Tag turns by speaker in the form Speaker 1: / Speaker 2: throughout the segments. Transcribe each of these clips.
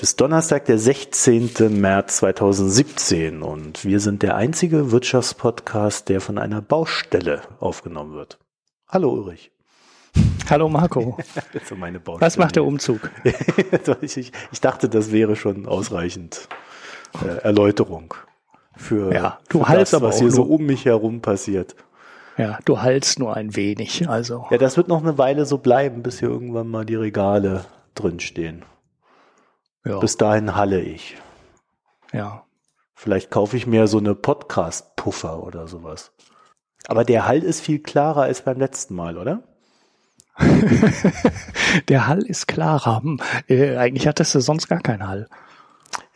Speaker 1: Heute ist Donnerstag, der 16. März 2017 und wir sind der einzige Wirtschaftspodcast, der von einer Baustelle aufgenommen wird. Hallo Ulrich.
Speaker 2: Hallo Marco.
Speaker 1: so meine
Speaker 2: Was macht der Umzug?
Speaker 1: ich, ich, dachte, das wäre schon ausreichend äh, Erläuterung für,
Speaker 2: ja, du
Speaker 1: für
Speaker 2: das,
Speaker 1: was hier so um mich herum passiert.
Speaker 2: Ja, du haltst nur ein wenig, also.
Speaker 1: Ja, das wird noch eine Weile so bleiben, bis hier irgendwann mal die Regale drinstehen. Ja. Bis dahin halle ich.
Speaker 2: Ja.
Speaker 1: Vielleicht kaufe ich mir so eine Podcast-Puffer oder sowas. Aber der Hall ist viel klarer als beim letzten Mal, oder?
Speaker 2: der Hall ist klarer. Hm. Äh, eigentlich hattest du sonst gar keinen Hall.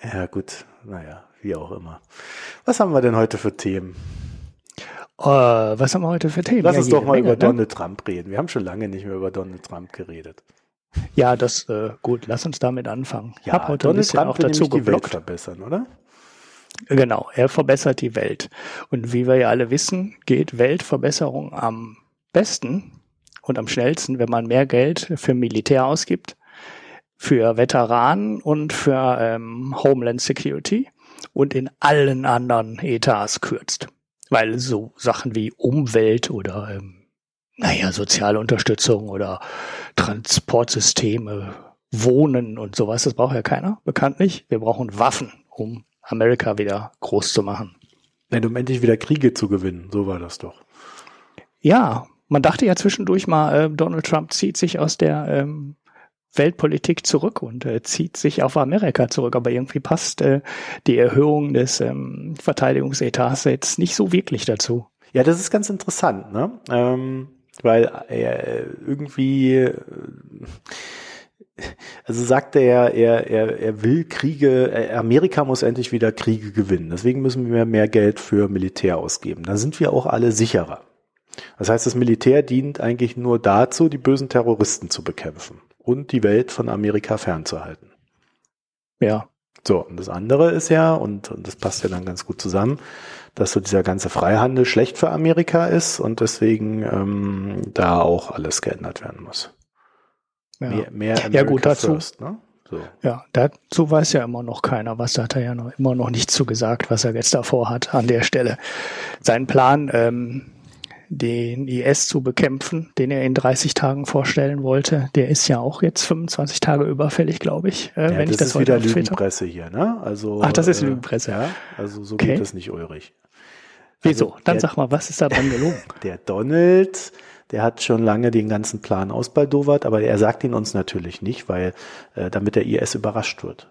Speaker 1: Ja, gut. Naja, wie auch immer. Was haben wir denn heute für Themen?
Speaker 2: Uh, was haben wir heute für Themen?
Speaker 1: Lass ja, uns doch mal Menge, über ne? Donald Trump reden. Wir haben schon lange nicht mehr über Donald Trump geredet.
Speaker 2: Ja, das äh, gut. Lass uns damit anfangen.
Speaker 1: Ich ja, habe heute Donald ein bisschen Trump auch dazu die Welt verbessern, oder?
Speaker 2: Genau, er verbessert die Welt. Und wie wir ja alle wissen, geht Weltverbesserung am besten und am schnellsten, wenn man mehr Geld für Militär ausgibt, für Veteranen und für ähm, Homeland Security und in allen anderen Etats kürzt. Weil so Sachen wie Umwelt oder ähm, naja, soziale Unterstützung oder Transportsysteme, Wohnen und sowas, das braucht ja keiner, bekanntlich. Wir brauchen Waffen, um Amerika wieder groß zu machen.
Speaker 1: Nein, um endlich wieder Kriege zu gewinnen, so war das doch.
Speaker 2: Ja, man dachte ja zwischendurch mal, äh, Donald Trump zieht sich aus der ähm, Weltpolitik zurück und äh, zieht sich auf Amerika zurück, aber irgendwie passt äh, die Erhöhung des ähm, Verteidigungsetats jetzt nicht so wirklich dazu.
Speaker 1: Ja, das ist ganz interessant, ne? Ähm weil er irgendwie, äh, also sagt er, er, er, er will Kriege, Amerika muss endlich wieder Kriege gewinnen. Deswegen müssen wir mehr Geld für Militär ausgeben. Dann sind wir auch alle sicherer. Das heißt, das Militär dient eigentlich nur dazu, die bösen Terroristen zu bekämpfen und die Welt von Amerika fernzuhalten.
Speaker 2: Ja.
Speaker 1: So, und das andere ist ja, und, und das passt ja dann ganz gut zusammen, dass so dieser ganze Freihandel schlecht für Amerika ist und deswegen ähm, da auch alles geändert werden muss.
Speaker 2: Ja, mehr, mehr ja gut, dazu. First, ne? so. Ja, dazu weiß ja immer noch keiner, was da hat er ja noch, immer noch nicht zu gesagt, was er jetzt davor hat an der Stelle. Sein Plan, ähm, den IS zu bekämpfen, den er in 30 Tagen vorstellen wollte, der ist ja auch jetzt 25 Tage überfällig, glaube ich.
Speaker 1: Äh, ja, wenn das ich das ist wieder Lügenpresse hier, ne? Also,
Speaker 2: Ach, das ist äh, Lügenpresse.
Speaker 1: Ja, also so okay. geht es nicht, Ulrich.
Speaker 2: Wieso? Also Dann der, sag mal, was ist da dran gelogen?
Speaker 1: Der Donald, der hat schon lange den ganzen Plan ausbaldowert, aber er sagt ihn uns natürlich nicht, weil äh, damit der IS überrascht wird.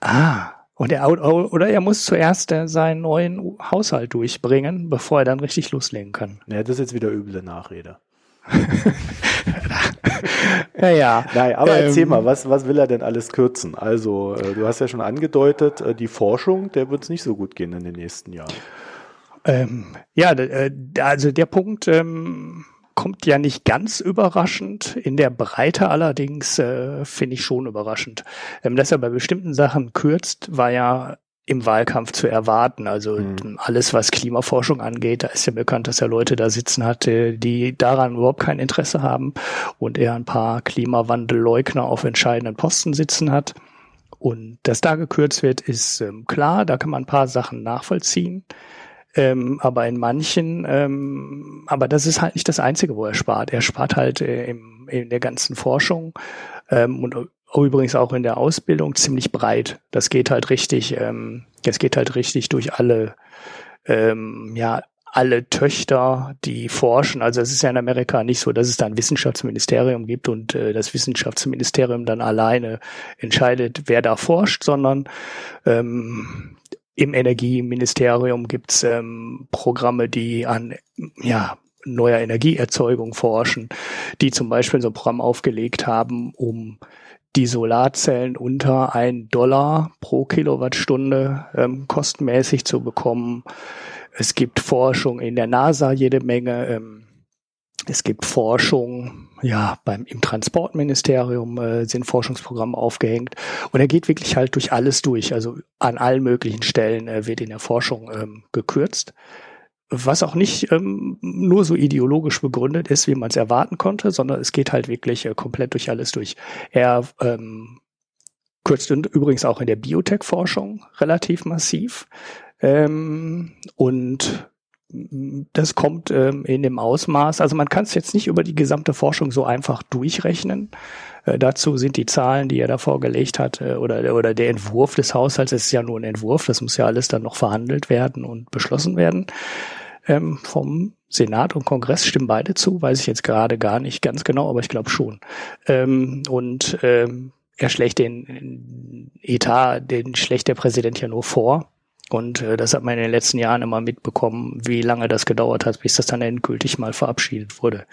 Speaker 2: Ah, und er, oder er muss zuerst äh, seinen neuen Haushalt durchbringen, bevor er dann richtig loslegen kann.
Speaker 1: Ja, das ist jetzt wieder üble Nachrede.
Speaker 2: ja, ja.
Speaker 1: Nein, aber ähm, erzähl mal, was, was will er denn alles kürzen? Also, äh, du hast ja schon angedeutet, äh, die Forschung, der wird es nicht so gut gehen in den nächsten Jahren.
Speaker 2: Ähm, ja, äh, also der Punkt ähm, kommt ja nicht ganz überraschend. In der Breite allerdings äh, finde ich schon überraschend. Ähm, dass er bei bestimmten Sachen kürzt, war ja im Wahlkampf zu erwarten. Also mhm. alles, was Klimaforschung angeht, da ist ja bekannt, dass er Leute da sitzen hatte, die daran überhaupt kein Interesse haben und er ein paar Klimawandelleugner auf entscheidenden Posten sitzen hat. Und dass da gekürzt wird, ist ähm, klar, da kann man ein paar Sachen nachvollziehen. Ähm, aber in manchen, ähm, aber das ist halt nicht das Einzige, wo er spart. Er spart halt äh, im, in der ganzen Forschung ähm, und übrigens auch in der Ausbildung ziemlich breit. Das geht halt richtig, ähm, das geht halt richtig durch alle, ähm, ja, alle Töchter, die forschen. Also es ist ja in Amerika nicht so, dass es da ein Wissenschaftsministerium gibt und äh, das Wissenschaftsministerium dann alleine entscheidet, wer da forscht, sondern ähm, im Energieministerium gibt's ähm, Programme, die an ja, neuer Energieerzeugung forschen, die zum Beispiel so ein Programm aufgelegt haben, um die Solarzellen unter ein Dollar pro Kilowattstunde ähm, kostenmäßig zu bekommen. Es gibt Forschung in der NASA jede Menge. Ähm, es gibt Forschung, ja, beim, im Transportministerium äh, sind Forschungsprogramme aufgehängt. Und er geht wirklich halt durch alles durch. Also an allen möglichen Stellen äh, wird in der Forschung ähm, gekürzt. Was auch nicht ähm, nur so ideologisch begründet ist, wie man es erwarten konnte, sondern es geht halt wirklich äh, komplett durch alles durch. Er ähm, kürzt übrigens auch in der Biotech-Forschung relativ massiv. Ähm, und das kommt ähm, in dem Ausmaß, also man kann es jetzt nicht über die gesamte Forschung so einfach durchrechnen. Äh, dazu sind die Zahlen, die er da vorgelegt hat, äh, oder, oder der Entwurf des Haushalts, ist ja nur ein Entwurf, das muss ja alles dann noch verhandelt werden und beschlossen werden. Ähm, vom Senat und Kongress stimmen beide zu, weiß ich jetzt gerade gar nicht ganz genau, aber ich glaube schon. Ähm, und ähm, er schlägt den Etat, den schlägt der Präsident ja nur vor. Und äh, das hat man in den letzten Jahren immer mitbekommen, wie lange das gedauert hat, bis das dann endgültig mal verabschiedet wurde.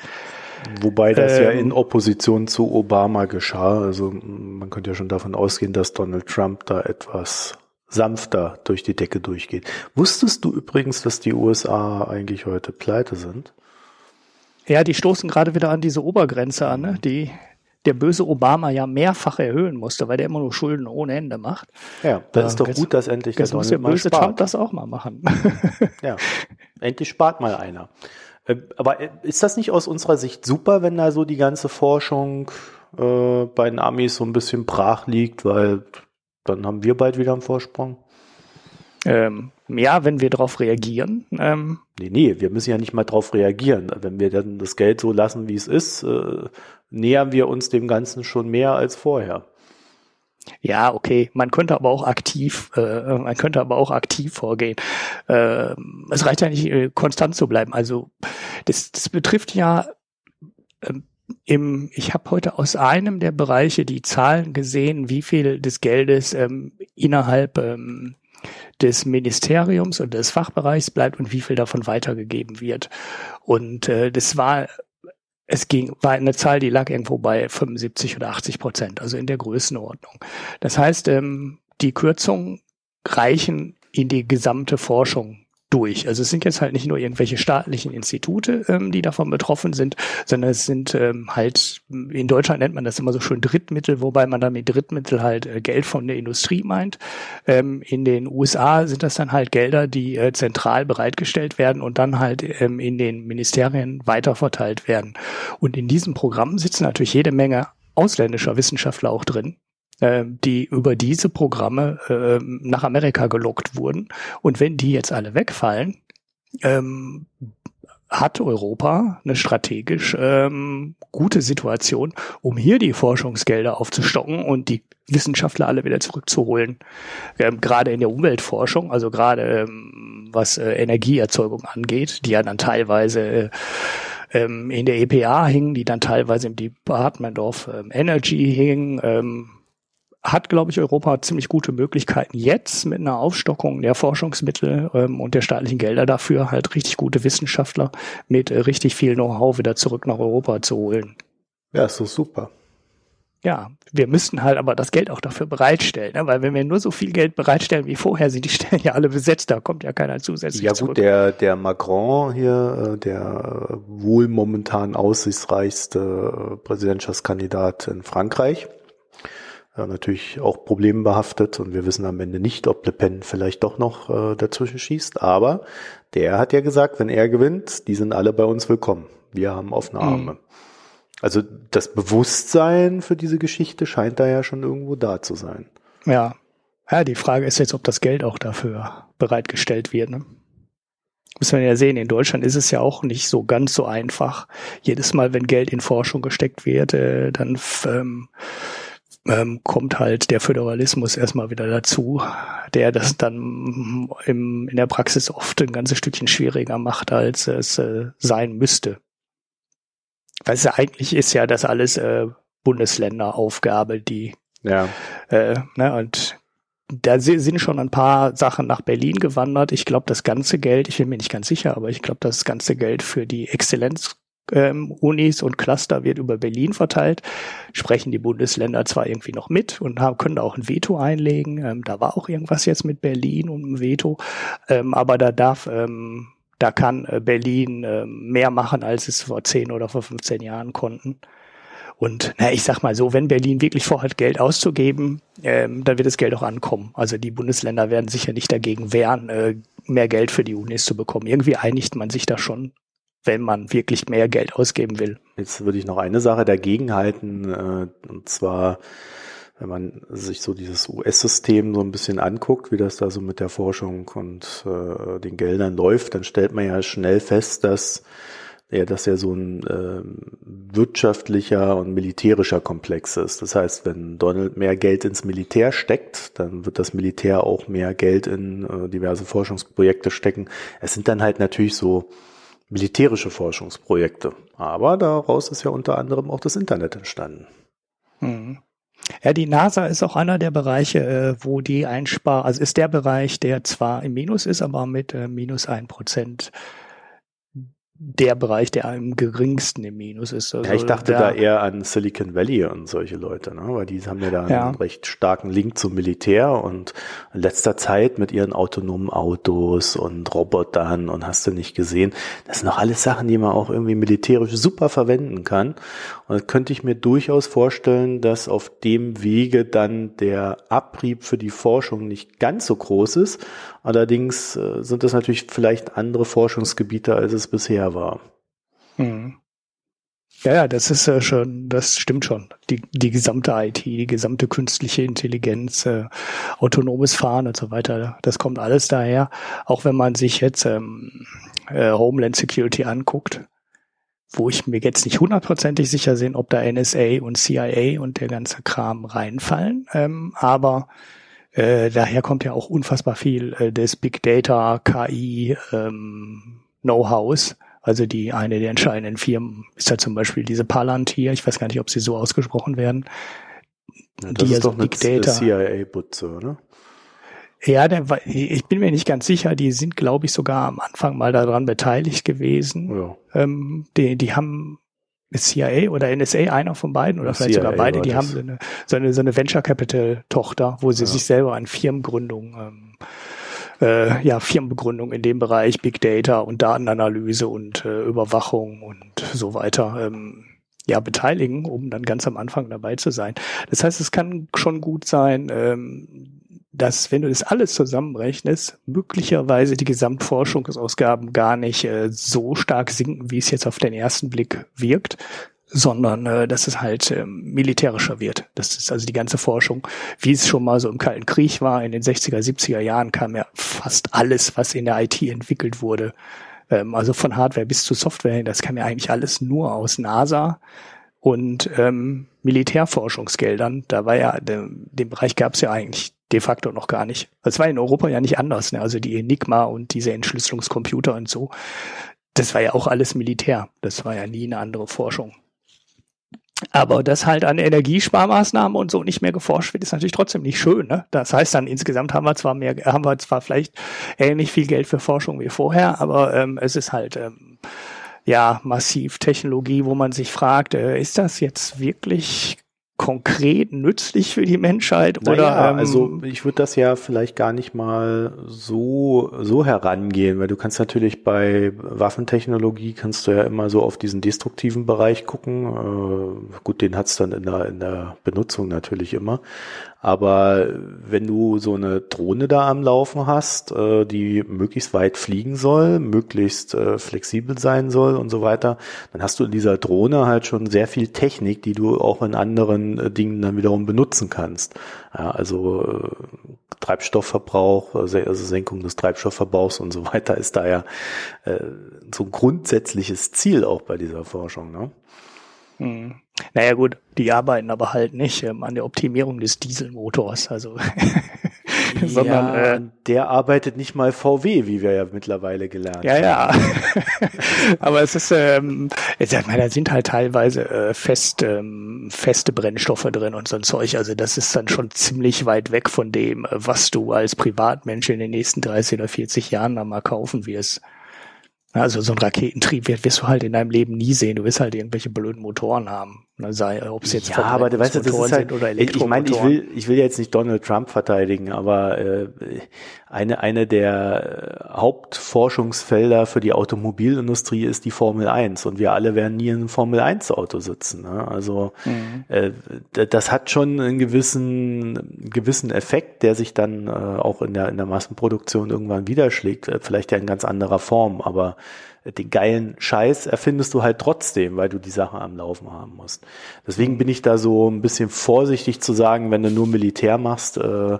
Speaker 1: Wobei das ähm, ja in Opposition zu Obama geschah. Also man könnte ja schon davon ausgehen, dass Donald Trump da etwas sanfter durch die Decke durchgeht. Wusstest du übrigens, dass die USA eigentlich heute pleite sind?
Speaker 2: Ja, die stoßen gerade wieder an diese Obergrenze an, ne? die der böse Obama ja mehrfach erhöhen musste, weil der immer nur Schulden ohne Ende macht.
Speaker 1: Ja, das ist doch jetzt, gut, dass endlich
Speaker 2: der muss der böse spart. Trump das auch mal machen.
Speaker 1: ja, endlich spart mal einer. Äh, aber äh, ist das nicht aus unserer Sicht super, wenn da so die ganze Forschung äh, bei den Amis so ein bisschen brach liegt, weil dann haben wir bald wieder einen Vorsprung?
Speaker 2: Ähm, ja, wenn wir darauf reagieren. Ähm,
Speaker 1: nee, nee, wir müssen ja nicht mal darauf reagieren. Wenn wir dann das Geld so lassen, wie es ist, äh, nähern wir uns dem Ganzen schon mehr als vorher.
Speaker 2: Ja, okay. Man könnte aber auch aktiv, äh, man könnte aber auch aktiv vorgehen. Äh, es reicht ja nicht, äh, konstant zu bleiben. Also das, das betrifft ja ähm, im, ich habe heute aus einem der Bereiche die Zahlen gesehen, wie viel des Geldes ähm, innerhalb ähm, des Ministeriums und des Fachbereichs bleibt und wie viel davon weitergegeben wird. Und äh, das war es ging, war eine Zahl, die lag irgendwo bei 75 oder 80 Prozent, also in der Größenordnung. Das heißt, ähm, die Kürzungen reichen in die gesamte Forschung durch. Also es sind jetzt halt nicht nur irgendwelche staatlichen Institute, ähm, die davon betroffen sind, sondern es sind ähm, halt, in Deutschland nennt man das immer so schön Drittmittel, wobei man damit Drittmittel halt äh, Geld von der Industrie meint. Ähm, in den USA sind das dann halt Gelder, die äh, zentral bereitgestellt werden und dann halt ähm, in den Ministerien weiterverteilt werden. Und in diesem Programm sitzen natürlich jede Menge ausländischer Wissenschaftler auch drin, äh, die über diese Programme äh, nach Amerika gelockt wurden. Und wenn die jetzt alle wegfallen, ähm, hat Europa eine strategisch ähm, gute Situation, um hier die Forschungsgelder aufzustocken und die Wissenschaftler alle wieder zurückzuholen. Ähm, gerade in der Umweltforschung, also gerade ähm, was äh, Energieerzeugung angeht, die ja dann teilweise äh, ähm, in der EPA hingen, die dann teilweise im Department of ähm, Energy hingen, ähm, hat, glaube ich, Europa ziemlich gute Möglichkeiten jetzt mit einer Aufstockung der Forschungsmittel ähm, und der staatlichen Gelder dafür, halt richtig gute Wissenschaftler mit äh, richtig viel Know-how wieder zurück nach Europa zu holen.
Speaker 1: Ja, ist so super.
Speaker 2: Ja, wir müssten halt aber das Geld auch dafür bereitstellen, ne? weil wenn wir nur so viel Geld bereitstellen wie vorher, sind die Stellen ja alle besetzt, da kommt ja keiner zusätzlich
Speaker 1: Ja gut, zurück. der, der Macron hier, äh, der wohl momentan aussichtsreichste äh, Präsidentschaftskandidat in Frankreich, ja, natürlich auch problembehaftet und wir wissen am Ende nicht, ob Le Pen vielleicht doch noch äh, dazwischen schießt. Aber der hat ja gesagt, wenn er gewinnt, die sind alle bei uns willkommen. Wir haben offene mhm. Arme. Mhm. Also das Bewusstsein für diese Geschichte scheint da ja schon irgendwo da zu sein.
Speaker 2: Ja. Ja, die Frage ist jetzt, ob das Geld auch dafür bereitgestellt wird. Ne? Muss man ja sehen, in Deutschland ist es ja auch nicht so ganz so einfach. Jedes Mal, wenn Geld in Forschung gesteckt wird, äh, dann ähm, ähm, kommt halt der Föderalismus erstmal wieder dazu, der das dann im, in der Praxis oft ein ganzes Stückchen schwieriger macht, als es äh, sein müsste. Weil es ja eigentlich ist ja das alles äh, Bundesländeraufgabe, die
Speaker 1: ja.
Speaker 2: Äh, ne, und da sind schon ein paar Sachen nach Berlin gewandert. Ich glaube, das ganze Geld, ich bin mir nicht ganz sicher, aber ich glaube, das ganze Geld für die Exzellenz ähm, Unis und Cluster wird über Berlin verteilt, sprechen die Bundesländer zwar irgendwie noch mit und haben, können auch ein Veto einlegen. Ähm, da war auch irgendwas jetzt mit Berlin und einem Veto, ähm, aber da darf, ähm, da kann äh, Berlin äh, mehr machen, als es vor 10 oder vor 15 Jahren konnten. Und na, ich sag mal so, wenn Berlin wirklich vorhat, Geld auszugeben, ähm, dann wird das Geld auch ankommen. Also die Bundesländer werden sicher nicht dagegen wehren, äh, mehr Geld für die Unis zu bekommen. Irgendwie einigt man sich da schon wenn man wirklich mehr Geld ausgeben will.
Speaker 1: Jetzt würde ich noch eine Sache dagegen halten, äh, und zwar wenn man sich so dieses US-System so ein bisschen anguckt, wie das da so mit der Forschung und äh, den Geldern läuft, dann stellt man ja schnell fest, dass ja, dass ja so ein äh, wirtschaftlicher und militärischer Komplex ist. Das heißt, wenn Donald mehr Geld ins Militär steckt, dann wird das Militär auch mehr Geld in äh, diverse Forschungsprojekte stecken. Es sind dann halt natürlich so militärische Forschungsprojekte. Aber daraus ist ja unter anderem auch das Internet entstanden.
Speaker 2: Mhm. Ja, die NASA ist auch einer der Bereiche, äh, wo die einspar, also ist der Bereich, der zwar im Minus ist, aber mit äh, minus ein Prozent der Bereich, der am geringsten im Minus ist.
Speaker 1: Also ja, ich dachte da eher an Silicon Valley und solche Leute, ne? weil die haben ja da ja. einen recht starken Link zum Militär und in letzter Zeit mit ihren autonomen Autos und Robotern und hast du nicht gesehen, das sind doch alles Sachen, die man auch irgendwie militärisch super verwenden kann. Und das könnte ich mir durchaus vorstellen, dass auf dem Wege dann der Abrieb für die Forschung nicht ganz so groß ist, Allerdings äh, sind das natürlich vielleicht andere Forschungsgebiete, als es bisher war. Hm.
Speaker 2: Ja, ja, das ist äh, schon, das stimmt schon. Die, die gesamte IT, die gesamte künstliche Intelligenz, äh, autonomes Fahren und so weiter, das kommt alles daher. Auch wenn man sich jetzt ähm, äh, Homeland Security anguckt, wo ich mir jetzt nicht hundertprozentig sicher bin, ob da NSA und CIA und der ganze Kram reinfallen. Ähm, aber äh, daher kommt ja auch unfassbar viel äh, des Big Data, KI, ähm, Know-hows. Also die eine der entscheidenden Firmen ist ja zum Beispiel diese Palantir. Ich weiß gar nicht, ob sie so ausgesprochen werden.
Speaker 1: Ja, das die ist also doch Big Data. CIA-Butze, oder?
Speaker 2: Ja, der, ich bin mir nicht ganz sicher. Die sind, glaube ich, sogar am Anfang mal daran beteiligt gewesen. Ja. Ähm, die, die haben CIA oder NSA, einer von beiden oder vielleicht CIA sogar beide, die haben so eine, so eine, so eine Venture Capital Tochter, wo sie ja. sich selber an Firmengründung, ähm, äh, ja, Firmenbegründung in dem Bereich Big Data und Datenanalyse und äh, Überwachung und so weiter, ähm, ja, beteiligen, um dann ganz am Anfang dabei zu sein. Das heißt, es kann schon gut sein, ähm, dass, wenn du das alles zusammenrechnest, möglicherweise die Gesamtforschungsausgaben gar nicht äh, so stark sinken, wie es jetzt auf den ersten Blick wirkt, sondern äh, dass es halt äh, militärischer wird. Das ist also die ganze Forschung, wie es schon mal so im Kalten Krieg war, in den 60er, 70er Jahren kam ja fast alles, was in der IT entwickelt wurde, ähm, also von Hardware bis zu Software, das kam ja eigentlich alles nur aus NASA und ähm, Militärforschungsgeldern. Da war ja, den, den Bereich gab es ja eigentlich de facto noch gar nicht. Das war in Europa ja nicht anders. Ne? Also die Enigma und diese Entschlüsselungscomputer und so, das war ja auch alles Militär. Das war ja nie eine andere Forschung. Aber dass halt an Energiesparmaßnahmen und so nicht mehr geforscht wird, ist natürlich trotzdem nicht schön. Ne? Das heißt dann insgesamt haben wir zwar mehr, haben wir zwar vielleicht ähnlich viel Geld für Forschung wie vorher, aber ähm, es ist halt ähm, ja massiv Technologie, wo man sich fragt, äh, ist das jetzt wirklich konkret nützlich für die Menschheit? Oder,
Speaker 1: ähm, also ich würde das ja vielleicht gar nicht mal so, so herangehen, weil du kannst natürlich bei Waffentechnologie kannst du ja immer so auf diesen destruktiven Bereich gucken. Äh, gut, den hat's dann in der, in der Benutzung natürlich immer. Aber wenn du so eine Drohne da am Laufen hast, äh, die möglichst weit fliegen soll, möglichst äh, flexibel sein soll und so weiter, dann hast du in dieser Drohne halt schon sehr viel Technik, die du auch in anderen äh, Dingen dann wiederum benutzen kannst. Ja, also äh, Treibstoffverbrauch, äh, also Senkung des Treibstoffverbrauchs und so weiter ist da ja äh, so ein grundsätzliches Ziel auch bei dieser Forschung. Ne?
Speaker 2: Hm. Naja gut, die arbeiten aber halt nicht ähm, an der Optimierung des Dieselmotors. Also
Speaker 1: sondern ja, äh, der arbeitet nicht mal VW, wie wir ja mittlerweile gelernt
Speaker 2: ja, haben. Ja, ja. aber es ist, ähm, ich sag mal, da sind halt teilweise äh, fest, ähm, feste Brennstoffe drin und so ein Zeug. Also das ist dann schon ziemlich weit weg von dem, äh, was du als Privatmensch in den nächsten 30 oder 40 Jahren dann mal kaufen wirst. Also so ein Raketentrieb wirst du halt in deinem Leben nie sehen. Du wirst halt irgendwelche blöden Motoren haben. Sei, ob es jetzt
Speaker 1: ja, aber du weißt, das ist halt, oder Ich meine, ich will, ich will jetzt nicht Donald Trump verteidigen, aber äh, eine eine der Hauptforschungsfelder für die Automobilindustrie ist die Formel 1 und wir alle werden nie in einem Formel 1 Auto sitzen. Ne? Also mhm. äh, das hat schon einen gewissen gewissen Effekt, der sich dann äh, auch in der in der Massenproduktion irgendwann widerschlägt, äh, vielleicht ja in ganz anderer Form, aber den geilen Scheiß erfindest du halt trotzdem, weil du die Sache am Laufen haben musst. Deswegen bin ich da so ein bisschen vorsichtig zu sagen, wenn du nur Militär machst, äh,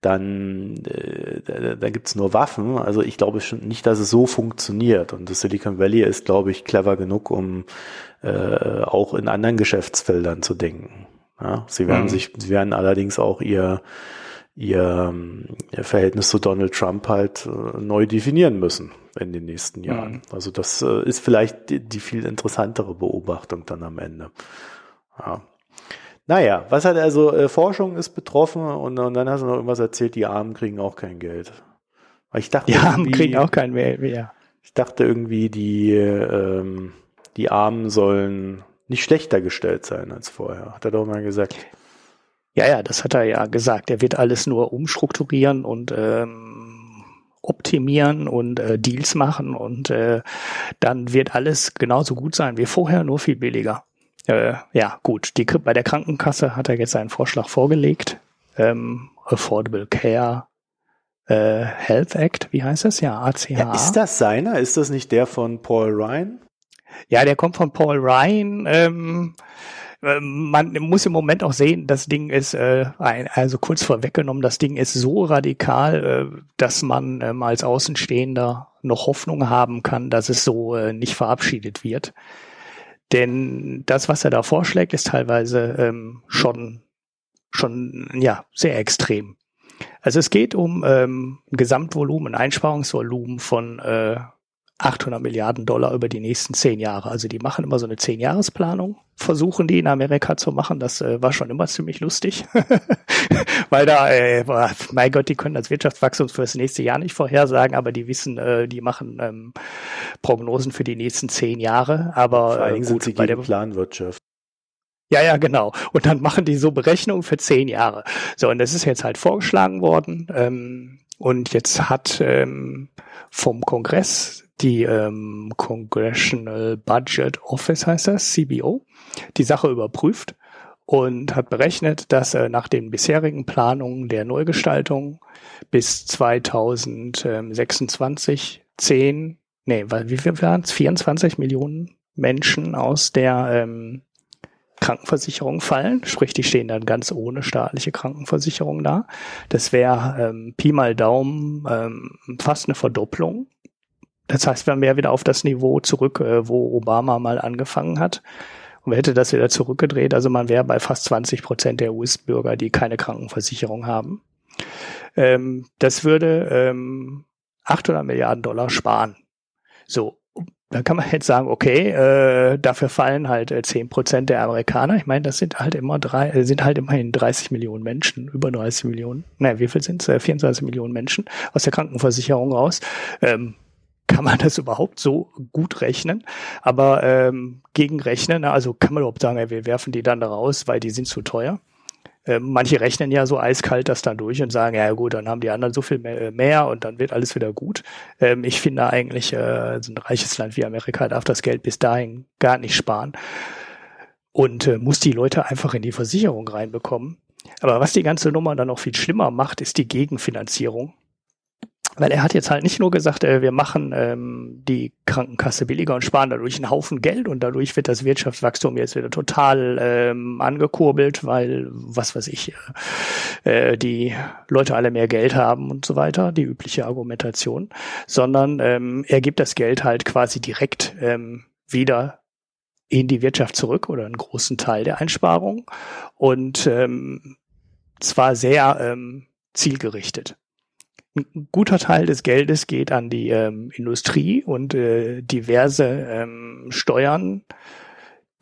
Speaker 1: dann äh, da, da gibt's nur Waffen. Also ich glaube schon nicht, dass es so funktioniert. Und das Silicon Valley ist, glaube ich, clever genug, um äh, auch in anderen Geschäftsfeldern zu denken. Ja, sie werden mhm. sich, sie werden allerdings auch ihr ihr, ihr Verhältnis zu Donald Trump halt äh, neu definieren müssen in den nächsten Jahren. Mhm. Also das äh, ist vielleicht die, die, viel interessantere Beobachtung dann am Ende. Ja. Naja, was hat also äh, Forschung ist betroffen und, und, dann hast du noch irgendwas erzählt, die Armen kriegen auch kein Geld.
Speaker 2: Ich dachte, die Armen kriegen auch kein Geld mehr.
Speaker 1: Ich dachte irgendwie, die, ähm, die Armen sollen nicht schlechter gestellt sein als vorher. Hat er doch mal gesagt.
Speaker 2: Ja, ja, das hat er ja gesagt. Er wird alles nur umstrukturieren und ähm, optimieren und äh, Deals machen und äh, dann wird alles genauso gut sein wie vorher, nur viel billiger. Äh, ja, gut. Die, bei der Krankenkasse hat er jetzt einen Vorschlag vorgelegt. Ähm, Affordable Care äh, Health Act, wie heißt das? Ja, ACH. Ja,
Speaker 1: ist das seiner? Ist das nicht der von Paul Ryan?
Speaker 2: Ja, der kommt von Paul Ryan. Ähm, man muss im Moment auch sehen, das Ding ist, äh, ein, also kurz vorweggenommen, das Ding ist so radikal, äh, dass man ähm, als Außenstehender noch Hoffnung haben kann, dass es so äh, nicht verabschiedet wird. Denn das, was er da vorschlägt, ist teilweise ähm, schon, schon ja, sehr extrem. Also es geht um ähm, Gesamtvolumen, ein Einsparungsvolumen von äh, 800 Milliarden Dollar über die nächsten zehn Jahre. Also die machen immer so eine Zehn-Jahres-Planung, versuchen die in Amerika zu machen. Das äh, war schon immer ziemlich lustig, weil da, äh, mein Gott, die können das Wirtschaftswachstum für das nächste Jahr nicht vorhersagen, aber die wissen, äh, die machen ähm, Prognosen für die nächsten zehn Jahre. Aber
Speaker 1: Vor äh, gut, sind sie bei der Planwirtschaft.
Speaker 2: Ja, ja, genau. Und dann machen die so Berechnungen für zehn Jahre. So, und das ist jetzt halt vorgeschlagen worden. Ähm, und jetzt hat ähm, vom Kongress die ähm, Congressional Budget Office heißt das, CBO, die Sache überprüft und hat berechnet, dass äh, nach den bisherigen Planungen der Neugestaltung bis 2026 10, nee, wie viel waren es? 24 Millionen Menschen aus der ähm, Krankenversicherung fallen, sprich, die stehen dann ganz ohne staatliche Krankenversicherung da. Das wäre ähm, Pi mal Daumen ähm, fast eine Verdopplung das heißt, wir wären wieder auf das Niveau zurück, äh, wo Obama mal angefangen hat. Und hätte das wieder zurückgedreht. Also man wäre bei fast 20 Prozent der US-Bürger, die keine Krankenversicherung haben. Ähm, das würde ähm, 800 Milliarden Dollar sparen. So, da kann man jetzt sagen, okay, äh, dafür fallen halt äh, 10 Prozent der Amerikaner. Ich meine, das sind halt immer drei, äh, sind halt immerhin 30 Millionen Menschen, über 30 Millionen. Naja, wie viel sind es? Äh, 24 Millionen Menschen aus der Krankenversicherung raus. Ähm, kann man das überhaupt so gut rechnen. Aber ähm, gegenrechnen, also kann man überhaupt sagen, wir werfen die dann da raus, weil die sind zu teuer. Ähm, manche rechnen ja so eiskalt das dann durch und sagen, ja gut, dann haben die anderen so viel mehr, äh, mehr und dann wird alles wieder gut. Ähm, ich finde eigentlich, äh, so ein reiches Land wie Amerika darf das Geld bis dahin gar nicht sparen und äh, muss die Leute einfach in die Versicherung reinbekommen. Aber was die ganze Nummer dann noch viel schlimmer macht, ist die Gegenfinanzierung. Weil er hat jetzt halt nicht nur gesagt, äh, wir machen ähm, die Krankenkasse billiger und sparen dadurch einen Haufen Geld und dadurch wird das Wirtschaftswachstum jetzt wieder total ähm, angekurbelt, weil, was weiß ich, äh, die Leute alle mehr Geld haben und so weiter, die übliche Argumentation, sondern ähm, er gibt das Geld halt quasi direkt ähm, wieder in die Wirtschaft zurück oder einen großen Teil der Einsparung und ähm, zwar sehr ähm, zielgerichtet ein guter Teil des Geldes geht an die ähm, Industrie und äh, diverse ähm, Steuern,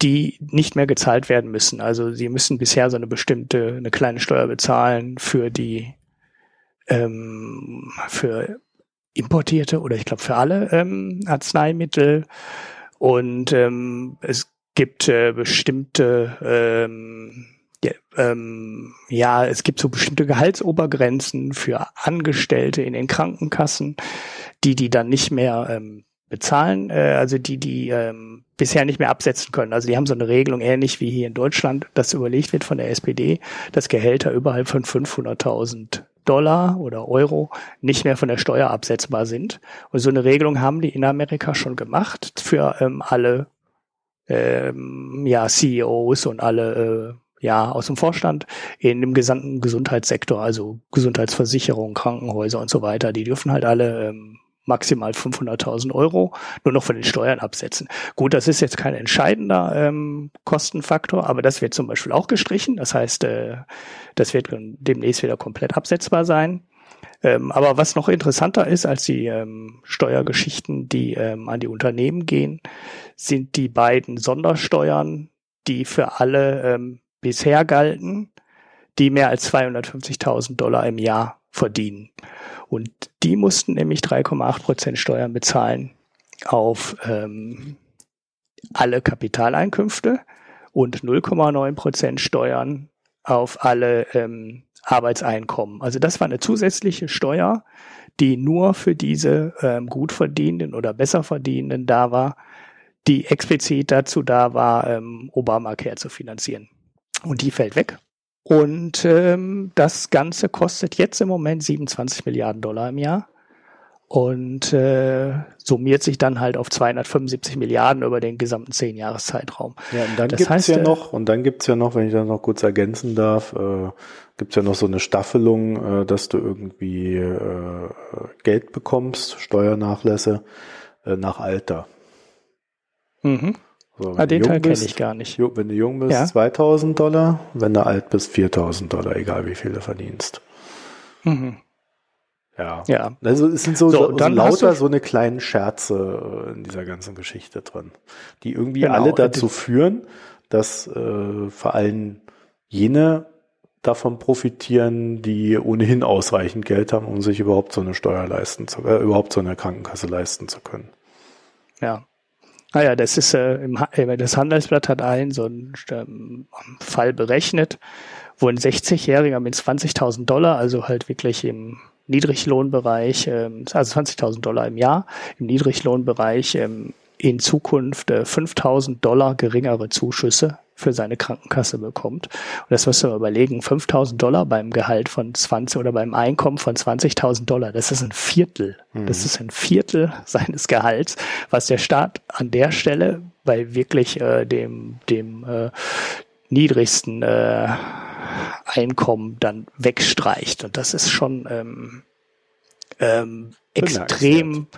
Speaker 2: die nicht mehr gezahlt werden müssen. Also sie müssen bisher so eine bestimmte, eine kleine Steuer bezahlen für die ähm, für importierte oder ich glaube für alle ähm, Arzneimittel und ähm, es gibt äh, bestimmte ähm, ja, ähm, ja, es gibt so bestimmte Gehaltsobergrenzen für Angestellte in den Krankenkassen, die die dann nicht mehr ähm, bezahlen, äh, also die die ähm, bisher nicht mehr absetzen können. Also die haben so eine Regelung ähnlich wie hier in Deutschland, das überlegt wird von der SPD, dass Gehälter überhalb von 500.000 Dollar oder Euro nicht mehr von der Steuer absetzbar sind. Und so eine Regelung haben die in Amerika schon gemacht für ähm, alle ähm, ja, CEOs und alle äh, ja aus dem Vorstand in dem gesamten Gesundheitssektor, also Gesundheitsversicherung, Krankenhäuser und so weiter. Die dürfen halt alle ähm, maximal 500.000 Euro nur noch von den Steuern absetzen. Gut, das ist jetzt kein entscheidender ähm, Kostenfaktor, aber das wird zum Beispiel auch gestrichen. Das heißt, äh, das wird demnächst wieder komplett absetzbar sein. Ähm, aber was noch interessanter ist als die ähm, Steuergeschichten, die ähm, an die Unternehmen gehen, sind die beiden Sondersteuern, die für alle ähm, bisher galten, die mehr als 250.000 Dollar im Jahr verdienen. Und die mussten nämlich 3,8 Prozent Steuern bezahlen auf ähm, alle Kapitaleinkünfte und 0,9 Prozent Steuern auf alle ähm, Arbeitseinkommen. Also das war eine zusätzliche Steuer, die nur für diese ähm, gut verdienenden oder besser verdienenden da war, die explizit dazu da war, ähm, Obamacare zu finanzieren. Und die fällt weg. Und ähm, das Ganze kostet jetzt im Moment 27 Milliarden Dollar im Jahr und äh, summiert sich dann halt auf 275 Milliarden über den gesamten zehn Jahreszeitraum.
Speaker 1: Ja, und dann das gibt's heißt, ja äh, noch, und dann gibt's ja noch, wenn ich das noch kurz ergänzen darf, äh, gibt's ja noch so eine Staffelung, äh, dass du irgendwie äh, Geld bekommst, Steuernachlässe äh, nach Alter.
Speaker 2: Mhm. So, ah, den Teil kenne ich gar nicht.
Speaker 1: Wenn du jung bist, ja? 2000 Dollar, wenn du alt bist, 4000 Dollar, egal wie viel du verdienst. Mhm. Ja. ja. Also es sind so, so, so lauter so eine kleinen Scherze äh, in dieser ganzen Geschichte drin, die irgendwie genau. alle dazu führen, dass äh, vor allem jene davon profitieren, die ohnehin ausreichend Geld haben, um sich überhaupt so eine Steuer leisten zu, äh, überhaupt so eine Krankenkasse leisten zu können.
Speaker 2: Ja. Ah das ist äh, im, äh, das Handelsblatt hat einen so einen ähm, Fall berechnet, wo ein 60-Jähriger mit 20.000 Dollar, also halt wirklich im Niedriglohnbereich, ähm, also 20.000 Dollar im Jahr, im Niedriglohnbereich ähm, in Zukunft äh, 5.000 Dollar geringere Zuschüsse für seine Krankenkasse bekommt. Und das musst du mal überlegen, 5.000 Dollar beim Gehalt von 20 oder beim Einkommen von 20.000 Dollar, das ist ein Viertel. Mhm. Das ist ein Viertel seines Gehalts, was der Staat an der Stelle bei wirklich äh, dem, dem äh, niedrigsten äh, Einkommen dann wegstreicht. Und das ist schon ähm, ähm, extrem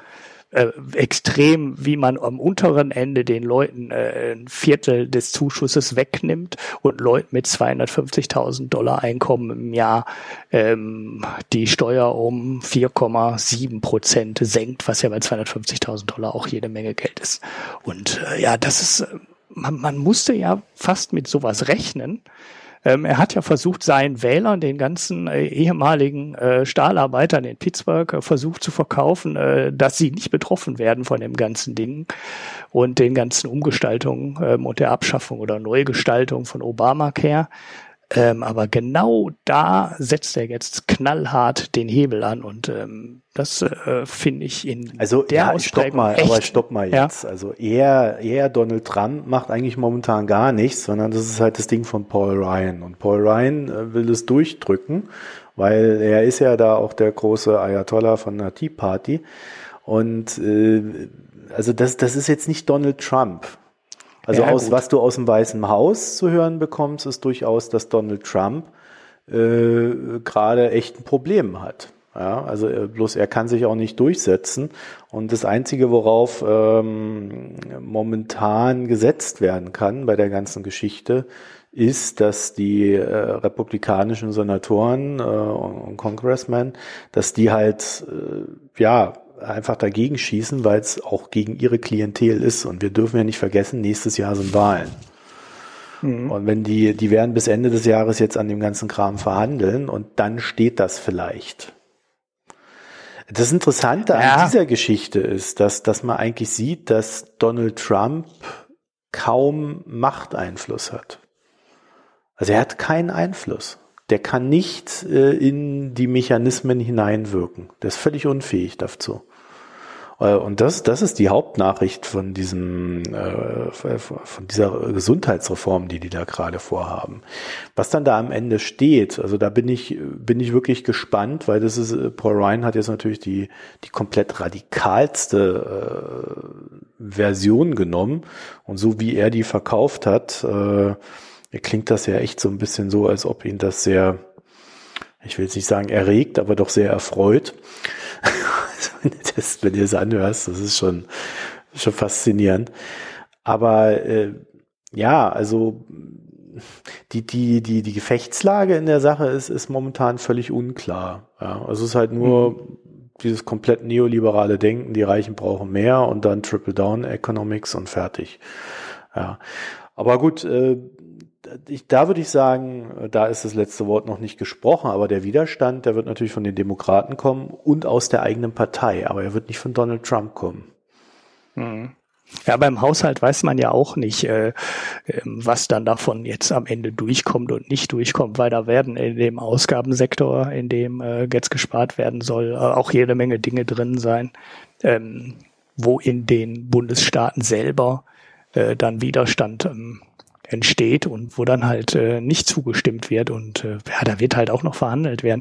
Speaker 2: äh, extrem, wie man am unteren Ende den Leuten äh, ein Viertel des Zuschusses wegnimmt und Leuten mit 250.000 Dollar Einkommen im Jahr ähm, die Steuer um 4,7 Prozent senkt, was ja bei 250.000 Dollar auch jede Menge Geld ist. Und äh, ja, das ist, man, man musste ja fast mit sowas rechnen. Ähm, er hat ja versucht, seinen Wählern, den ganzen äh, ehemaligen äh, Stahlarbeitern in Pittsburgh, äh, versucht zu verkaufen, äh, dass sie nicht betroffen werden von dem ganzen Ding und den ganzen Umgestaltungen ähm, und der Abschaffung oder Neugestaltung von Obamacare. Ähm, aber genau da setzt er jetzt knallhart den Hebel an und ähm, das äh, finde ich in
Speaker 1: also, der ja, stopp mal, echt, aber stopp mal jetzt. Ja? Also er, er, Donald Trump macht eigentlich momentan gar nichts, sondern das ist halt das Ding von Paul Ryan. Und Paul Ryan äh, will es durchdrücken, weil er ist ja da auch der große Ayatollah von der Tea Party. Und äh, also das, das ist jetzt nicht Donald Trump. Also ja, aus, was du aus dem Weißen Haus zu hören bekommst, ist durchaus, dass Donald Trump äh, gerade echt ein Problem hat. Ja, also äh, bloß er kann sich auch nicht durchsetzen. Und das Einzige, worauf ähm, momentan gesetzt werden kann bei der ganzen Geschichte, ist, dass die äh, republikanischen Senatoren äh, und Congressmen, dass die halt äh, ja einfach dagegen schießen, weil es auch gegen ihre Klientel ist. Und wir dürfen ja nicht vergessen, nächstes Jahr sind Wahlen. Mhm. Und wenn die, die werden bis Ende des Jahres jetzt an dem ganzen Kram verhandeln und dann steht das vielleicht. Das Interessante ja. an dieser Geschichte ist, dass, dass man eigentlich sieht, dass Donald Trump kaum Machteinfluss hat. Also er hat keinen Einfluss. Der kann nicht äh, in die Mechanismen hineinwirken. Der ist völlig unfähig dazu. Äh, und das, das ist die Hauptnachricht von diesem, äh, von dieser Gesundheitsreform, die die da gerade vorhaben. Was dann da am Ende steht, also da bin ich, bin ich wirklich gespannt, weil das ist, Paul Ryan hat jetzt natürlich die, die komplett radikalste äh, Version genommen und so wie er die verkauft hat, äh, klingt das ja echt so ein bisschen so, als ob ihn das sehr, ich will jetzt nicht sagen erregt, aber doch sehr erfreut. Das, wenn du es anhörst, das ist schon, schon faszinierend. Aber äh, ja, also die, die, die, die Gefechtslage in der Sache ist, ist momentan völlig unklar. Ja, also es ist halt nur mhm. dieses komplett neoliberale Denken, die Reichen brauchen mehr und dann Triple-Down Economics und fertig. Ja. Aber gut, äh, ich, da würde ich sagen, da ist das letzte Wort noch nicht gesprochen, aber der Widerstand, der wird natürlich von den Demokraten kommen und aus der eigenen Partei, aber er wird nicht von Donald Trump kommen.
Speaker 2: Mhm. Ja, beim Haushalt weiß man ja auch nicht, äh, ähm, was dann davon jetzt am Ende durchkommt und nicht durchkommt, weil da werden in dem Ausgabensektor, in dem äh, jetzt gespart werden soll, äh, auch jede Menge Dinge drin sein, ähm, wo in den Bundesstaaten selber äh, dann Widerstand ähm, entsteht und wo dann halt äh, nicht zugestimmt wird und äh, ja, da wird halt auch noch verhandelt werden.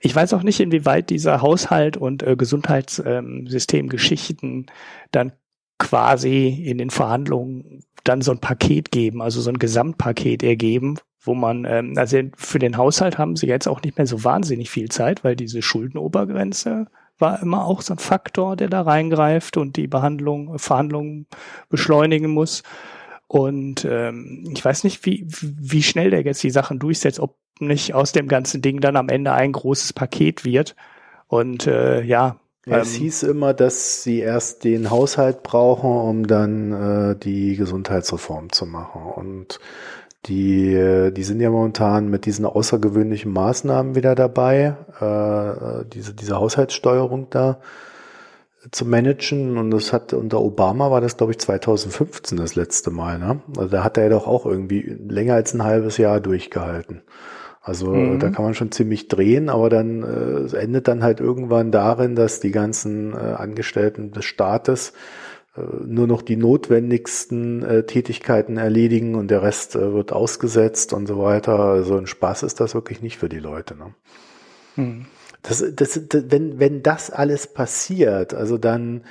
Speaker 2: Ich weiß auch nicht, inwieweit dieser Haushalt und äh, Gesundheitssystemgeschichten ähm, dann quasi in den Verhandlungen dann so ein Paket geben, also so ein Gesamtpaket ergeben, wo man, ähm, also für den Haushalt haben sie jetzt auch nicht mehr so wahnsinnig viel Zeit, weil diese Schuldenobergrenze war immer auch so ein Faktor, der da reingreift und die Behandlung, Verhandlungen beschleunigen muss. Und ähm, ich weiß nicht, wie, wie schnell der jetzt die Sachen durchsetzt, ob nicht aus dem ganzen Ding dann am Ende ein großes Paket wird. Und äh, ja.
Speaker 1: ja es ähm, hieß immer, dass sie erst den Haushalt brauchen, um dann äh, die Gesundheitsreform zu machen. Und die, äh, die sind ja momentan mit diesen außergewöhnlichen Maßnahmen wieder dabei, äh, diese, diese Haushaltssteuerung da zu managen und das hat unter Obama war das glaube ich 2015 das letzte Mal, ne? Also da hat er ja doch auch irgendwie länger als ein halbes Jahr durchgehalten. Also mhm. da kann man schon ziemlich drehen, aber dann äh, endet dann halt irgendwann darin, dass die ganzen äh, Angestellten des Staates äh, nur noch die notwendigsten äh, Tätigkeiten erledigen und der Rest äh, wird ausgesetzt und so weiter. Also ein Spaß ist das wirklich nicht für die Leute. Ne? Mhm. Das, das, das, wenn, wenn das alles passiert, also dann,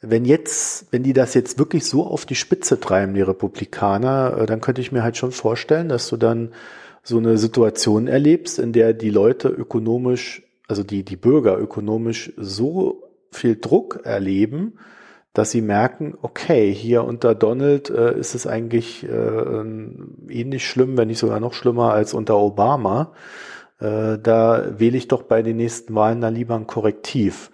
Speaker 1: wenn jetzt, wenn die das jetzt wirklich so auf die Spitze treiben, die Republikaner, äh, dann könnte ich mir halt schon vorstellen, dass du dann so eine Situation erlebst, in der die Leute ökonomisch, also die, die Bürger ökonomisch so viel Druck erleben, dass sie merken, okay, hier unter Donald äh, ist es eigentlich äh, ähnlich schlimm, wenn nicht sogar noch schlimmer als unter Obama äh, da wähle ich doch bei den nächsten Wahlen dann lieber ein Korrektiv.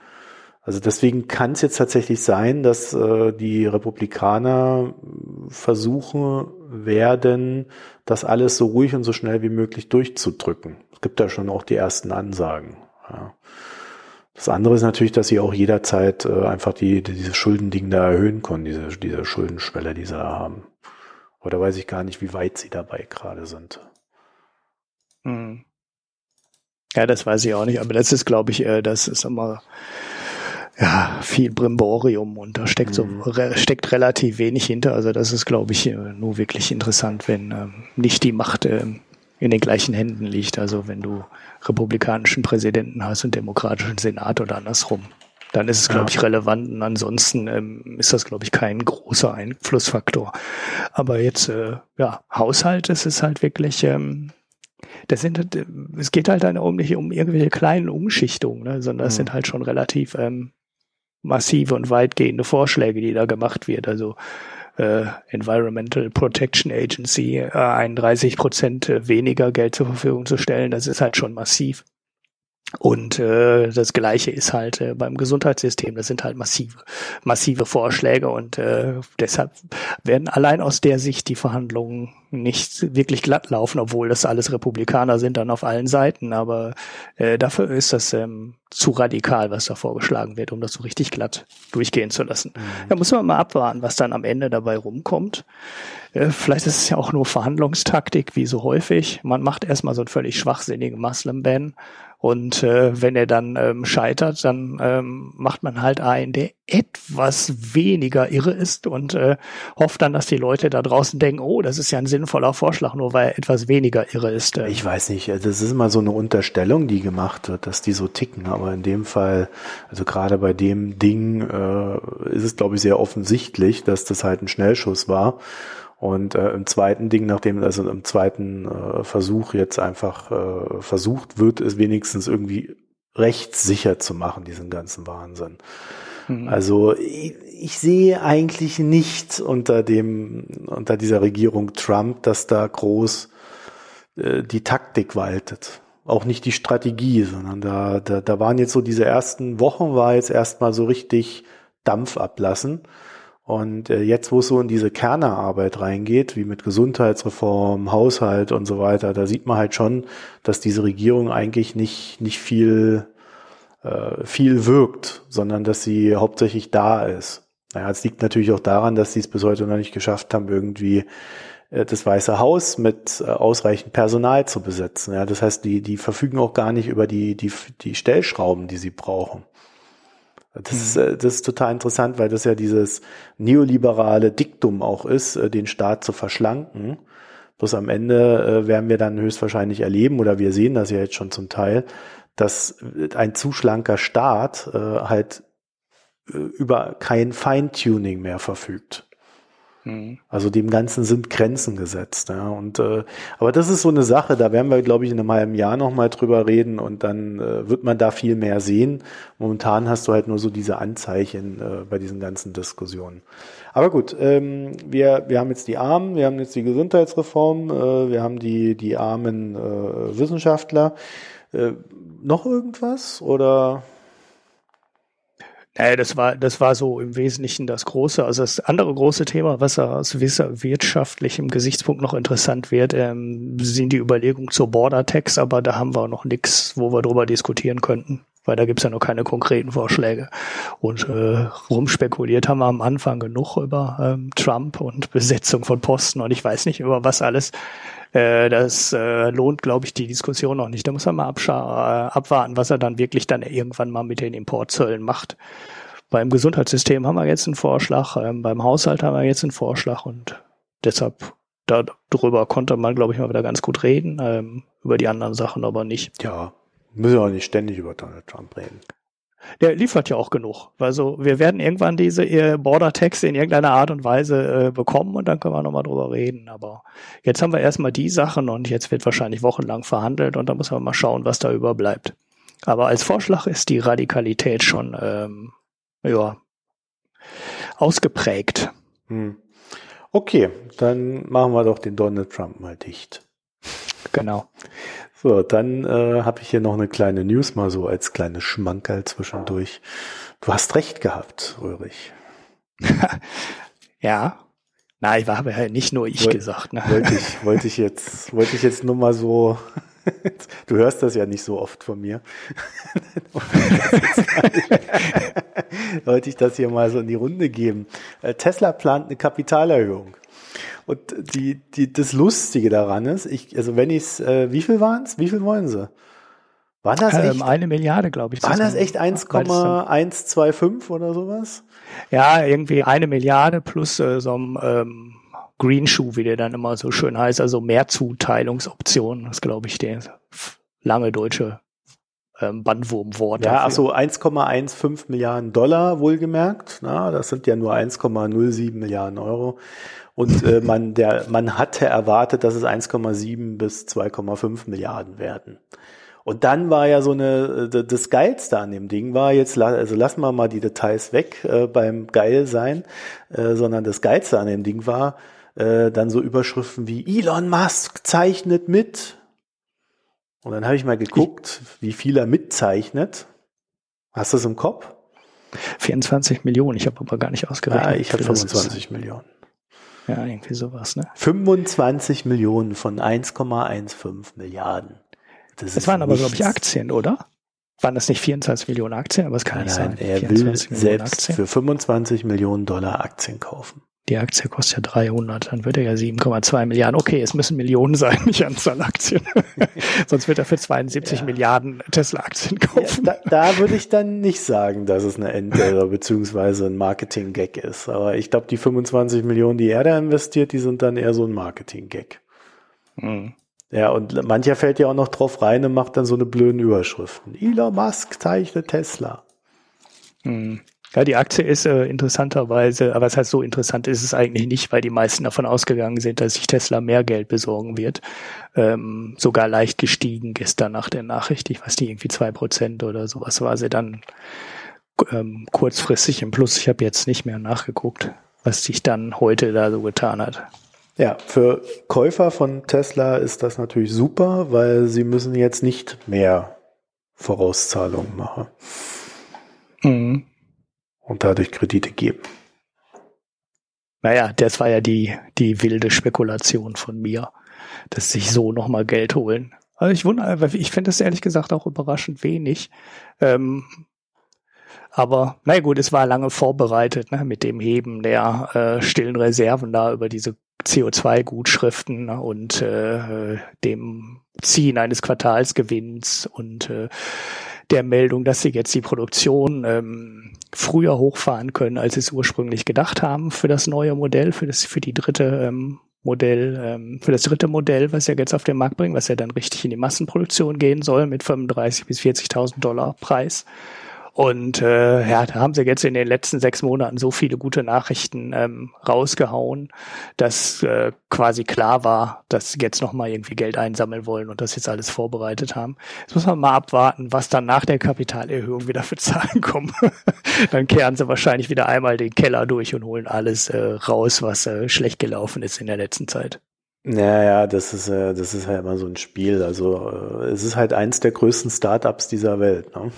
Speaker 1: Also deswegen kann es jetzt tatsächlich sein, dass äh, die Republikaner versuchen werden, das alles so ruhig und so schnell wie möglich durchzudrücken. Es gibt da schon auch die ersten Ansagen. Ja. Das andere ist natürlich, dass sie auch jederzeit äh, einfach die, die, diese Schuldending da erhöhen können, diese, diese Schuldenschwelle, die sie da haben. Oder weiß ich gar nicht, wie weit sie dabei gerade sind.
Speaker 2: Hm. Ja, das weiß ich auch nicht, aber das ist, glaube ich, äh, das ist immer ja, viel Brimborium und da steckt so mhm. re, steckt relativ wenig hinter. Also das ist, glaube ich, äh, nur wirklich interessant, wenn ähm, nicht die Macht ähm, in den gleichen Händen liegt. Also wenn du republikanischen Präsidenten hast und demokratischen Senat oder andersrum, dann ist es, glaube ich, relevant. Und ansonsten ähm, ist das, glaube ich, kein großer Einflussfaktor. Aber jetzt, äh, ja, Haushalt, es ist halt wirklich, ähm, das sind, es geht halt dann um nicht um irgendwelche kleinen Umschichtungen, ne, sondern das mhm. sind halt schon relativ ähm, massive und weitgehende Vorschläge, die da gemacht wird. Also äh, Environmental Protection Agency äh, 31 Prozent weniger Geld zur Verfügung zu stellen, das ist halt schon massiv. Und äh, das Gleiche ist halt äh, beim Gesundheitssystem. Das sind halt massive, massive Vorschläge und äh, deshalb werden allein aus der Sicht die Verhandlungen nicht wirklich glatt laufen, obwohl das alles Republikaner sind dann auf allen Seiten. Aber äh, dafür ist das ähm, zu radikal, was da vorgeschlagen wird, um das so richtig glatt durchgehen zu lassen. Mhm. Da muss man mal abwarten, was dann am Ende dabei rumkommt. Äh, vielleicht ist es ja auch nur Verhandlungstaktik, wie so häufig. Man macht erstmal so einen völlig schwachsinnigen Muslim-Ban Und äh, wenn er dann ähm, scheitert, dann ähm, macht man halt einen, der etwas weniger irre ist und äh, hofft dann, dass die Leute da draußen denken, oh, das ist ja ein sinnvoller Vorschlag, nur weil er etwas weniger irre ist.
Speaker 1: Ich weiß nicht, das ist immer so eine Unterstellung, die gemacht wird, dass die so ticken. Aber in dem Fall, also gerade bei dem Ding, äh, ist es, glaube ich, sehr offensichtlich, dass das halt ein Schnellschuss war. Und äh, im zweiten Ding, nachdem also im zweiten äh, Versuch jetzt einfach äh, versucht wird, es wenigstens irgendwie rechtssicher zu machen, diesen ganzen Wahnsinn. Mhm. Also ich, ich sehe eigentlich nicht unter dem unter dieser Regierung Trump, dass da groß äh, die Taktik waltet. Auch nicht die Strategie, sondern da, da, da waren jetzt so diese ersten Wochen, war jetzt erstmal so richtig Dampf ablassen. Und äh, jetzt, wo es so in diese Kernearbeit reingeht, wie mit Gesundheitsreform, Haushalt und so weiter, da sieht man halt schon, dass diese Regierung eigentlich nicht, nicht viel, äh, viel wirkt, sondern dass sie hauptsächlich da ist. Naja, es liegt natürlich auch daran, dass sie es bis heute noch nicht geschafft haben, irgendwie äh, das Weiße Haus mit äh, ausreichend Personal zu besetzen. Ja, das heißt, die, die verfügen auch gar nicht über die, die, die Stellschrauben, die sie brauchen. Das, mhm. ist, äh, das ist total interessant, weil das ja dieses neoliberale Diktum auch ist, äh, den Staat zu verschlanken. Bloß am Ende äh, werden wir dann höchstwahrscheinlich erleben, oder wir sehen das ja jetzt schon zum Teil, dass ein zu schlanker Staat halt über kein Feintuning mehr verfügt. Mhm. Also dem Ganzen sind Grenzen gesetzt. Ja. Und äh, aber das ist so eine Sache, da werden wir, glaube ich, in einem halben Jahr nochmal drüber reden und dann äh, wird man da viel mehr sehen. Momentan hast du halt nur so diese Anzeichen äh, bei diesen ganzen Diskussionen. Aber gut, ähm, wir, wir haben jetzt die Armen, wir haben jetzt die Gesundheitsreform, äh, wir haben die, die armen äh, Wissenschaftler. Äh, noch irgendwas oder?
Speaker 2: Naja, das war, das war so im Wesentlichen das große, also das andere große Thema, was aus wirtschaftlichem Gesichtspunkt noch interessant wird, ähm, sind die Überlegungen zur Border Tax, aber da haben wir noch nichts, wo wir drüber diskutieren könnten, weil da gibt's ja noch keine konkreten Vorschläge. Und äh, rumspekuliert haben wir am Anfang genug über ähm, Trump und Besetzung von Posten und ich weiß nicht über was alles. Äh, das äh, lohnt, glaube ich, die Diskussion noch nicht. Da muss man mal äh, abwarten, was er dann wirklich dann irgendwann mal mit den Importzöllen macht. Beim Gesundheitssystem haben wir jetzt einen Vorschlag, ähm, beim Haushalt haben wir jetzt einen Vorschlag und deshalb darüber konnte man, glaube ich, mal wieder ganz gut reden, ähm, über die anderen Sachen aber nicht.
Speaker 1: Ja, müssen wir auch nicht ständig über Donald Trump reden
Speaker 2: der liefert ja auch genug. Also wir werden irgendwann diese äh, Border-Texte in irgendeiner Art und Weise äh, bekommen und dann können wir nochmal drüber reden. Aber jetzt haben wir erstmal die Sachen und jetzt wird wahrscheinlich wochenlang verhandelt und da muss man mal schauen, was da überbleibt. Aber als Vorschlag ist die Radikalität schon ähm, ja, ausgeprägt. Hm.
Speaker 1: Okay, dann machen wir doch den Donald Trump mal dicht.
Speaker 2: Genau.
Speaker 1: So, dann äh, habe ich hier noch eine kleine News mal so als kleine Schmankerl zwischendurch. Du hast recht gehabt, Ulrich.
Speaker 2: ja. Na, ich habe ja nicht nur ich Woll, gesagt. Ne?
Speaker 1: Wollte ich, wollte ich jetzt, wollte ich jetzt nur mal so. du hörst das ja nicht so oft von mir. wollte ich das hier mal so in die Runde geben. Äh, Tesla plant eine Kapitalerhöhung. Und die, die, das Lustige daran ist, ich, also wenn ich es, äh, wie viel waren es? Wie viel wollen sie?
Speaker 2: War das ähm, echt? Ähm, eine Milliarde, glaube ich.
Speaker 1: War das echt 1,125 oder sowas?
Speaker 2: Ja, irgendwie eine Milliarde plus äh, so ein ähm, Green Shoe, wie der dann immer so schön heißt, also Mehrzuteilungsoption, das glaube ich der lange deutsche ähm, Bandwurmwort.
Speaker 1: Ja, ach so 1,15 Milliarden Dollar wohlgemerkt. Na, das sind ja nur 1,07 Milliarden Euro. Und äh, man, der, man hatte erwartet, dass es 1,7 bis 2,5 Milliarden werden. Und dann war ja so eine, äh, das Geilste an dem Ding war jetzt, also lassen wir mal die Details weg äh, beim Geil sein, äh, sondern das Geilste an dem Ding war äh, dann so Überschriften wie Elon Musk zeichnet mit. Und dann habe ich mal geguckt, wie viel er mitzeichnet. Hast du es im Kopf?
Speaker 2: 24 Millionen, ich habe aber gar nicht ausgerechnet.
Speaker 1: Ja, ich habe 25 Millionen.
Speaker 2: Ja, irgendwie sowas, ne?
Speaker 1: 25 Millionen von 1,15 Milliarden.
Speaker 2: Das, das waren aber, glaube ich, Aktien, oder? Waren das nicht 24 Millionen Aktien? Aber es kann nein, nicht nein,
Speaker 1: sein. Er will selbst Aktien. für 25 Millionen Dollar Aktien kaufen.
Speaker 2: Die Aktie kostet ja 300, dann wird er ja 7,2 Milliarden. Okay, es müssen Millionen sein, nicht Anzahl Aktien. Sonst wird er für 72 ja. Milliarden Tesla-Aktien kaufen.
Speaker 1: Ja, da, da, würde ich dann nicht sagen, dass es eine Endlehre beziehungsweise ein Marketing-Gag ist. Aber ich glaube, die 25 Millionen, die er da investiert, die sind dann eher so ein Marketing-Gag. Mhm. Ja, und mancher fällt ja auch noch drauf rein und macht dann so eine blöden Überschriften. Elon Musk zeichnet Tesla.
Speaker 2: Mhm. Ja, die Aktie ist äh, interessanterweise, aber es heißt so interessant ist es eigentlich nicht, weil die meisten davon ausgegangen sind, dass sich Tesla mehr Geld besorgen wird. Ähm, sogar leicht gestiegen gestern nach der Nachricht. Ich weiß nicht, irgendwie zwei Prozent oder sowas war sie dann ähm, kurzfristig im Plus. Ich habe jetzt nicht mehr nachgeguckt, was sich dann heute da so getan hat.
Speaker 1: Ja, für Käufer von Tesla ist das natürlich super, weil sie müssen jetzt nicht mehr Vorauszahlungen machen. Mhm und dadurch Kredite geben.
Speaker 2: Naja, das war ja die, die wilde Spekulation von mir, dass sich so nochmal Geld holen. Also ich wundere, ich finde das ehrlich gesagt auch überraschend wenig. Ähm, aber na gut, es war lange vorbereitet ne, mit dem Heben der äh, stillen Reserven da über diese CO2-Gutschriften und äh, dem Ziehen eines Quartalsgewinns und äh, der Meldung, dass sie jetzt die Produktion ähm, früher hochfahren können, als sie es ursprünglich gedacht haben für das neue Modell, für das für die dritte ähm, Modell, ähm, für das dritte Modell, was sie jetzt auf den Markt bringen, was ja dann richtig in die Massenproduktion gehen soll mit 35 bis 40.000 Dollar Preis. Und äh, ja, da haben sie jetzt in den letzten sechs Monaten so viele gute Nachrichten ähm, rausgehauen, dass äh, quasi klar war, dass sie jetzt nochmal irgendwie Geld einsammeln wollen und das jetzt alles vorbereitet haben. Jetzt muss man mal abwarten, was dann nach der Kapitalerhöhung wieder für Zahlen kommen. dann kehren sie wahrscheinlich wieder einmal den Keller durch und holen alles äh, raus, was äh, schlecht gelaufen ist in der letzten Zeit.
Speaker 1: Naja, das ist, äh, das ist halt immer so ein Spiel. Also äh, es ist halt eins der größten Startups dieser Welt. Ne?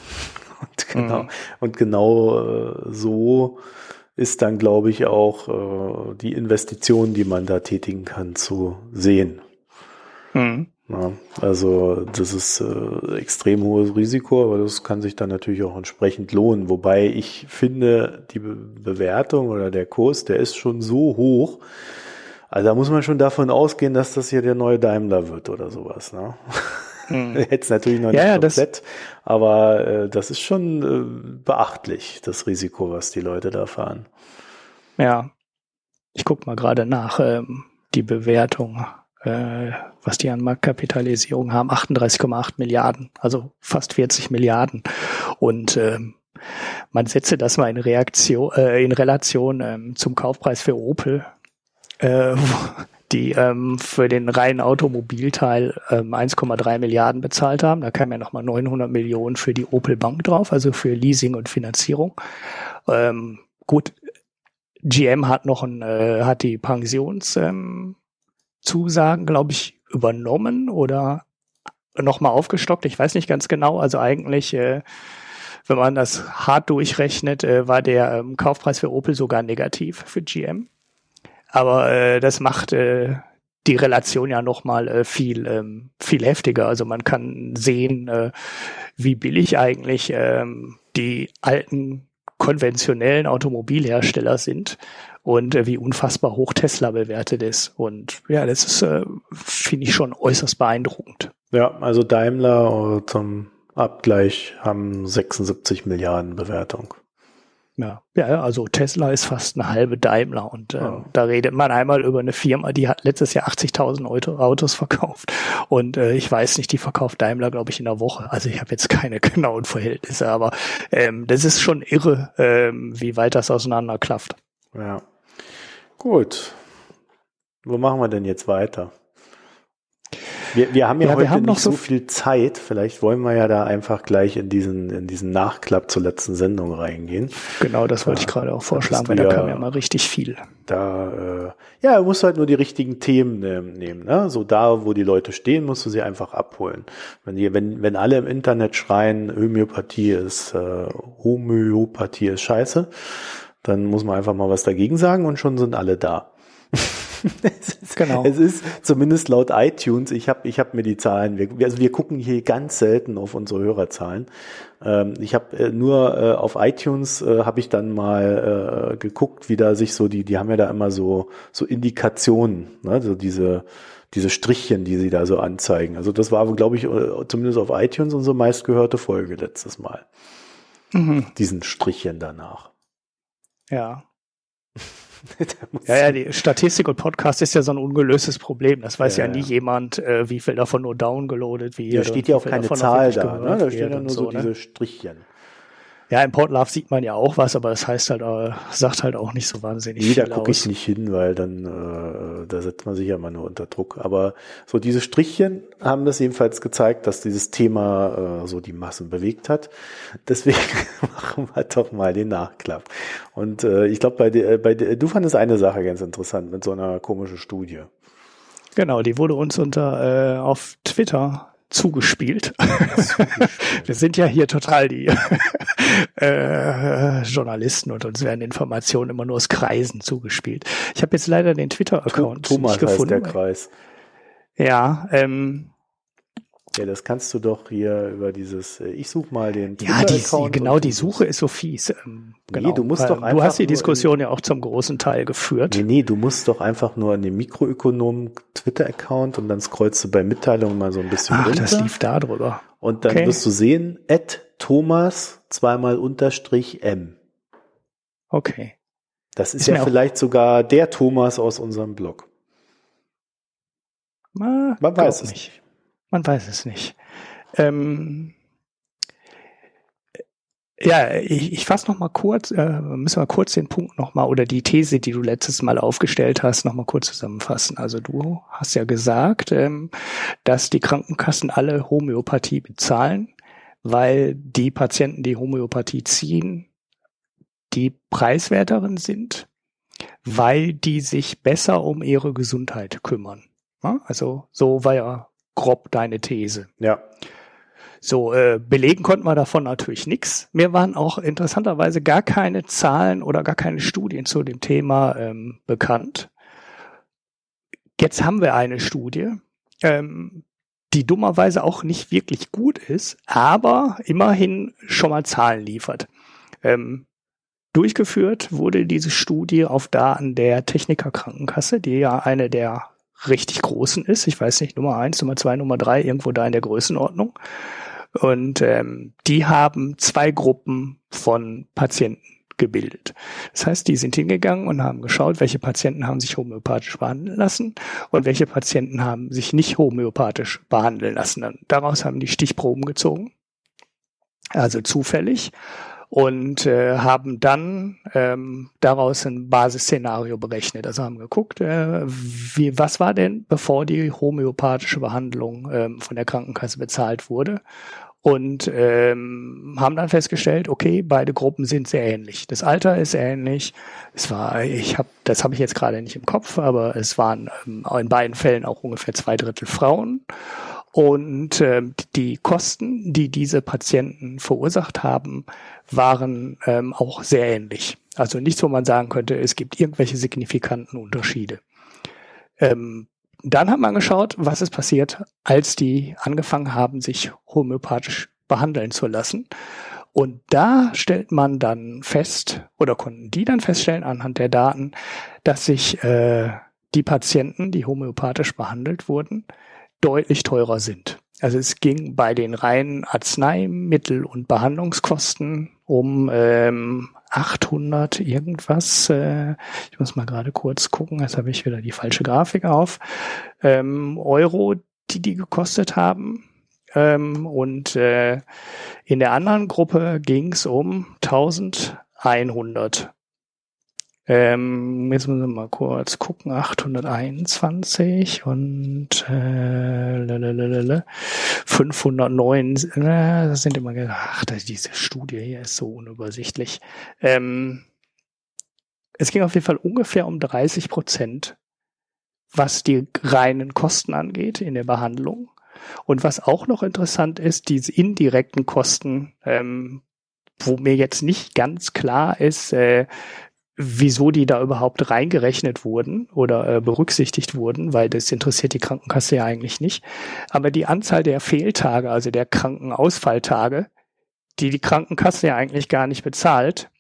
Speaker 1: Und genau, mhm. und genau äh, so ist dann, glaube ich, auch äh, die Investition, die man da tätigen kann, zu sehen. Mhm. Ja, also das ist äh, extrem hohes Risiko, aber das kann sich dann natürlich auch entsprechend lohnen. Wobei ich finde, die Be Bewertung oder der Kurs, der ist schon so hoch. Also da muss man schon davon ausgehen, dass das hier der neue Daimler wird oder sowas. Ne? Hm. Jetzt natürlich noch nicht ja, komplett, aber äh, das ist schon äh, beachtlich, das Risiko, was die Leute da fahren.
Speaker 2: Ja, ich guck mal gerade nach, ähm, die Bewertung, äh, was die an Marktkapitalisierung haben, 38,8 Milliarden, also fast 40 Milliarden. Und ähm, man setze das mal in Reaktion, äh, in Relation ähm, zum Kaufpreis für Opel. Äh, die ähm, für den reinen Automobilteil ähm, 1,3 Milliarden bezahlt haben. Da kamen ja nochmal 900 Millionen für die Opel Bank drauf, also für Leasing und Finanzierung. Ähm, gut, GM hat noch ein, äh, hat die Pensionszusagen, ähm, glaube ich, übernommen oder nochmal aufgestockt. Ich weiß nicht ganz genau. Also eigentlich, äh, wenn man das hart durchrechnet, äh, war der ähm, Kaufpreis für Opel sogar negativ für GM. Aber äh, das macht äh, die Relation ja nochmal äh, viel, ähm, viel heftiger. Also man kann sehen, äh, wie billig eigentlich ähm, die alten konventionellen Automobilhersteller sind und äh, wie unfassbar hoch Tesla bewertet ist. Und ja, das ist, äh, finde ich, schon äußerst beeindruckend.
Speaker 1: Ja, also Daimler zum Abgleich haben 76 Milliarden Bewertung.
Speaker 2: Ja, ja, also Tesla ist fast eine halbe Daimler und äh, oh. da redet man einmal über eine Firma, die hat letztes Jahr 80.000 Autos verkauft und äh, ich weiß nicht, die verkauft Daimler, glaube ich, in der Woche. Also ich habe jetzt keine genauen Verhältnisse, aber ähm, das ist schon irre, ähm, wie weit das auseinanderklafft.
Speaker 1: Ja, gut. Wo machen wir denn jetzt weiter? Wir, wir haben ja, ja heute haben nicht so viel Zeit. Vielleicht wollen wir ja da einfach gleich in diesen, in diesen Nachklapp zur letzten Sendung reingehen.
Speaker 2: Genau, das wollte ich gerade auch vorschlagen, weil da kam ja mal richtig viel.
Speaker 1: Da, äh, ja, du musst halt nur die richtigen Themen äh, nehmen. Ne? So da, wo die Leute stehen, musst du sie einfach abholen. Wenn, die, wenn, wenn alle im Internet schreien, Homöopathie ist, äh, Homöopathie ist scheiße, dann muss man einfach mal was dagegen sagen und schon sind alle da. es ist, genau. Es ist zumindest laut iTunes, ich habe ich hab mir die Zahlen, wir, also wir gucken hier ganz selten auf unsere Hörerzahlen. Ähm, ich habe äh, nur äh, auf iTunes äh, habe ich dann mal äh, geguckt, wie da sich so die, die haben ja da immer so so Indikationen, ne? so diese diese Strichchen, die sie da so anzeigen. Also das war, glaube ich, äh, zumindest auf iTunes unsere meistgehörte Folge letztes Mal. Mhm. Diesen Strichchen danach.
Speaker 2: Ja. ja, ja, die Statistik und Podcast ist ja so ein ungelöstes Problem. Das weiß ja, ja nie jemand, äh, wie viel davon nur downgeloadet wird.
Speaker 1: Da steht ja auch keine Zahl da, ne? Da stehen ja nur so, ne? diese Strichchen.
Speaker 2: Ja, im Portlove sieht man ja auch was, aber das heißt halt, äh, sagt halt auch nicht so wahnsinnig
Speaker 1: nee, viel. Da gucke ich nicht hin, weil dann äh, da setzt man sich ja mal nur unter Druck. Aber so diese Strichchen haben das jedenfalls gezeigt, dass dieses Thema äh, so die Massen bewegt hat. Deswegen machen wir doch mal den Nachklapp. Und äh, ich glaube, bei, dir, bei dir, du fandest eine Sache ganz interessant mit so einer komischen Studie.
Speaker 2: Genau, die wurde uns unter äh, auf Twitter zugespielt. Wir sind ja hier total die äh, Journalisten und uns werden Informationen immer nur aus Kreisen zugespielt. Ich habe jetzt leider den Twitter-Account
Speaker 1: Thomas nicht gefunden. Heißt der Kreis.
Speaker 2: Ja, ähm,
Speaker 1: ja, das kannst du doch hier über dieses, äh, ich suche mal den
Speaker 2: Ja, die, genau, die Suche ist so fies. Ähm, genau.
Speaker 1: Nee, du musst doch
Speaker 2: einfach Du hast die Diskussion ja auch zum großen Teil geführt.
Speaker 1: Nee, nee, du musst doch einfach nur an den Mikroökonomen Twitter-Account und dann scrollst du bei Mitteilungen mal so ein bisschen
Speaker 2: Ach, runter. das lief da drüber.
Speaker 1: Und dann okay. wirst du sehen, at Thomas zweimal unterstrich M.
Speaker 2: Okay.
Speaker 1: Das ist, ist ja vielleicht sogar der Thomas aus unserem Blog.
Speaker 2: Man weiß es nicht. Man weiß es nicht. Ähm, ja, ich, ich fasse noch mal kurz, äh, müssen wir kurz den Punkt noch mal oder die These, die du letztes Mal aufgestellt hast, noch mal kurz zusammenfassen. Also du hast ja gesagt, ähm, dass die Krankenkassen alle Homöopathie bezahlen, weil die Patienten, die Homöopathie ziehen, die preiswerteren sind, weil die sich besser um ihre Gesundheit kümmern. Ja, also so war ja grob deine These.
Speaker 1: Ja.
Speaker 2: So, äh, belegen konnten wir davon natürlich nichts. Mir waren auch interessanterweise gar keine Zahlen oder gar keine Studien zu dem Thema ähm, bekannt. Jetzt haben wir eine Studie, ähm, die dummerweise auch nicht wirklich gut ist, aber immerhin schon mal Zahlen liefert. Ähm, durchgeführt wurde diese Studie auf Daten der Techniker Krankenkasse, die ja eine der richtig großen ist. Ich weiß nicht, Nummer eins, Nummer zwei, Nummer drei, irgendwo da in der Größenordnung. Und ähm, die haben zwei Gruppen von Patienten gebildet. Das heißt, die sind hingegangen und haben geschaut, welche Patienten haben sich homöopathisch behandeln lassen und welche Patienten haben sich nicht homöopathisch behandeln lassen. Und daraus haben die Stichproben gezogen, also zufällig und äh, haben dann ähm, daraus ein Basisszenario berechnet. Also haben geguckt, äh, wie, was war denn, bevor die homöopathische Behandlung ähm, von der Krankenkasse bezahlt wurde und ähm, haben dann festgestellt, okay, beide Gruppen sind sehr ähnlich. Das Alter ist ähnlich. Es war, ich habe, das habe ich jetzt gerade nicht im Kopf, aber es waren ähm, in beiden Fällen auch ungefähr zwei Drittel Frauen. Und äh, die Kosten, die diese Patienten verursacht haben, waren ähm, auch sehr ähnlich. Also nichts, wo man sagen könnte, es gibt irgendwelche signifikanten Unterschiede. Ähm, dann hat man geschaut, was ist passiert, als die angefangen haben, sich homöopathisch behandeln zu lassen. Und da stellt man dann fest, oder konnten die dann feststellen anhand der Daten, dass sich äh, die Patienten, die homöopathisch behandelt wurden, deutlich teurer sind. Also es ging bei den reinen Arzneimittel- und Behandlungskosten um ähm, 800 irgendwas. Äh, ich muss mal gerade kurz gucken, jetzt habe ich wieder die falsche Grafik auf. Ähm, Euro, die die gekostet haben. Ähm, und äh, in der anderen Gruppe ging es um 1100 ähm, jetzt müssen wir mal kurz gucken. 821 und äh, lalalala, 509. Äh, das sind immer, ach, diese Studie hier ist so unübersichtlich. Ähm, es ging auf jeden Fall ungefähr um 30 Prozent, was die reinen Kosten angeht in der Behandlung. Und was auch noch interessant ist, diese indirekten Kosten, ähm, wo mir jetzt nicht ganz klar ist, äh, wieso die da überhaupt reingerechnet wurden oder äh, berücksichtigt wurden, weil das interessiert die Krankenkasse ja eigentlich nicht. Aber die Anzahl der Fehltage, also der Krankenausfalltage, die die Krankenkasse ja eigentlich gar nicht bezahlt,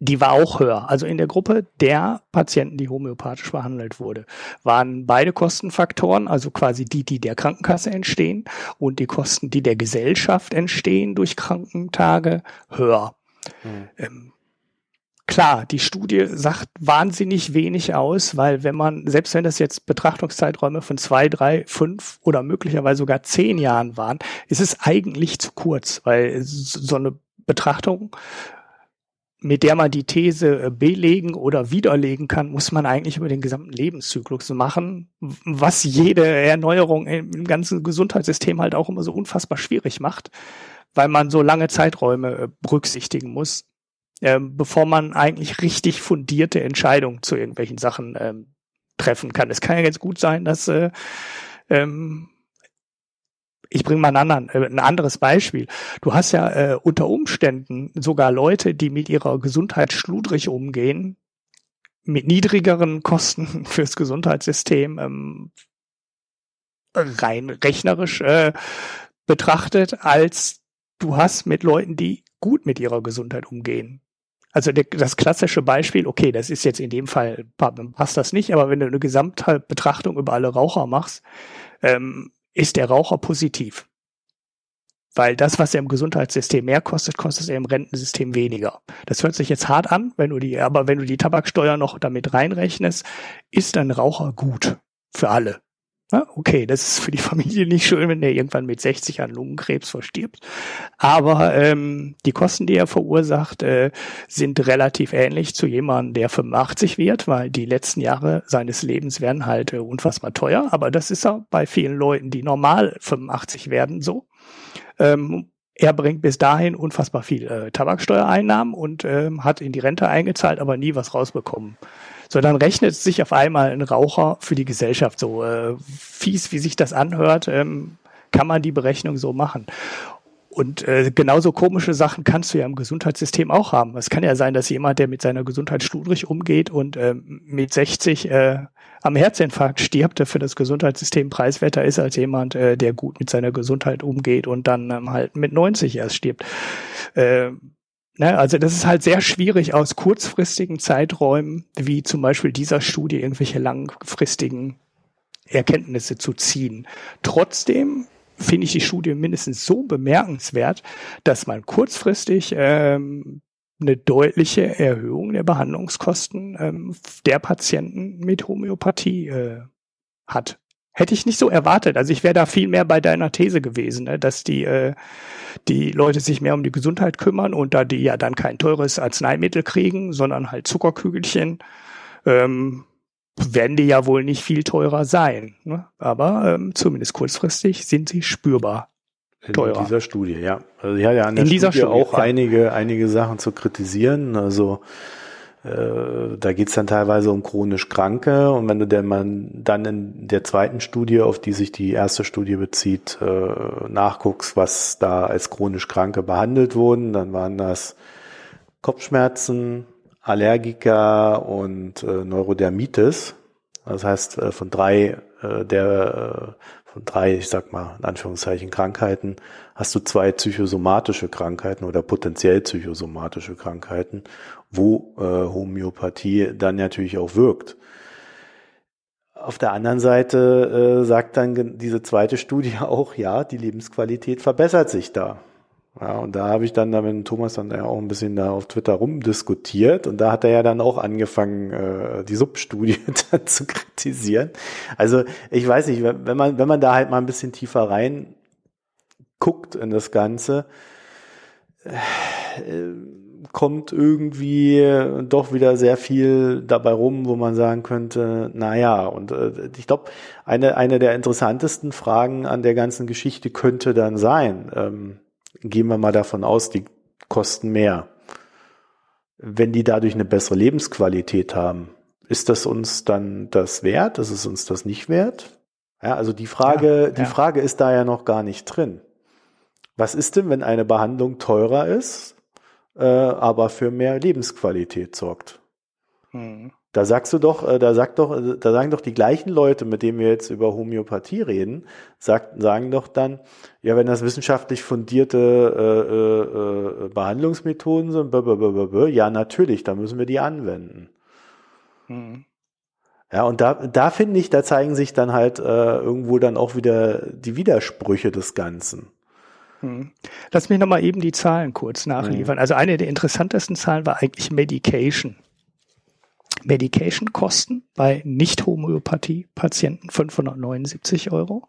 Speaker 2: die war auch höher. Also in der Gruppe der Patienten, die homöopathisch behandelt wurde, waren beide Kostenfaktoren, also quasi die, die der Krankenkasse entstehen und die Kosten, die der Gesellschaft entstehen durch Krankentage, höher. Mhm. Ähm, Klar, die Studie sagt wahnsinnig wenig aus, weil wenn man, selbst wenn das jetzt Betrachtungszeiträume von zwei, drei, fünf oder möglicherweise sogar zehn Jahren waren, ist es eigentlich zu kurz, weil so eine Betrachtung, mit der man die These äh, belegen oder widerlegen kann, muss man eigentlich über den gesamten Lebenszyklus machen, was jede Erneuerung im ganzen Gesundheitssystem halt auch immer so unfassbar schwierig macht, weil man so lange Zeiträume äh, berücksichtigen muss ähm, bevor man eigentlich richtig fundierte Entscheidungen zu irgendwelchen Sachen ähm, treffen kann. Es kann ja jetzt gut sein, dass äh, ähm, ich bringe mal einen anderen, äh, ein anderes Beispiel. Du hast ja äh, unter Umständen sogar Leute, die mit ihrer Gesundheit schludrig umgehen, mit niedrigeren Kosten fürs Gesundheitssystem, ähm, rein rechnerisch äh, betrachtet, als du hast mit Leuten, die gut mit ihrer Gesundheit umgehen. Also das klassische Beispiel, okay, das ist jetzt in dem Fall, passt das nicht, aber wenn du eine Gesamtbetrachtung über alle Raucher machst, ähm, ist der Raucher positiv. Weil das, was er im Gesundheitssystem mehr kostet, kostet er im Rentensystem weniger. Das hört sich jetzt hart an, wenn du die, aber wenn du die Tabaksteuer noch damit reinrechnest, ist ein Raucher gut für alle. Okay, das ist für die Familie nicht schön, wenn der irgendwann mit 60 an Lungenkrebs verstirbt. Aber ähm, die Kosten, die er verursacht, äh, sind relativ ähnlich zu jemandem, der 85 wird, weil die letzten Jahre seines Lebens werden halt äh, unfassbar teuer. Aber das ist auch bei vielen Leuten, die normal 85 werden, so. Ähm, er bringt bis dahin unfassbar viel äh, Tabaksteuereinnahmen und ähm, hat in die Rente eingezahlt, aber nie was rausbekommen. So, dann rechnet sich auf einmal ein Raucher für die Gesellschaft. So äh, fies, wie sich das anhört, ähm, kann man die Berechnung so machen. Und äh, genauso komische Sachen kannst du ja im Gesundheitssystem auch haben. Es kann ja sein, dass jemand, der mit seiner Gesundheit schludrig umgeht und äh, mit 60 äh, am Herzinfarkt stirbt, der für das Gesundheitssystem preiswerter ist als jemand, äh, der gut mit seiner Gesundheit umgeht und dann ähm, halt mit 90 erst stirbt. Äh, Ne, also das ist halt sehr schwierig aus kurzfristigen Zeiträumen, wie zum Beispiel dieser Studie, irgendwelche langfristigen Erkenntnisse zu ziehen. Trotzdem finde ich die Studie mindestens so bemerkenswert, dass man kurzfristig ähm, eine deutliche Erhöhung der Behandlungskosten ähm, der Patienten mit Homöopathie äh, hat. Hätte ich nicht so erwartet. Also ich wäre da viel mehr bei deiner These gewesen, ne, dass die, äh, die Leute sich mehr um die Gesundheit kümmern und da die ja dann kein teures Arzneimittel kriegen, sondern halt Zuckerkügelchen, ähm, werden die ja wohl nicht viel teurer sein. Ne? Aber ähm, zumindest kurzfristig sind sie spürbar teurer.
Speaker 1: In dieser Studie, ja. Also ich hatte ja an der In Studie, Studie auch ja. einige, einige Sachen zu kritisieren. Also äh, da geht's dann teilweise um chronisch Kranke und wenn du denn man dann in der zweiten Studie, auf die sich die erste Studie bezieht, äh, nachguckst, was da als chronisch Kranke behandelt wurden, dann waren das Kopfschmerzen, Allergiker und äh, Neurodermitis. Das heißt, von drei der drei, ich sag mal, in Anführungszeichen Krankheiten, hast du zwei psychosomatische Krankheiten oder potenziell psychosomatische Krankheiten wo äh, Homöopathie dann natürlich auch wirkt. Auf der anderen Seite äh, sagt dann diese zweite Studie auch, ja, die Lebensqualität verbessert sich da. Ja, und da habe ich dann da mit Thomas dann ja auch ein bisschen da auf Twitter rumdiskutiert und da hat er ja dann auch angefangen, äh, die Substudie zu kritisieren. Also ich weiß nicht, wenn man, wenn man da halt mal ein bisschen tiefer rein guckt in das Ganze, äh, kommt irgendwie doch wieder sehr viel dabei rum, wo man sagen könnte, naja, und äh, ich glaube, eine, eine der interessantesten Fragen an der ganzen Geschichte könnte dann sein, ähm, gehen wir mal davon aus, die kosten mehr. Wenn die dadurch eine bessere Lebensqualität haben, ist das uns dann das wert? Ist es uns das nicht wert? Ja, also die Frage, ja, ja. die Frage ist da ja noch gar nicht drin. Was ist denn, wenn eine Behandlung teurer ist? äh, aber für mehr Lebensqualität sorgt. Hm. Da sagst du doch, äh, da sagt doch, äh, da sagen doch die gleichen Leute, mit denen wir jetzt über Homöopathie reden, sagt, sagen doch dann, ja, wenn das wissenschaftlich fundierte äh, äh, Behandlungsmethoden sind, ja, natürlich, da müssen wir die anwenden. Mhm. Ja, und da, da finde ich, da zeigen sich dann halt äh, irgendwo dann auch wieder die Widersprüche des Ganzen.
Speaker 2: Hm. Lass mich nochmal eben die Zahlen kurz nachliefern. Mhm. Also eine der interessantesten Zahlen war eigentlich Medication. Medication-Kosten bei Nicht-Homöopathie-Patienten 579 Euro,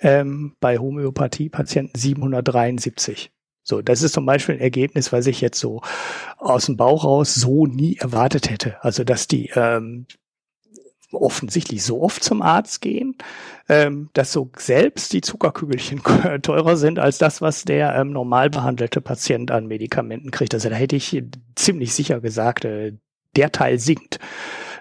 Speaker 2: ähm, bei Homöopathie-Patienten 773. So, das ist zum Beispiel ein Ergebnis, was ich jetzt so aus dem Bauch raus so nie erwartet hätte. Also, dass die ähm, offensichtlich so oft zum Arzt gehen, ähm, dass so selbst die Zuckerkügelchen teurer sind als das, was der ähm, normal behandelte Patient an Medikamenten kriegt. Also da hätte ich ziemlich sicher gesagt, äh, der Teil sinkt.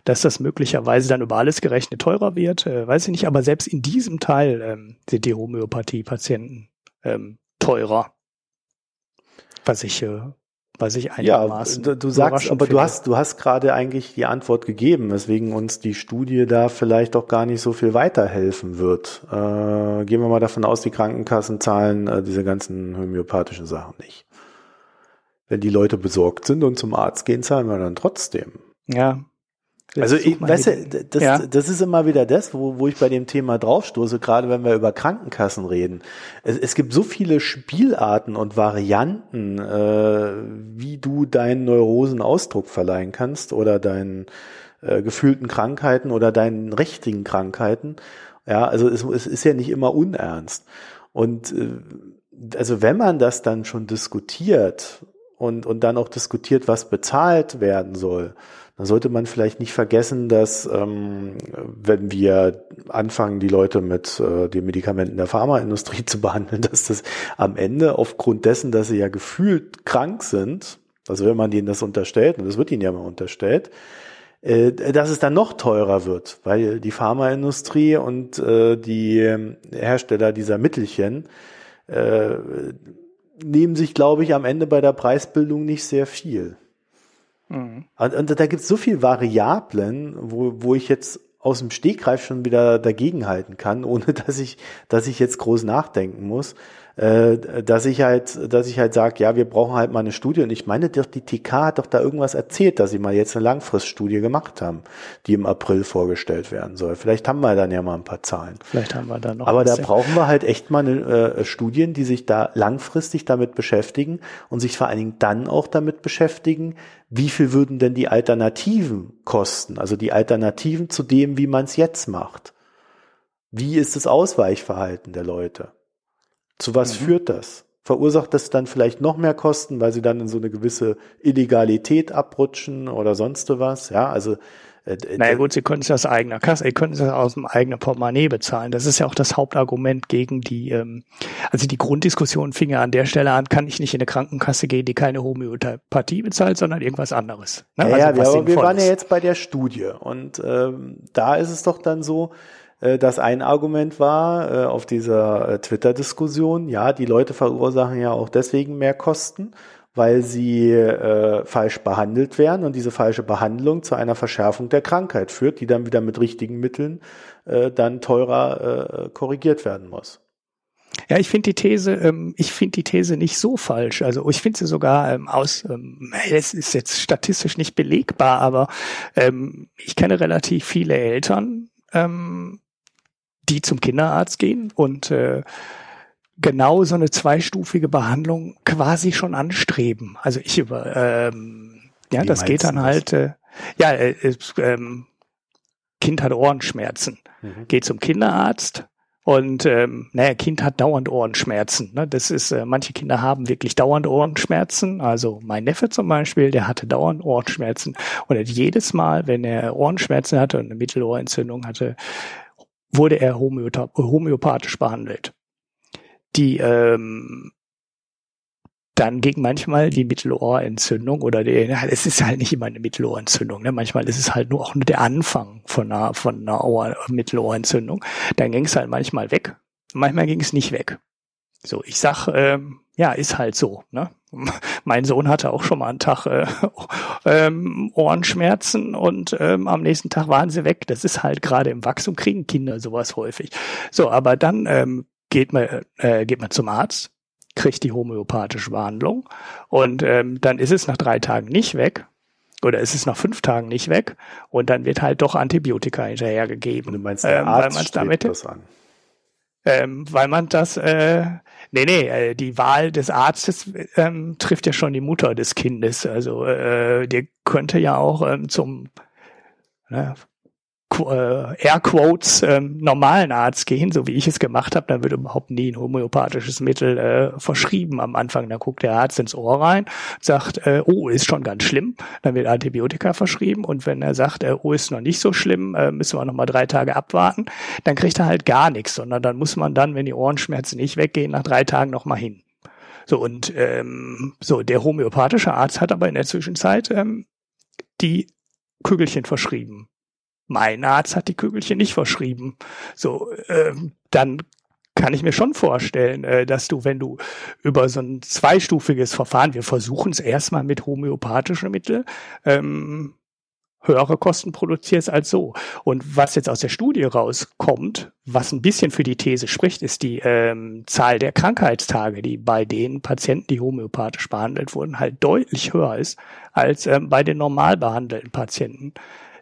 Speaker 2: Dass das möglicherweise dann über alles gerechnet teurer wird, äh, weiß ich nicht, aber selbst in diesem Teil ähm, sind die Homöopathie-Patienten ähm, teurer. Was ich äh, was ich
Speaker 1: einigermaßen. Ja, du, sagst, aber finde. du hast, du hast gerade eigentlich die Antwort gegeben, weswegen uns die Studie da vielleicht auch gar nicht so viel weiterhelfen wird. Äh, gehen wir mal davon aus, die Krankenkassen zahlen äh, diese ganzen homöopathischen Sachen nicht. Wenn die Leute besorgt sind und zum Arzt gehen, zahlen wir dann trotzdem.
Speaker 2: Ja,
Speaker 1: also ich, weißt du, das, ja. das ist immer wieder das, wo, wo ich bei dem Thema draufstoße, gerade wenn wir über Krankenkassen reden. Es, es gibt so viele Spielarten und Varianten, äh, wie du deinen Neurosen Ausdruck verleihen kannst oder deinen äh, gefühlten Krankheiten oder deinen richtigen Krankheiten. Ja, also es, es ist ja nicht immer unernst. Und äh, also wenn man das dann schon diskutiert und, und dann auch diskutiert, was bezahlt werden soll, dann sollte man vielleicht nicht vergessen, dass ähm, wenn wir anfangen, die Leute mit äh, den Medikamenten der Pharmaindustrie zu behandeln, dass das am Ende aufgrund dessen, dass sie ja gefühlt krank sind, also wenn man ihnen das unterstellt, und das wird ihnen ja mal unterstellt, äh, dass es dann noch teurer wird, weil die Pharmaindustrie und äh, die Hersteller dieser Mittelchen äh, nehmen sich, glaube ich, am Ende bei der Preisbildung nicht sehr viel. Mhm. Und, und, da gibt es so viele Variablen, wo, wo ich jetzt aus dem Stegreif schon wieder dagegenhalten kann, ohne dass ich, dass ich jetzt groß nachdenken muss dass ich halt, dass ich halt sage, ja, wir brauchen halt mal eine Studie. Und ich meine, die TK hat doch da irgendwas erzählt, dass sie mal jetzt eine Langfriststudie gemacht haben, die im April vorgestellt werden soll. Vielleicht haben wir dann ja mal ein paar Zahlen.
Speaker 2: Vielleicht haben wir dann noch.
Speaker 1: Aber da brauchen wir halt echt mal eine, äh, Studien, die sich da langfristig damit beschäftigen und sich vor allen Dingen dann auch damit beschäftigen, wie viel würden denn die Alternativen kosten? Also die Alternativen zu dem, wie man es jetzt macht. Wie ist das Ausweichverhalten der Leute? Zu was mhm. führt das? Verursacht das dann vielleicht noch mehr Kosten, weil sie dann in so eine gewisse Illegalität abrutschen oder sonst was? Ja, also
Speaker 2: äh, naja gut, sie können es aus eigener Kasse, sie können es aus dem eigenen Portemonnaie bezahlen. Das ist ja auch das Hauptargument gegen die, ähm, also die Grunddiskussion fing ja an der Stelle an, kann ich nicht in eine Krankenkasse gehen, die keine Homöopathie bezahlt, sondern irgendwas anderes.
Speaker 1: Ne? Ja, also, ja wir, wir waren ja jetzt bei der Studie und ähm, da ist es doch dann so, äh, das ein Argument war äh, auf dieser äh, Twitter-Diskussion, ja, die Leute verursachen ja auch deswegen mehr Kosten, weil sie äh, falsch behandelt werden und diese falsche Behandlung zu einer Verschärfung der Krankheit führt, die dann wieder mit richtigen Mitteln äh, dann teurer äh, korrigiert werden muss.
Speaker 2: Ja, ich finde die These, ähm, ich finde die These nicht so falsch. Also ich finde sie sogar ähm, aus, ähm, es ist jetzt statistisch nicht belegbar, aber ähm, ich kenne relativ viele Eltern, ähm, die zum Kinderarzt gehen und äh, genau so eine zweistufige Behandlung quasi schon anstreben. Also ich über ähm, ja, Wie das geht dann halt äh, ja, äh, ähm, Kind hat Ohrenschmerzen, mhm. geht zum Kinderarzt und ähm, naja, Kind hat dauernd Ohrenschmerzen. Ne? Das ist, äh, manche Kinder haben wirklich dauernd Ohrenschmerzen. Also mein Neffe zum Beispiel, der hatte dauernd Ohrenschmerzen und hat jedes Mal, wenn er Ohrenschmerzen hatte und eine Mittelohrentzündung hatte, wurde er homöopathisch behandelt. Die ähm, dann ging manchmal die Mittelohrentzündung oder die, es ist halt nicht immer eine Mittelohrentzündung, ne? manchmal ist es halt nur auch nur der Anfang von einer, von einer Ohr, Mittelohrentzündung. Dann ging es halt manchmal weg, manchmal ging es nicht weg. So, ich sag, ähm, ja, ist halt so. Ne? mein Sohn hatte auch schon mal einen Tag äh, ähm, Ohrenschmerzen und ähm, am nächsten Tag waren sie weg. Das ist halt gerade im Wachstum kriegen Kinder sowas häufig. So, aber dann ähm, geht man äh, geht man zum Arzt, kriegt die homöopathische Behandlung und ähm, dann ist es nach drei Tagen nicht weg oder ist es nach fünf Tagen nicht weg und dann wird halt doch Antibiotika hinterhergegeben. Und
Speaker 1: du meinst, der ähm, Arzt
Speaker 2: weil damit, das an? Ähm, weil man das, äh, nee, nee, äh, die Wahl des Arztes ähm, trifft ja schon die Mutter des Kindes. Also äh, der könnte ja auch ähm, zum ne, Airquotes ähm, normalen Arzt gehen, so wie ich es gemacht habe, dann wird überhaupt nie ein homöopathisches Mittel äh, verschrieben am Anfang. Dann guckt der Arzt ins Ohr rein, sagt, äh, oh, ist schon ganz schlimm, dann wird Antibiotika verschrieben und wenn er sagt, äh, oh, ist noch nicht so schlimm, äh, müssen wir noch mal drei Tage abwarten, dann kriegt er halt gar nichts, sondern dann muss man dann, wenn die Ohrenschmerzen nicht weggehen, nach drei Tagen noch mal hin. So und ähm, so der homöopathische Arzt hat aber in der Zwischenzeit ähm, die Kügelchen verschrieben mein Arzt hat die Kügelchen nicht verschrieben. So, äh, dann kann ich mir schon vorstellen, äh, dass du, wenn du über so ein zweistufiges Verfahren, wir versuchen es erstmal mit homöopathischen Mitteln, ähm, höhere Kosten produzierst als so. Und was jetzt aus der Studie rauskommt, was ein bisschen für die These spricht, ist die ähm, Zahl der Krankheitstage, die bei den Patienten, die homöopathisch behandelt wurden, halt deutlich höher ist als ähm, bei den normal behandelten Patienten.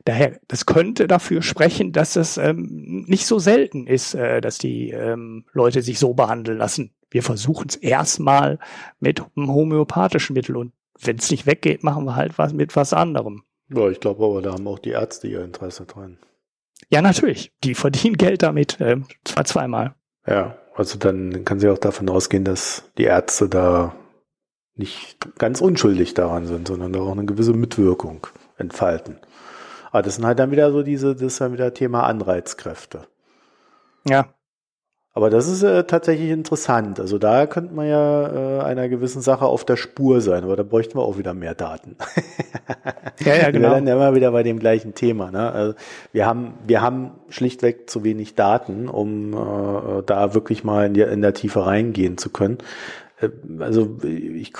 Speaker 2: Daher, das könnte dafür sprechen, dass es ähm, nicht so selten ist, äh, dass die ähm, Leute sich so behandeln lassen. Wir versuchen es erstmal mit einem homöopathischen Mittel und wenn es nicht weggeht, machen wir halt was mit was anderem.
Speaker 1: Ja, ich glaube aber, da haben auch die Ärzte ihr Interesse dran.
Speaker 2: Ja, natürlich. Die verdienen Geld damit, äh, zwar zweimal.
Speaker 1: Ja, also dann kann sie auch davon ausgehen, dass die Ärzte da nicht ganz unschuldig daran sind, sondern da auch eine gewisse Mitwirkung entfalten. Aber das sind halt dann wieder so diese, das ist dann wieder Thema Anreizkräfte.
Speaker 2: Ja.
Speaker 1: Aber das ist äh, tatsächlich interessant. Also da könnte man ja äh, einer gewissen Sache auf der Spur sein, aber da bräuchten wir auch wieder mehr Daten.
Speaker 2: ja, ja, genau. Wir
Speaker 1: werden ja immer wieder bei dem gleichen Thema. Ne? Also wir haben, wir haben schlichtweg zu wenig Daten, um äh, da wirklich mal in, die, in der Tiefe reingehen zu können. Äh, also ich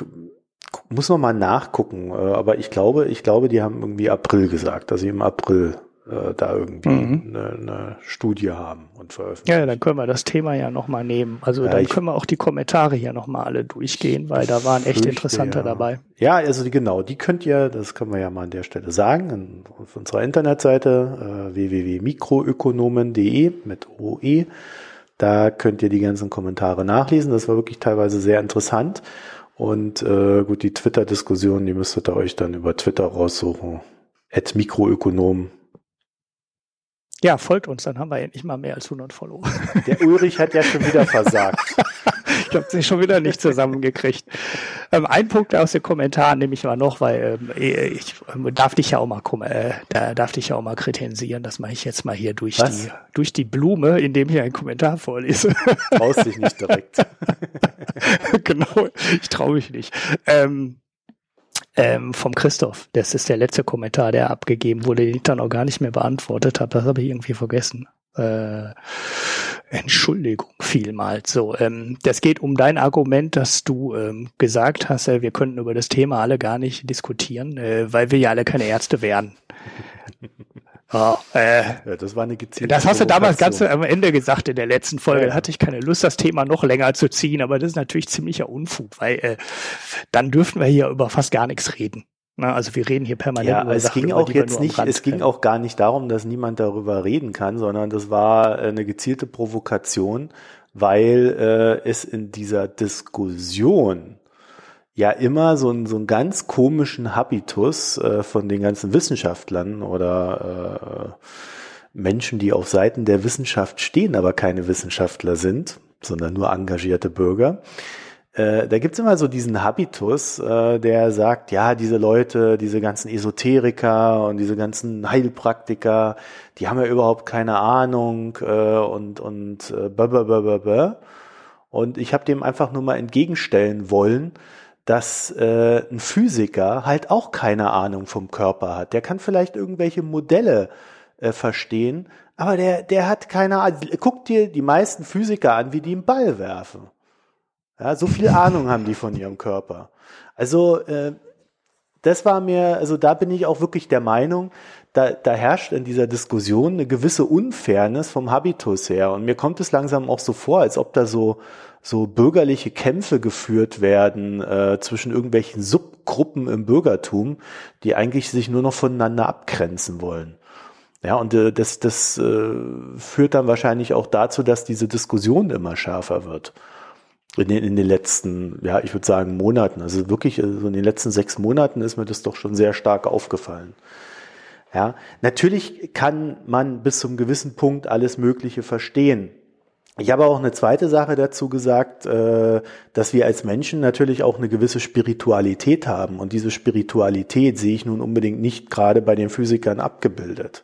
Speaker 1: muss noch mal nachgucken, äh, aber ich glaube, ich glaube, die haben irgendwie April gesagt, dass sie im April äh, da irgendwie mhm. eine, eine, Studie haben und veröffentlichen.
Speaker 2: Ja, dann können wir das Thema ja noch mal nehmen. Also ja, dann können wir auch die Kommentare hier noch mal alle durchgehen, weil da waren echt interessante
Speaker 1: ja.
Speaker 2: dabei.
Speaker 1: Ja, also genau, die könnt ihr, das können wir ja mal an der Stelle sagen, auf unserer Internetseite äh, www.mikroökonomen.de mit OE. Da könnt ihr die ganzen Kommentare nachlesen. Das war wirklich teilweise sehr interessant. Und äh, gut, die Twitter-Diskussion, die müsstet ihr euch dann über Twitter raussuchen. At Mikroökonom.
Speaker 2: Ja, folgt uns, dann haben wir endlich mal mehr als 100 Follower.
Speaker 1: Der Ulrich hat ja schon wieder versagt.
Speaker 2: ich habe sie schon wieder nicht zusammengekriegt. Ähm, ein Punkt aus den Kommentaren nehme ich mal noch, weil ähm, eh, ich ähm, darf dich ja auch mal äh, da darf dich ja auch mal kritisieren. Das mache ich jetzt mal hier durch Was? die durch die Blume, indem ich einen Kommentar vorlese.
Speaker 1: Traust dich nicht direkt.
Speaker 2: genau, ich traue mich nicht. Ähm, ähm, vom Christoph. Das ist der letzte Kommentar, der abgegeben wurde, den ich dann auch gar nicht mehr beantwortet habe. Das habe ich irgendwie vergessen. Äh, Entschuldigung vielmals. So, ähm, das geht um dein Argument, dass du ähm, gesagt hast, äh, wir könnten über das Thema alle gar nicht diskutieren, äh, weil wir ja alle keine Ärzte wären.
Speaker 1: Oh, äh, ja, das war eine gezielte
Speaker 2: Das hast du damals ganz am Ende gesagt in der letzten Folge. Ja. Da hatte ich keine Lust, das Thema noch länger zu ziehen, aber das ist natürlich ziemlicher Unfug, weil äh, dann dürften wir hier über fast gar nichts reden. Na, also wir reden hier permanent
Speaker 1: ja, über es Sachen, ging auch jetzt nicht, es ging auch gar nicht darum, dass niemand darüber reden kann, sondern das war eine gezielte Provokation, weil äh, es in dieser Diskussion ja immer so, einen so einen ganz komischen Habitus äh, von den ganzen Wissenschaftlern oder äh, Menschen, die auf Seiten der Wissenschaft stehen, aber keine Wissenschaftler sind, sondern nur engagierte Bürger. Äh, da gibt's immer so diesen Habitus, äh, der sagt, ja, diese Leute, diese ganzen Esoteriker und diese ganzen Heilpraktiker, die haben ja überhaupt keine Ahnung äh, und und äh, blah, und ich habe dem einfach nur mal entgegenstellen wollen, dass äh, ein Physiker halt auch keine Ahnung vom Körper hat. Der kann vielleicht irgendwelche Modelle äh, verstehen, aber der, der hat keine Ahnung. Guck dir die meisten Physiker an, wie die einen Ball werfen. Ja, so viel Ahnung haben die von ihrem Körper. Also äh, das war mir, also da bin ich auch wirklich der Meinung, da, da herrscht in dieser Diskussion eine gewisse Unfairness vom Habitus her. Und mir kommt es langsam auch so vor, als ob da so, so bürgerliche Kämpfe geführt werden äh, zwischen irgendwelchen Subgruppen im Bürgertum, die eigentlich sich nur noch voneinander abgrenzen wollen. Ja, und äh, das, das äh, führt dann wahrscheinlich auch dazu, dass diese Diskussion immer schärfer wird. In den, in den letzten, ja, ich würde sagen, Monaten. Also wirklich, also in den letzten sechs Monaten ist mir das doch schon sehr stark aufgefallen. Ja, natürlich kann man bis zum gewissen Punkt alles Mögliche verstehen. Ich habe auch eine zweite Sache dazu gesagt, äh, dass wir als Menschen natürlich auch eine gewisse Spiritualität haben. Und diese Spiritualität sehe ich nun unbedingt nicht gerade bei den Physikern abgebildet.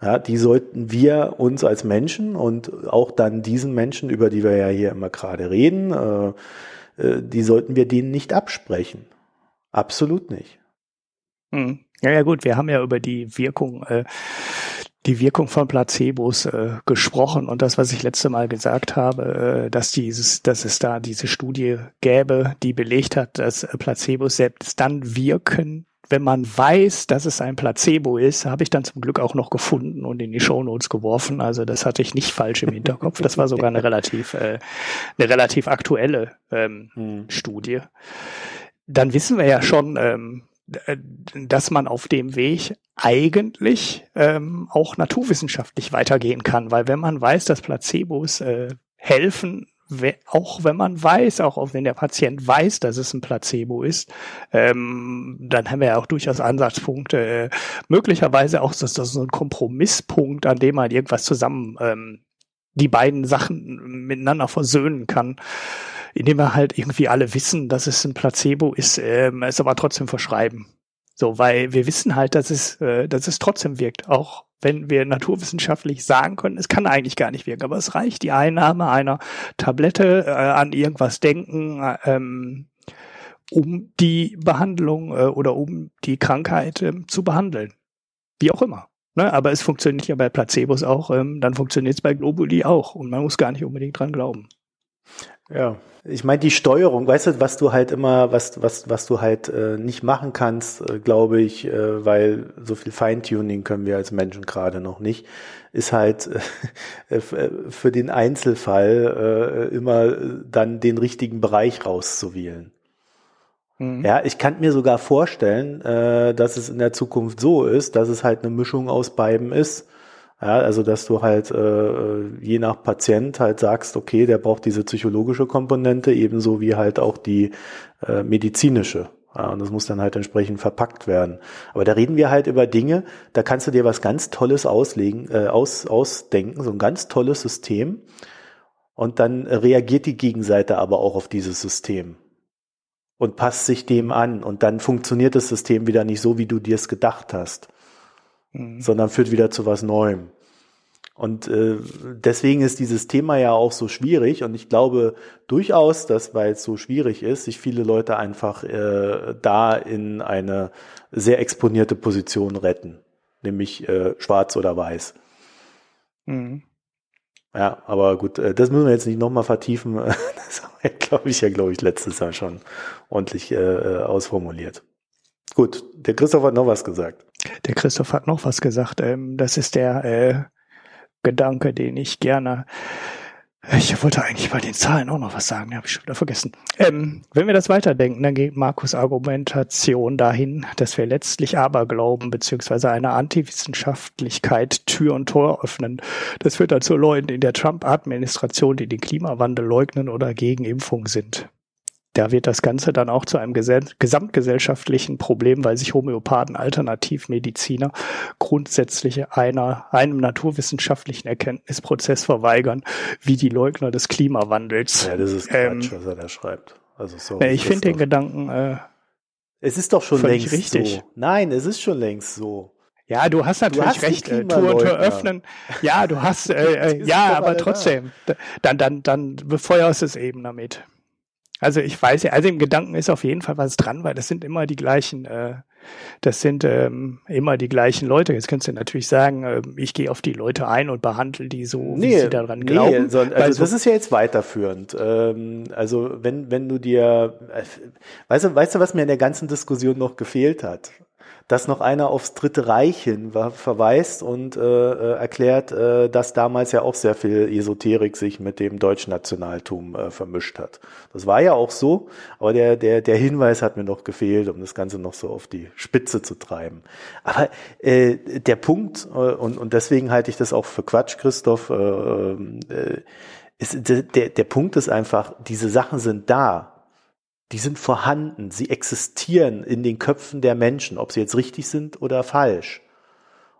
Speaker 1: Ja, die sollten wir uns als Menschen und auch dann diesen Menschen, über die wir ja hier immer gerade reden, äh, äh, die sollten wir denen nicht absprechen. Absolut nicht.
Speaker 2: Hm. Ja, ja gut, wir haben ja über die Wirkung, äh, die Wirkung von Placebos äh, gesprochen und das, was ich letzte Mal gesagt habe, äh, dass dieses, dass es da diese Studie gäbe, die belegt hat, dass Placebos selbst dann wirken, wenn man weiß, dass es ein Placebo ist, habe ich dann zum Glück auch noch gefunden und in die Shownotes geworfen. Also das hatte ich nicht falsch im Hinterkopf. Das war sogar eine relativ, äh, eine relativ aktuelle ähm, hm. Studie. Dann wissen wir ja schon, ähm, äh, dass man auf dem Weg eigentlich ähm, auch naturwissenschaftlich weitergehen kann, weil wenn man weiß, dass Placebos äh, helfen, auch wenn man weiß, auch wenn der Patient weiß, dass es ein Placebo ist, ähm, dann haben wir ja auch durchaus Ansatzpunkte, äh, möglicherweise auch das, das so ein Kompromisspunkt, an dem man irgendwas zusammen ähm, die beiden Sachen miteinander versöhnen kann indem wir halt irgendwie alle wissen, dass es ein Placebo ist, ähm, es aber trotzdem verschreiben. So, weil wir wissen halt, dass es, äh, dass es trotzdem wirkt, auch wenn wir naturwissenschaftlich sagen können, es kann eigentlich gar nicht wirken, aber es reicht die Einnahme einer Tablette, äh, an irgendwas denken, äh, ähm, um die Behandlung äh, oder um die Krankheit äh, zu behandeln. Wie auch immer. Ne? Aber es funktioniert ja bei Placebos auch, ähm, dann funktioniert es bei Globuli auch und man muss gar nicht unbedingt dran glauben.
Speaker 1: Ja, ich meine die Steuerung, weißt du, was du halt immer, was was was du halt äh, nicht machen kannst, äh, glaube ich, äh, weil so viel Feintuning können wir als Menschen gerade noch nicht, ist halt äh, äh für den Einzelfall äh, immer dann den richtigen Bereich rauszuwählen. Mhm. Ja, ich kann mir sogar vorstellen, äh, dass es in der Zukunft so ist, dass es halt eine Mischung aus beiden ist ja, also dass du halt äh, je nach Patient halt sagst, okay, der braucht diese psychologische Komponente ebenso wie halt auch die äh, medizinische. Ja, und das muss dann halt entsprechend verpackt werden. Aber da reden wir halt über Dinge, da kannst du dir was ganz Tolles auslegen, äh, aus, ausdenken, so ein ganz tolles System. Und dann reagiert die Gegenseite aber auch auf dieses System und passt sich dem an. Und dann funktioniert das System wieder nicht so, wie du dir es gedacht hast mhm. sondern führt wieder zu was Neuem. Und äh, deswegen ist dieses Thema ja auch so schwierig. Und ich glaube durchaus, dass, weil es so schwierig ist, sich viele Leute einfach äh, da in eine sehr exponierte Position retten, nämlich äh, schwarz oder weiß. Mhm. Ja, aber gut, äh, das müssen wir jetzt nicht nochmal vertiefen. Das haben wir, glaube ich, ja, glaube ich, letztes Jahr schon ordentlich äh, äh, ausformuliert. Gut, der Christoph hat noch was gesagt.
Speaker 2: Der Christoph hat noch was gesagt. Ähm, das ist der äh, Gedanke, den ich gerne. Ich wollte eigentlich bei den Zahlen auch noch was sagen, habe ich schon wieder vergessen. Ähm, wenn wir das weiterdenken, dann geht Markus Argumentation dahin, dass wir letztlich Aberglauben beziehungsweise eine Antiwissenschaftlichkeit Tür und Tor öffnen. Das führt dazu Leuten in der Trump-Administration, die den Klimawandel leugnen oder gegen Impfung sind da wird das Ganze dann auch zu einem gesamtgesellschaftlichen Problem, weil sich Homöopathen, Alternativmediziner grundsätzlich einer, einem naturwissenschaftlichen Erkenntnisprozess verweigern, wie die Leugner des Klimawandels.
Speaker 1: Ja, das ist Quatsch, ähm, was er da schreibt.
Speaker 2: Also sorry, ich finde den Gedanken. Äh,
Speaker 1: es ist doch schon längst richtig. so. Nein, es ist schon längst so.
Speaker 2: Ja, du hast natürlich du hast recht. Äh, Tour und Tür öffnen. Ja, du hast, äh, äh ja, aber trotzdem. Da. Dann, dann, dann befeuerst es eben damit. Also ich weiß ja, also im Gedanken ist auf jeden Fall was dran, weil das sind immer die gleichen, äh, das sind ähm, immer die gleichen Leute. Jetzt könntest du natürlich sagen, äh, ich gehe auf die Leute ein und behandle die so,
Speaker 1: nee,
Speaker 2: wie sie daran glauben.
Speaker 1: Nee, so, also so das ist ja jetzt weiterführend. Ähm, also wenn, wenn du dir, äh, weißt du, weißt du, was mir in der ganzen Diskussion noch gefehlt hat? Dass noch einer aufs Dritte Reich hin verweist und äh, äh, erklärt, äh, dass damals ja auch sehr viel Esoterik sich mit dem Deutschnationaltum äh, vermischt hat. Das war ja auch so, aber der, der, der Hinweis hat mir noch gefehlt, um das Ganze noch so auf die Spitze zu treiben. Aber äh, der Punkt, äh, und, und deswegen halte ich das auch für Quatsch, Christoph, äh, äh, ist, der, der Punkt ist einfach, diese Sachen sind da die sind vorhanden, sie existieren in den Köpfen der Menschen, ob sie jetzt richtig sind oder falsch.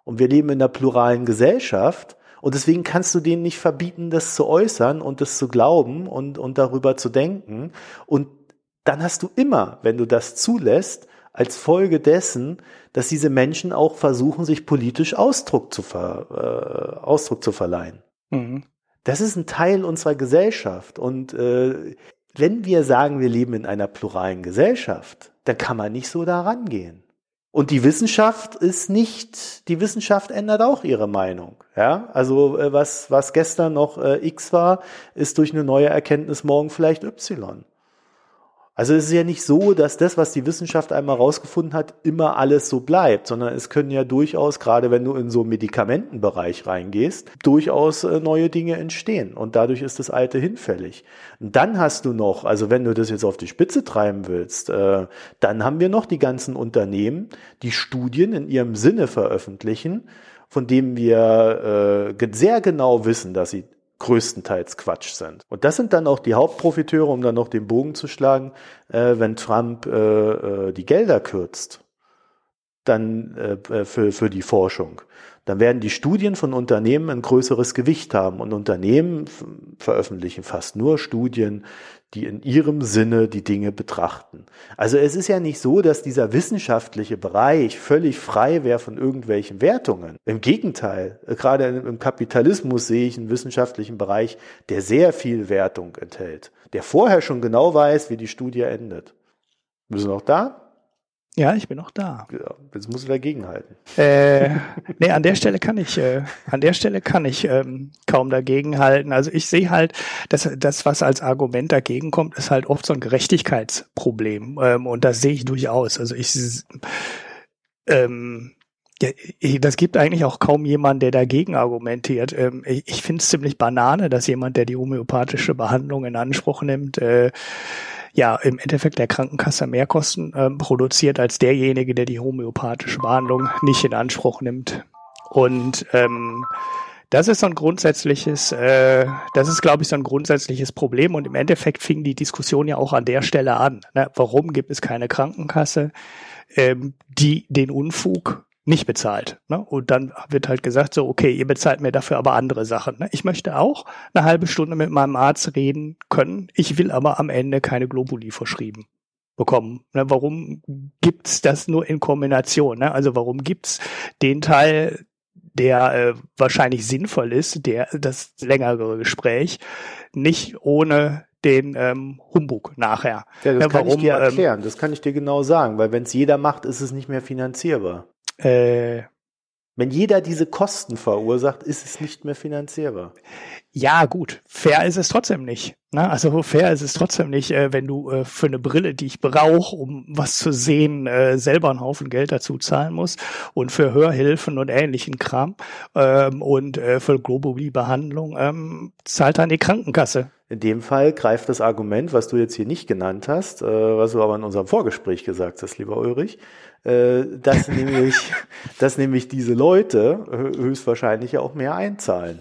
Speaker 1: Und wir leben in einer pluralen Gesellschaft und deswegen kannst du denen nicht verbieten, das zu äußern und das zu glauben und, und darüber zu denken. Und dann hast du immer, wenn du das zulässt, als Folge dessen, dass diese Menschen auch versuchen, sich politisch Ausdruck zu, ver, äh, Ausdruck zu verleihen. Mhm. Das ist ein Teil unserer Gesellschaft und äh, wenn wir sagen, wir leben in einer pluralen Gesellschaft, dann kann man nicht so da rangehen. Und die Wissenschaft ist nicht, die Wissenschaft ändert auch ihre Meinung. Ja, also äh, was, was gestern noch äh, X war, ist durch eine neue Erkenntnis morgen vielleicht Y. Also es ist ja nicht so, dass das, was die Wissenschaft einmal rausgefunden hat, immer alles so bleibt, sondern es können ja durchaus, gerade wenn du in so einen Medikamentenbereich reingehst, durchaus äh, neue Dinge entstehen und dadurch ist das Alte hinfällig. Und dann hast du noch, also wenn du das jetzt auf die Spitze treiben willst, äh, dann haben wir noch die ganzen Unternehmen, die Studien in ihrem Sinne veröffentlichen, von denen wir äh, sehr genau wissen, dass sie größtenteils Quatsch sind. Und das sind dann auch die Hauptprofiteure, um dann noch den Bogen zu schlagen, äh, wenn Trump äh, äh, die Gelder kürzt, dann äh, für, für die Forschung. Dann werden die Studien von Unternehmen ein größeres Gewicht haben. Und Unternehmen veröffentlichen fast nur Studien, die in ihrem Sinne die Dinge betrachten. Also es ist ja nicht so, dass dieser wissenschaftliche Bereich völlig frei wäre von irgendwelchen Wertungen. Im Gegenteil, gerade im Kapitalismus sehe ich einen wissenschaftlichen Bereich, der sehr viel Wertung enthält, der vorher schon genau weiß, wie die Studie endet. Wir sind auch da?
Speaker 2: Ja, ich bin noch da.
Speaker 1: Ja, jetzt muss ich dagegenhalten.
Speaker 2: Äh, nee, an der Stelle kann ich, äh, an der Stelle kann ich ähm, kaum dagegenhalten. Also ich sehe halt, dass das, was als Argument dagegen kommt, ist halt oft so ein Gerechtigkeitsproblem. Ähm, und das sehe ich durchaus. Also ich ähm, ja, das gibt eigentlich auch kaum jemanden, der dagegen argumentiert. Ähm, ich finde es ziemlich banane, dass jemand, der die homöopathische Behandlung in Anspruch nimmt, äh, ja im Endeffekt der Krankenkasse mehr Kosten ähm, produziert als derjenige, der die homöopathische Behandlung nicht in Anspruch nimmt. Und ähm, das ist so ein grundsätzliches, äh, das ist, glaube ich, so ein grundsätzliches Problem. Und im Endeffekt fing die Diskussion ja auch an der Stelle an. Ne? Warum gibt es keine Krankenkasse, ähm, die den Unfug nicht bezahlt. Ne? Und dann wird halt gesagt, so, okay, ihr bezahlt mir dafür aber andere Sachen. Ne? Ich möchte auch eine halbe Stunde mit meinem Arzt reden können. Ich will aber am Ende keine Globuli verschrieben bekommen. Ne? Warum gibt's das nur in Kombination? Ne? Also warum gibt's den Teil, der äh, wahrscheinlich sinnvoll ist, der das längere Gespräch, nicht ohne den ähm, Humbug nachher.
Speaker 1: Ja, das ja, kann ich dir ähm, erklären, ähm, das kann ich dir genau sagen, weil wenn es jeder macht, ist es nicht mehr finanzierbar. Äh, Wenn jeder diese Kosten verursacht, ist es nicht mehr finanzierbar.
Speaker 2: Ja, gut. Fair ist es trotzdem nicht. Ne? Also fair ist es trotzdem nicht, äh, wenn du äh, für eine Brille, die ich brauche, um was zu sehen, äh, selber einen Haufen Geld dazu zahlen muss und für Hörhilfen und ähnlichen Kram ähm, und äh, für Globuli-Behandlung ähm, zahlt dann die Krankenkasse.
Speaker 1: In dem Fall greift das Argument, was du jetzt hier nicht genannt hast, äh, was du aber in unserem Vorgespräch gesagt hast, lieber Ulrich, äh, dass nämlich, dass nämlich diese Leute höchstwahrscheinlich auch mehr einzahlen.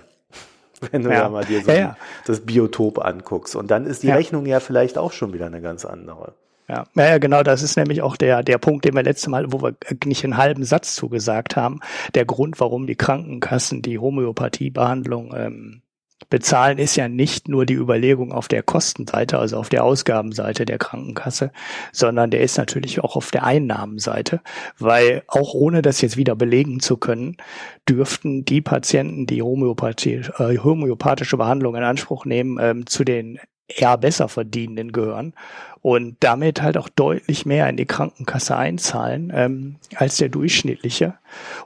Speaker 1: Wenn du ja, ja mal dir so ja, ja. das Biotop anguckst. Und dann ist die Rechnung ja vielleicht auch schon wieder eine ganz andere.
Speaker 2: Ja, ja, genau, das ist nämlich auch der, der Punkt, den wir letztes Mal, wo wir nicht einen halben Satz zugesagt haben, der Grund, warum die Krankenkassen die Homöopathiebehandlung ähm, bezahlen ist ja nicht nur die Überlegung auf der Kostenseite, also auf der Ausgabenseite der Krankenkasse, sondern der ist natürlich auch auf der Einnahmenseite, weil auch ohne das jetzt wieder belegen zu können, dürften die Patienten, die äh, homöopathische Behandlung in Anspruch nehmen, ähm, zu den eher besser verdienenden gehören und damit halt auch deutlich mehr in die Krankenkasse einzahlen ähm, als der durchschnittliche.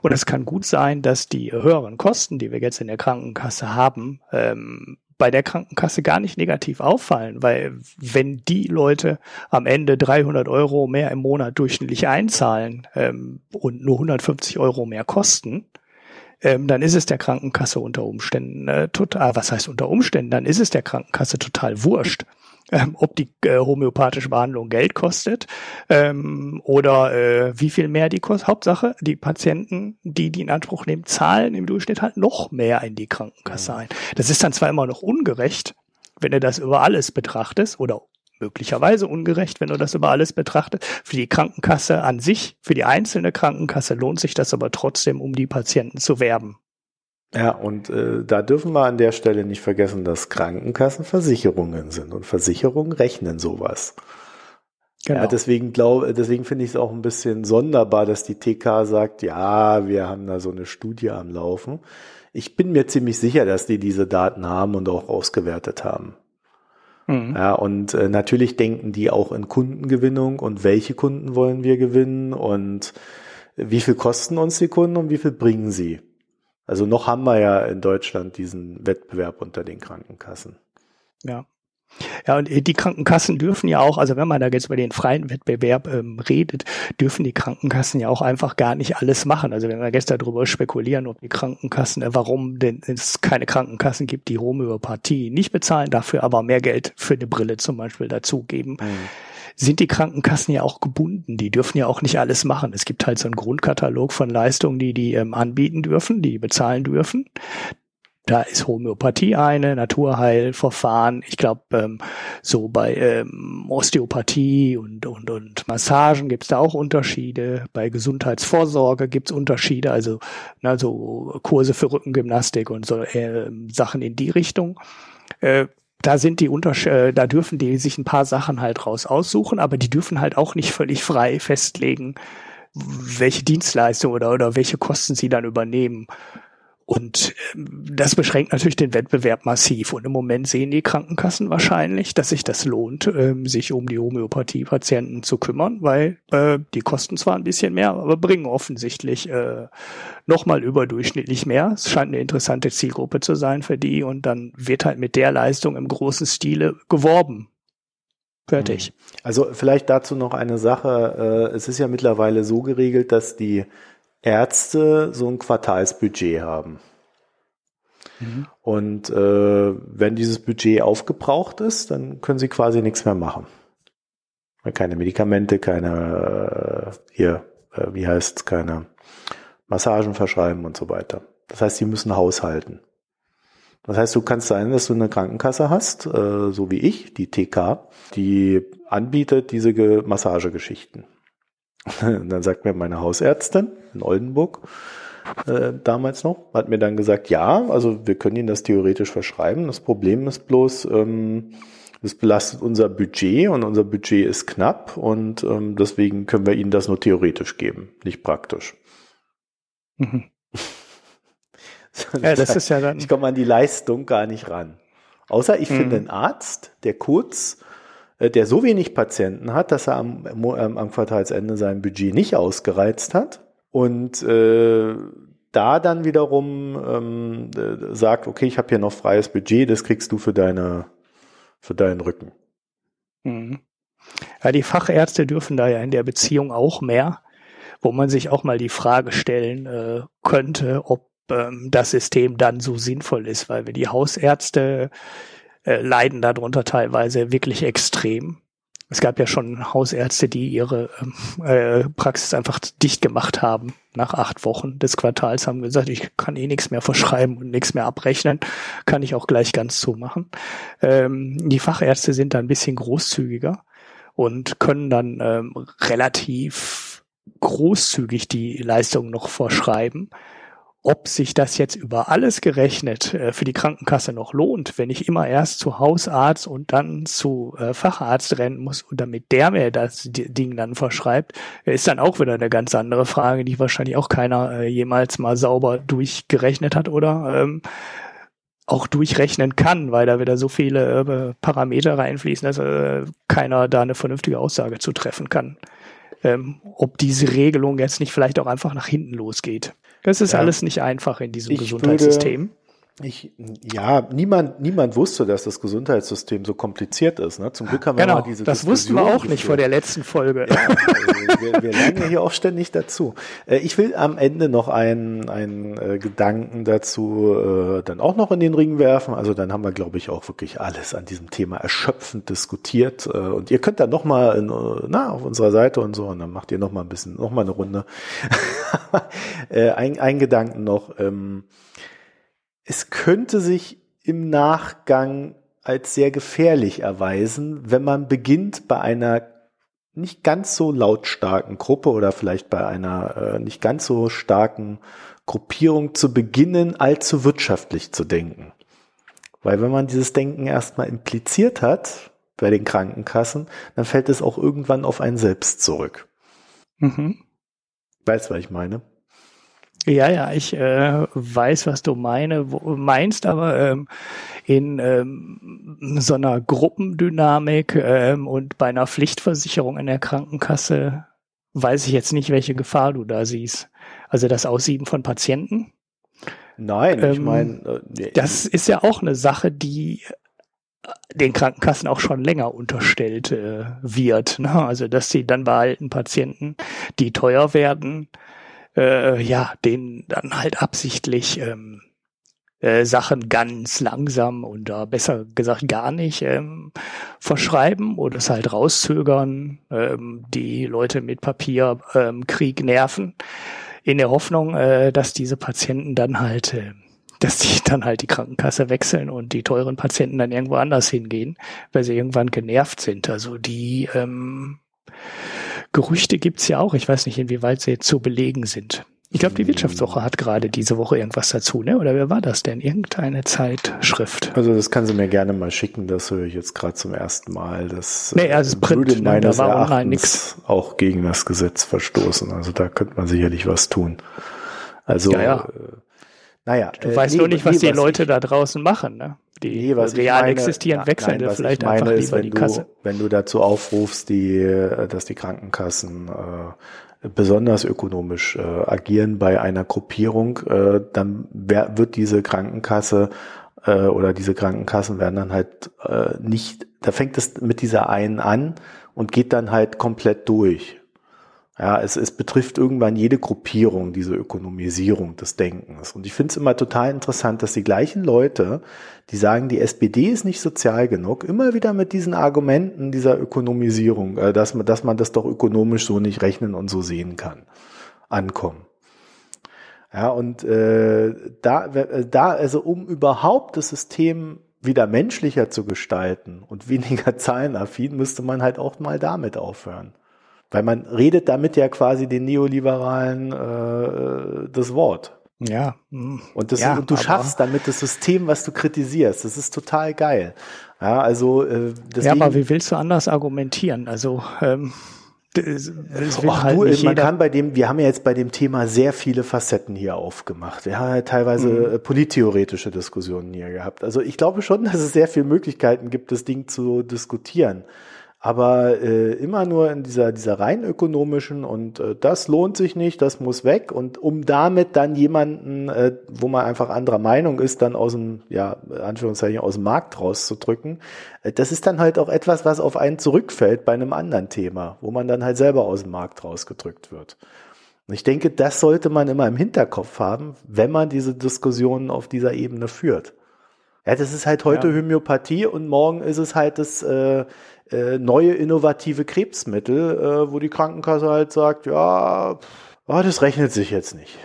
Speaker 2: Und es kann gut sein, dass die höheren Kosten, die wir jetzt in der Krankenkasse haben, ähm, bei der Krankenkasse gar nicht negativ auffallen, weil wenn die Leute am Ende 300 Euro mehr im Monat durchschnittlich einzahlen ähm, und nur 150 Euro mehr kosten, ähm, dann ist es der Krankenkasse unter Umständen äh, total, was heißt unter Umständen, dann ist es der Krankenkasse total wurscht, ähm, ob die äh, homöopathische Behandlung Geld kostet ähm, oder äh, wie viel mehr die kostet. Hauptsache, die Patienten, die die in Anspruch nehmen, zahlen im Durchschnitt halt noch mehr in die Krankenkasse ein. Das ist dann zwar immer noch ungerecht, wenn du das über alles betrachtest oder möglicherweise ungerecht, wenn du das über alles betrachtest. Für die Krankenkasse an sich, für die einzelne Krankenkasse lohnt sich das aber trotzdem, um die Patienten zu werben.
Speaker 1: Ja, und äh, da dürfen wir an der Stelle nicht vergessen, dass Krankenkassen Versicherungen sind und Versicherungen rechnen sowas. Genau. Ja, deswegen glaube, deswegen finde ich es auch ein bisschen sonderbar, dass die TK sagt, ja, wir haben da so eine Studie am Laufen. Ich bin mir ziemlich sicher, dass die diese Daten haben und auch ausgewertet haben. Mhm. Ja, und äh, natürlich denken die auch in Kundengewinnung und welche Kunden wollen wir gewinnen und wie viel kosten uns die Kunden und wie viel bringen sie. Also noch haben wir ja in Deutschland diesen Wettbewerb unter den Krankenkassen.
Speaker 2: Ja. Ja, und die Krankenkassen dürfen ja auch, also wenn man da jetzt über den freien Wettbewerb ähm, redet, dürfen die Krankenkassen ja auch einfach gar nicht alles machen. Also wenn wir gestern darüber spekulieren, ob die Krankenkassen, äh, warum denn es keine Krankenkassen gibt, die Homöopathie nicht bezahlen, dafür aber mehr Geld für eine Brille zum Beispiel dazugeben. Mhm sind die Krankenkassen ja auch gebunden. Die dürfen ja auch nicht alles machen. Es gibt halt so einen Grundkatalog von Leistungen, die die ähm, anbieten dürfen, die bezahlen dürfen. Da ist Homöopathie eine, Naturheilverfahren. Ich glaube, ähm, so bei ähm, Osteopathie und, und, und Massagen gibt's da auch Unterschiede. Bei Gesundheitsvorsorge gibt's Unterschiede, also na, so Kurse für Rückengymnastik und so äh, Sachen in die Richtung. Äh, da sind die Unterschiede, äh, da dürfen die sich ein paar Sachen halt raus aussuchen, aber die dürfen halt auch nicht völlig frei festlegen, welche Dienstleistung oder, oder welche Kosten sie dann übernehmen. Und ähm, das beschränkt natürlich den Wettbewerb massiv. Und im Moment sehen die Krankenkassen wahrscheinlich, dass sich das lohnt, ähm, sich um die Homöopathie-Patienten zu kümmern, weil äh, die kosten zwar ein bisschen mehr, aber bringen offensichtlich äh, nochmal überdurchschnittlich mehr. Es scheint eine interessante Zielgruppe zu sein für die. Und dann wird halt mit der Leistung im großen Stile geworben. Fertig. Mhm.
Speaker 1: Also vielleicht dazu noch eine Sache. Äh, es ist ja mittlerweile so geregelt, dass die Ärzte so ein Quartalsbudget haben. Mhm. Und äh, wenn dieses Budget aufgebraucht ist, dann können sie quasi nichts mehr machen. Keine Medikamente, keine, äh, hier, äh, wie heißt keine Massagen verschreiben und so weiter. Das heißt, sie müssen haushalten. Das heißt, du kannst sein, dass du eine Krankenkasse hast, äh, so wie ich, die TK, die anbietet diese Massagegeschichten. Und dann sagt mir meine Hausärztin in Oldenburg, äh, damals noch, hat mir dann gesagt, ja, also wir können Ihnen das theoretisch verschreiben. Das Problem ist bloß, ähm, es belastet unser Budget und unser Budget ist knapp und ähm, deswegen können wir Ihnen das nur theoretisch geben, nicht praktisch. Mhm. ja, das ist ja dann. Ich komme an die Leistung gar nicht ran. Außer ich mhm. finde einen Arzt, der kurz der so wenig Patienten hat, dass er am, ähm, am Quartalsende sein Budget nicht ausgereizt hat und äh, da dann wiederum ähm, äh, sagt, okay, ich habe hier noch freies Budget, das kriegst du für deine für deinen Rücken.
Speaker 2: Mhm. Ja, die Fachärzte dürfen da ja in der Beziehung auch mehr, wo man sich auch mal die Frage stellen äh, könnte, ob ähm, das System dann so sinnvoll ist, weil wir die Hausärzte äh, leiden darunter teilweise wirklich extrem. Es gab ja schon Hausärzte, die ihre ähm, äh, Praxis einfach dicht gemacht haben. Nach acht Wochen des Quartals haben gesagt, ich kann eh nichts mehr verschreiben und nichts mehr abrechnen, kann ich auch gleich ganz zumachen. Ähm, die Fachärzte sind da ein bisschen großzügiger und können dann ähm, relativ großzügig die Leistung noch vorschreiben ob sich das jetzt über alles gerechnet äh, für die Krankenkasse noch lohnt, wenn ich immer erst zu Hausarzt und dann zu äh, Facharzt rennen muss und damit der mir das Ding dann verschreibt, ist dann auch wieder eine ganz andere Frage, die wahrscheinlich auch keiner äh, jemals mal sauber durchgerechnet hat oder ähm, auch durchrechnen kann, weil da wieder so viele Parameter reinfließen, dass keiner da eine vernünftige Aussage zu treffen kann. Ähm, ob diese Regelung jetzt nicht vielleicht auch einfach nach hinten losgeht. Das ist ja. alles nicht einfach in diesem ich Gesundheitssystem.
Speaker 1: Würde, ich, ja, niemand, niemand wusste, dass das Gesundheitssystem so kompliziert ist. Ne? Zum Glück haben
Speaker 2: genau,
Speaker 1: wir mal diese
Speaker 2: Das Diskussion wussten wir auch geführt. nicht vor der letzten Folge. Ja,
Speaker 1: also wir, wir lernen ja hier auch ständig dazu. Äh, ich will am Ende noch einen, einen äh, Gedanken dazu äh, dann auch noch in den Ring werfen. Also dann haben wir, glaube ich, auch wirklich alles an diesem Thema erschöpfend diskutiert. Äh, und ihr könnt dann noch mal in, na, auf unserer Seite und so, und dann macht ihr noch mal ein bisschen, noch mal eine Runde. ein, ein Gedanken noch. Ähm, es könnte sich im Nachgang als sehr gefährlich erweisen, wenn man beginnt bei einer nicht ganz so lautstarken Gruppe oder vielleicht bei einer äh, nicht ganz so starken Gruppierung zu beginnen, allzu wirtschaftlich zu denken. Weil wenn man dieses Denken erstmal impliziert hat bei den Krankenkassen, dann fällt es auch irgendwann auf einen selbst zurück. Mhm. Weißt du, was ich meine?
Speaker 2: Ja, ja, ich äh, weiß, was du meine, wo, meinst, aber ähm, in ähm, so einer Gruppendynamik ähm, und bei einer Pflichtversicherung in der Krankenkasse weiß ich jetzt nicht, welche Gefahr du da siehst. Also das Aussieben von Patienten.
Speaker 1: Nein, ich ähm, meine,
Speaker 2: äh, das ist ja auch eine Sache, die den Krankenkassen auch schon länger unterstellt äh, wird. Ne? Also dass sie dann bei alten Patienten, die teuer werden, äh, ja, denen dann halt absichtlich ähm, äh, Sachen ganz langsam da besser gesagt gar nicht ähm, verschreiben oder es halt rauszögern, ähm, die Leute mit Papierkrieg ähm, nerven, in der Hoffnung, äh, dass diese Patienten dann halt äh, dass die dann halt die Krankenkasse wechseln und die teuren Patienten dann irgendwo anders hingehen, weil sie irgendwann genervt sind. Also die ähm, Gerüchte gibt's ja auch. Ich weiß nicht, inwieweit sie zu belegen sind. Ich glaube, die Wirtschaftswoche hat gerade diese Woche irgendwas dazu, ne? Oder wer war das denn? Irgendeine Zeitschrift.
Speaker 1: Also das kann sie mir gerne mal schicken, das höre ich jetzt gerade zum ersten Mal. Das
Speaker 2: nee, also Print, würde
Speaker 1: ne, da war online nix. auch gegen das Gesetz verstoßen. Also da könnte man sicherlich was tun. Also
Speaker 2: ja, ja. Naja. Du äh, weißt nee, nur nicht, was nee, die was Leute ich, da draußen machen, ne? Die nee, was real meine, existieren, wechseln nein, vielleicht einfach lieber ist,
Speaker 1: wenn die Kasse. wenn du dazu aufrufst, die, äh, dass die Krankenkassen äh, besonders ökonomisch äh, agieren bei einer Gruppierung, äh, dann wer, wird diese Krankenkasse äh, oder diese Krankenkassen werden dann halt äh, nicht, da fängt es mit dieser einen an und geht dann halt komplett durch. Ja, es, es betrifft irgendwann jede Gruppierung, diese Ökonomisierung des Denkens. Und ich finde es immer total interessant, dass die gleichen Leute, die sagen, die SPD ist nicht sozial genug, immer wieder mit diesen Argumenten dieser Ökonomisierung, äh, dass, man, dass man das doch ökonomisch so nicht rechnen und so sehen kann, ankommen. Ja, und äh, da, äh, da, also um überhaupt das System wieder menschlicher zu gestalten und weniger zahlenaffin, müsste man halt auch mal damit aufhören. Weil man redet damit ja quasi den Neoliberalen äh, das Wort.
Speaker 2: Ja.
Speaker 1: Hm. Und, das, ja, und du schaffst damit das System, was du kritisierst. Das ist total geil. Ja, also
Speaker 2: äh, deswegen, Ja, aber wie willst du anders argumentieren? Also ähm,
Speaker 1: das, das Ach, halt du, man kann bei dem, wir haben ja jetzt bei dem Thema sehr viele Facetten hier aufgemacht. Wir haben ja teilweise mhm. polittheoretische Diskussionen hier gehabt. Also ich glaube schon, dass es sehr viele Möglichkeiten gibt, das Ding zu diskutieren aber äh, immer nur in dieser, dieser rein ökonomischen und äh, das lohnt sich nicht, das muss weg und um damit dann jemanden, äh, wo man einfach anderer Meinung ist, dann aus dem, ja, Anführungszeichen aus dem Markt rauszudrücken, äh, das ist dann halt auch etwas, was auf einen zurückfällt bei einem anderen Thema, wo man dann halt selber aus dem Markt rausgedrückt wird. Und ich denke, das sollte man immer im Hinterkopf haben, wenn man diese Diskussionen auf dieser Ebene führt. Ja, das ist halt heute ja. Homöopathie und morgen ist es halt das äh, neue innovative Krebsmittel, äh, wo die Krankenkasse halt sagt, ja, oh, das rechnet sich jetzt nicht.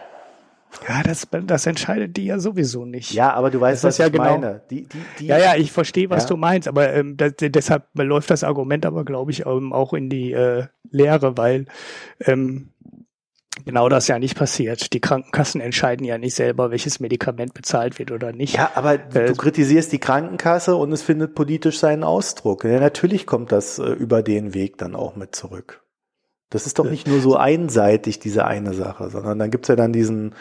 Speaker 2: Ja, das, das entscheidet die ja sowieso nicht.
Speaker 1: Ja, aber du weißt, das was ja ich genau, meine.
Speaker 2: Die, die, die, ja, ja, ich verstehe, was ja. du meinst, aber ähm, das, deshalb läuft das Argument aber, glaube ich, ähm, auch in die äh, Lehre, weil ähm, genau das ja nicht passiert. Die Krankenkassen entscheiden ja nicht selber, welches Medikament bezahlt wird oder nicht.
Speaker 1: Ja, aber äh, du kritisierst die Krankenkasse und es findet politisch seinen Ausdruck. Ja, natürlich kommt das äh, über den Weg dann auch mit zurück. Das ist doch nicht nur so einseitig, diese eine Sache, sondern dann gibt's ja dann diesen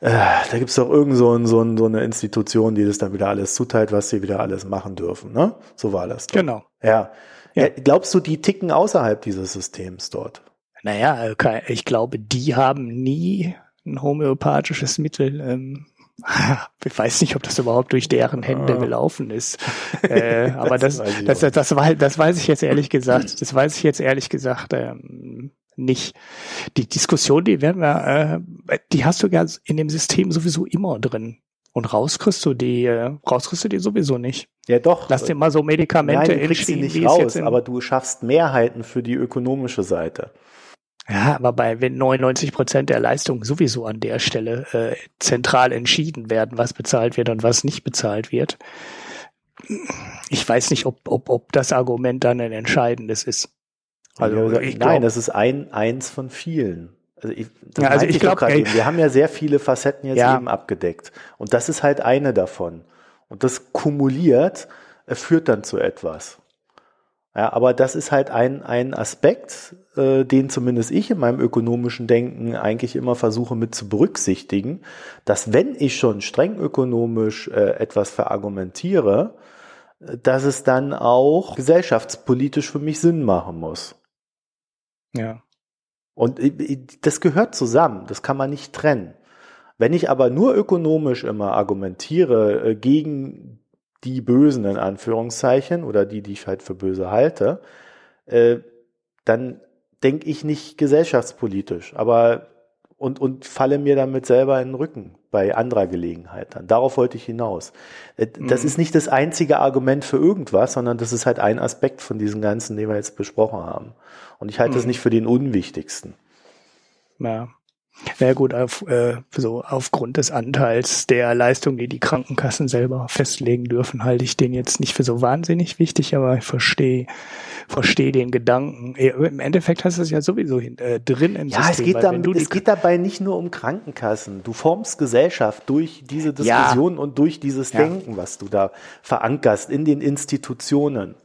Speaker 1: äh, da gibt's doch irgend so, ein, so, ein, so eine Institution, die das dann wieder alles zuteilt, was sie wieder alles machen dürfen. Ne? So war das.
Speaker 2: Doch. Genau.
Speaker 1: Ja. ja. Glaubst du, die ticken außerhalb dieses Systems dort?
Speaker 2: Naja, ich glaube, die haben nie ein homöopathisches Mittel ähm, ich weiß nicht, ob das überhaupt durch deren Hände ah. gelaufen ist. Äh, aber das, das, das, das, war, das weiß ich jetzt ehrlich gesagt, das weiß ich jetzt ehrlich gesagt ähm, nicht. Die Diskussion, die werden wir, äh, die hast du ja in dem System sowieso immer drin. Und raus kriegst du die, äh, raus kriegst du die sowieso nicht.
Speaker 1: Ja, doch.
Speaker 2: Lass dir mal so Medikamente
Speaker 1: Nein, du kriegst sie nicht raus, aber du schaffst Mehrheiten für die ökonomische Seite.
Speaker 2: Ja, aber bei wenn 99 Prozent der Leistung sowieso an der Stelle äh, zentral entschieden werden, was bezahlt wird und was nicht bezahlt wird. Ich weiß nicht, ob, ob, ob das Argument dann ein entscheidendes ist.
Speaker 1: Also, ja, ich nein, das ist ein eins von vielen.
Speaker 2: Also ich, ja, also ich glaube,
Speaker 1: wir haben ja sehr viele Facetten jetzt ja. eben abgedeckt und das ist halt eine davon. Und das kumuliert äh, führt dann zu etwas. Ja, aber das ist halt ein, ein Aspekt, äh, den zumindest ich in meinem ökonomischen Denken eigentlich immer versuche mit zu berücksichtigen, dass wenn ich schon streng ökonomisch äh, etwas verargumentiere, dass es dann auch gesellschaftspolitisch für mich Sinn machen muss.
Speaker 2: Ja.
Speaker 1: Und das gehört zusammen, das kann man nicht trennen. Wenn ich aber nur ökonomisch immer argumentiere äh, gegen die Bösen in Anführungszeichen oder die, die ich halt für böse halte, äh, dann denke ich nicht gesellschaftspolitisch, aber und, und falle mir damit selber in den Rücken bei anderer Gelegenheit dann. Darauf wollte ich hinaus. Äh, das mhm. ist nicht das einzige Argument für irgendwas, sondern das ist halt ein Aspekt von diesen ganzen, den wir jetzt besprochen haben. Und ich halte mhm. das nicht für den unwichtigsten.
Speaker 2: Ja. Na gut, auf, äh, so aufgrund des Anteils der Leistung, die die Krankenkassen selber festlegen dürfen, halte ich den jetzt nicht für so wahnsinnig wichtig, aber ich verstehe verstehe den Gedanken. Im Endeffekt hast du es ja sowieso hin, äh, drin im
Speaker 1: ja, System. Ja, es, geht, es geht dabei nicht nur um Krankenkassen. Du formst Gesellschaft durch diese Diskussion ja. und durch dieses ja. Denken, was du da verankerst in den Institutionen.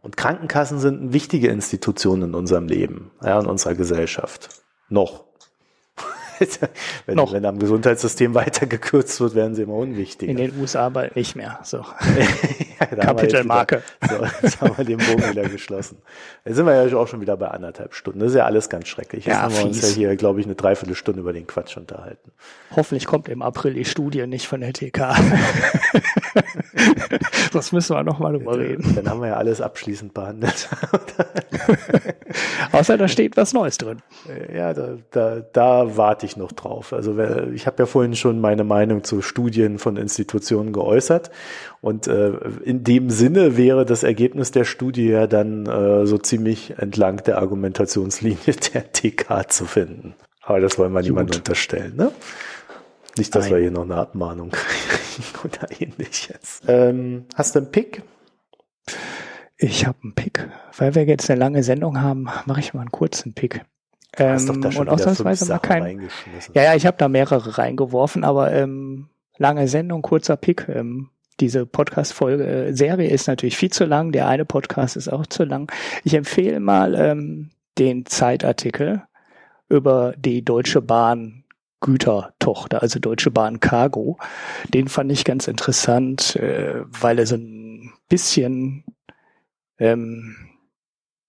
Speaker 1: Und Krankenkassen sind wichtige Institutionen in unserem Leben, ja, in unserer Gesellschaft. Noch. Wenn, Noch. wenn am Gesundheitssystem weiter gekürzt wird, werden sie immer unwichtiger.
Speaker 2: In den USA bald nicht mehr. So. ja, Kapitelmarke.
Speaker 1: So, jetzt haben wir den Bogen wieder geschlossen. Jetzt sind wir ja auch schon wieder bei anderthalb Stunden. Das ist ja alles ganz schrecklich. Jetzt ja, haben wir fies. uns ja hier, glaube ich, eine Dreiviertelstunde über den Quatsch unterhalten.
Speaker 2: Hoffentlich kommt im April die Studie nicht von der TK. das müssen wir nochmal drüber reden.
Speaker 1: Dann haben wir ja alles abschließend behandelt.
Speaker 2: Außer da steht was Neues drin.
Speaker 1: Ja, da, da, da warte ich noch drauf. Also ich habe ja vorhin schon meine Meinung zu Studien von Institutionen geäußert. Und äh, in dem Sinne wäre das Ergebnis der Studie ja dann äh, so ziemlich entlang der Argumentationslinie der TK zu finden. Aber das wollen wir niemandem unterstellen, ne? Nicht, dass Nein. wir hier noch eine Abmahnung kriegen oder ähnliches. Ähm, hast du einen Pick?
Speaker 2: Ich habe einen Pick. Weil wir jetzt eine lange Sendung haben, mache ich mal einen kurzen Pick. Ähm, und ausnahmsweise mal kein. Ja, ja, ich habe da mehrere reingeworfen, aber ähm, lange Sendung, kurzer Pick. Ähm, diese Podcast-Folge, äh, Serie ist natürlich viel zu lang. Der eine Podcast ist auch zu lang. Ich empfehle mal ähm, den Zeitartikel über die Deutsche Bahn Gütertochter, also Deutsche Bahn Cargo. Den fand ich ganz interessant, äh, weil er so ein bisschen ähm,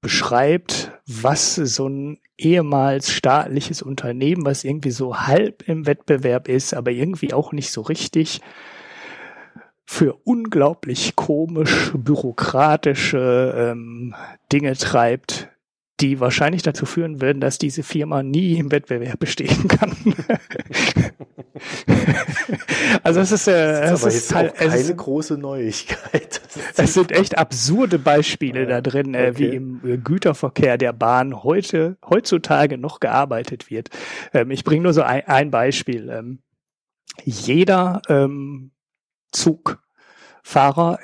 Speaker 2: beschreibt, was so ein ehemals staatliches Unternehmen, was irgendwie so halb im Wettbewerb ist, aber irgendwie auch nicht so richtig, für unglaublich komisch bürokratische ähm, Dinge treibt, die wahrscheinlich dazu führen würden, dass diese Firma nie im Wettbewerb bestehen kann. also es ist, äh,
Speaker 1: das ist, es ist halt keine es, große Neuigkeit.
Speaker 2: Es sind echt absurde Beispiele ja, da drin, äh, okay. wie im äh, Güterverkehr der Bahn heute heutzutage noch gearbeitet wird. Ähm, ich bringe nur so ein, ein Beispiel. Ähm, jeder ähm, Zugfahrer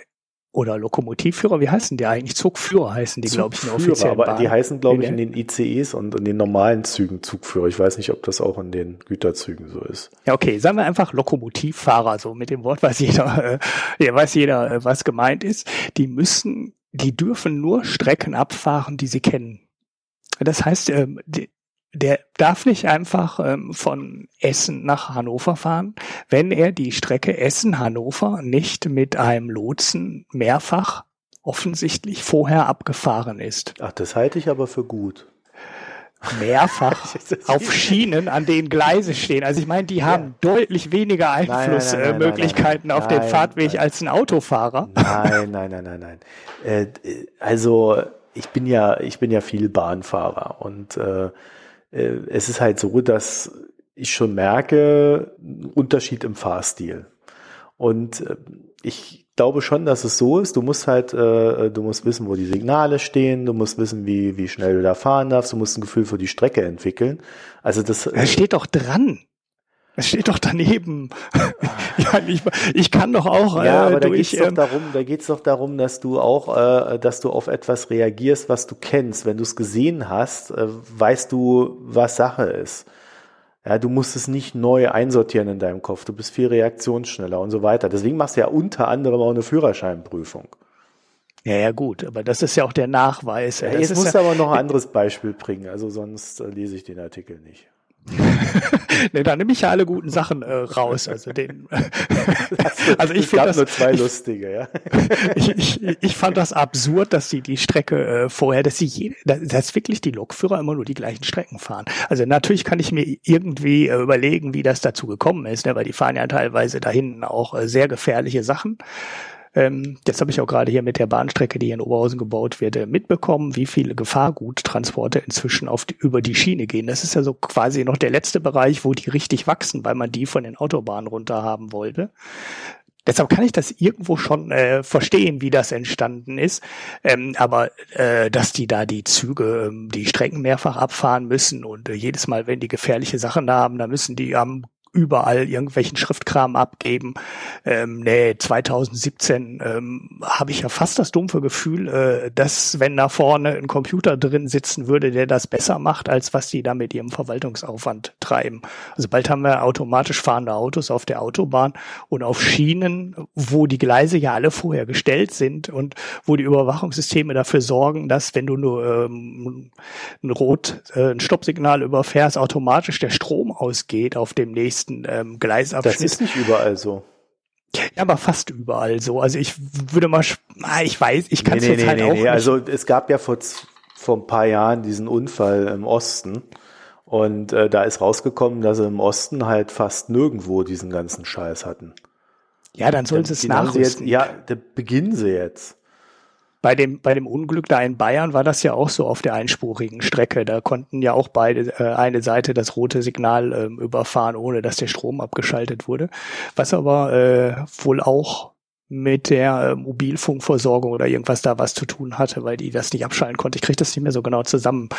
Speaker 2: oder Lokomotivführer, wie heißen die eigentlich? Zugführer heißen die, glaube ich, in
Speaker 1: offiziell. Aber Bahn. die heißen, glaube ich, in den ICEs und in den normalen Zügen Zugführer. Ich weiß nicht, ob das auch in den Güterzügen so ist.
Speaker 2: Ja, okay, sagen wir einfach Lokomotivfahrer, so mit dem Wort weiß jeder, äh, weiß jeder, äh, was gemeint ist. Die müssen, die dürfen nur Strecken abfahren, die sie kennen. Das heißt, äh, die, der darf nicht einfach ähm, von Essen nach Hannover fahren, wenn er die Strecke Essen-Hannover nicht mit einem Lotsen mehrfach offensichtlich vorher abgefahren ist.
Speaker 1: Ach, das halte ich aber für gut.
Speaker 2: Mehrfach auf Schienen, an denen Gleise stehen. Also ich meine, die haben ja. deutlich weniger Einflussmöglichkeiten auf den Fahrtweg nein. als ein Autofahrer.
Speaker 1: Nein, nein, nein, nein, nein. Äh, also ich bin ja, ich bin ja viel Bahnfahrer und äh, äh, es ist halt so, dass ich schon merke, Unterschied im Fahrstil. Und äh, ich glaube schon, dass es so ist. Du musst halt, äh, du musst wissen, wo die Signale stehen, du musst wissen, wie, wie schnell du da fahren darfst, du musst ein Gefühl für die Strecke entwickeln. Also das.
Speaker 2: Es steht doch dran. Es steht doch daneben. ja, ich, ich, kann doch auch.
Speaker 1: Ja, äh, aber da geht es doch ähm, darum, da geht's doch darum, dass du auch, äh, dass du auf etwas reagierst, was du kennst. Wenn du es gesehen hast, äh, weißt du, was Sache ist. Ja, du musst es nicht neu einsortieren in deinem Kopf. Du bist viel reaktionsschneller und so weiter. Deswegen machst du ja unter anderem auch eine Führerscheinprüfung.
Speaker 2: Ja, ja, gut, aber das ist ja auch der Nachweis.
Speaker 1: Ja, jetzt musst du aber noch ein anderes Beispiel bringen, also sonst äh, lese ich den Artikel nicht.
Speaker 2: Ne, da nehme ich ja alle guten Sachen äh, raus. Also den.
Speaker 1: also ich finde das nur zwei ich, lustige, ja.
Speaker 2: ich, ich, ich fand das absurd, dass sie die Strecke äh, vorher, dass sie jede, dass wirklich die Lokführer immer nur die gleichen Strecken fahren. Also natürlich kann ich mir irgendwie äh, überlegen, wie das dazu gekommen ist, ne, weil die fahren ja teilweise da hinten auch äh, sehr gefährliche Sachen. Ähm, jetzt habe ich auch gerade hier mit der Bahnstrecke, die in Oberhausen gebaut wird, äh, mitbekommen, wie viele Gefahrguttransporte inzwischen auf die, über die Schiene gehen. Das ist ja so quasi noch der letzte Bereich, wo die richtig wachsen, weil man die von den Autobahnen runter haben wollte. Deshalb kann ich das irgendwo schon äh, verstehen, wie das entstanden ist. Ähm, aber äh, dass die da die Züge, ähm, die Strecken mehrfach abfahren müssen und äh, jedes Mal, wenn die gefährliche Sachen da haben, da müssen die am überall irgendwelchen Schriftkram abgeben. Ähm, nee, 2017 ähm, habe ich ja fast das dumpfe Gefühl, äh, dass wenn da vorne ein Computer drin sitzen würde, der das besser macht, als was die da mit ihrem Verwaltungsaufwand treiben. Also bald haben wir automatisch fahrende Autos auf der Autobahn und auf Schienen, wo die Gleise ja alle vorher gestellt sind und wo die Überwachungssysteme dafür sorgen, dass wenn du nur ähm, ein Rot, äh, ein Stoppsignal überfährst, automatisch der Strom ausgeht auf dem nächsten nächsten ähm, Gleisabschnitt.
Speaker 1: Das ist nicht überall so.
Speaker 2: Ja, aber fast überall so. Also ich würde mal, ah, ich weiß, ich kann es nee, jetzt nee, halt nee, auch nee. Nicht.
Speaker 1: Also es gab ja vor, vor ein paar Jahren diesen Unfall im Osten und äh, da ist rausgekommen, dass sie im Osten halt fast nirgendwo diesen ganzen Scheiß hatten.
Speaker 2: Ja, dann sollen sie es nachrüsten.
Speaker 1: ja, da beginnen sie jetzt
Speaker 2: bei dem, bei dem Unglück da in Bayern war das ja auch so auf der einspurigen Strecke. Da konnten ja auch beide, äh, eine Seite das rote Signal äh, überfahren, ohne dass der Strom abgeschaltet wurde. Was aber äh, wohl auch mit der äh, Mobilfunkversorgung oder irgendwas da was zu tun hatte, weil die das nicht abschalten konnte. Ich kriege das nicht mehr so genau zusammen.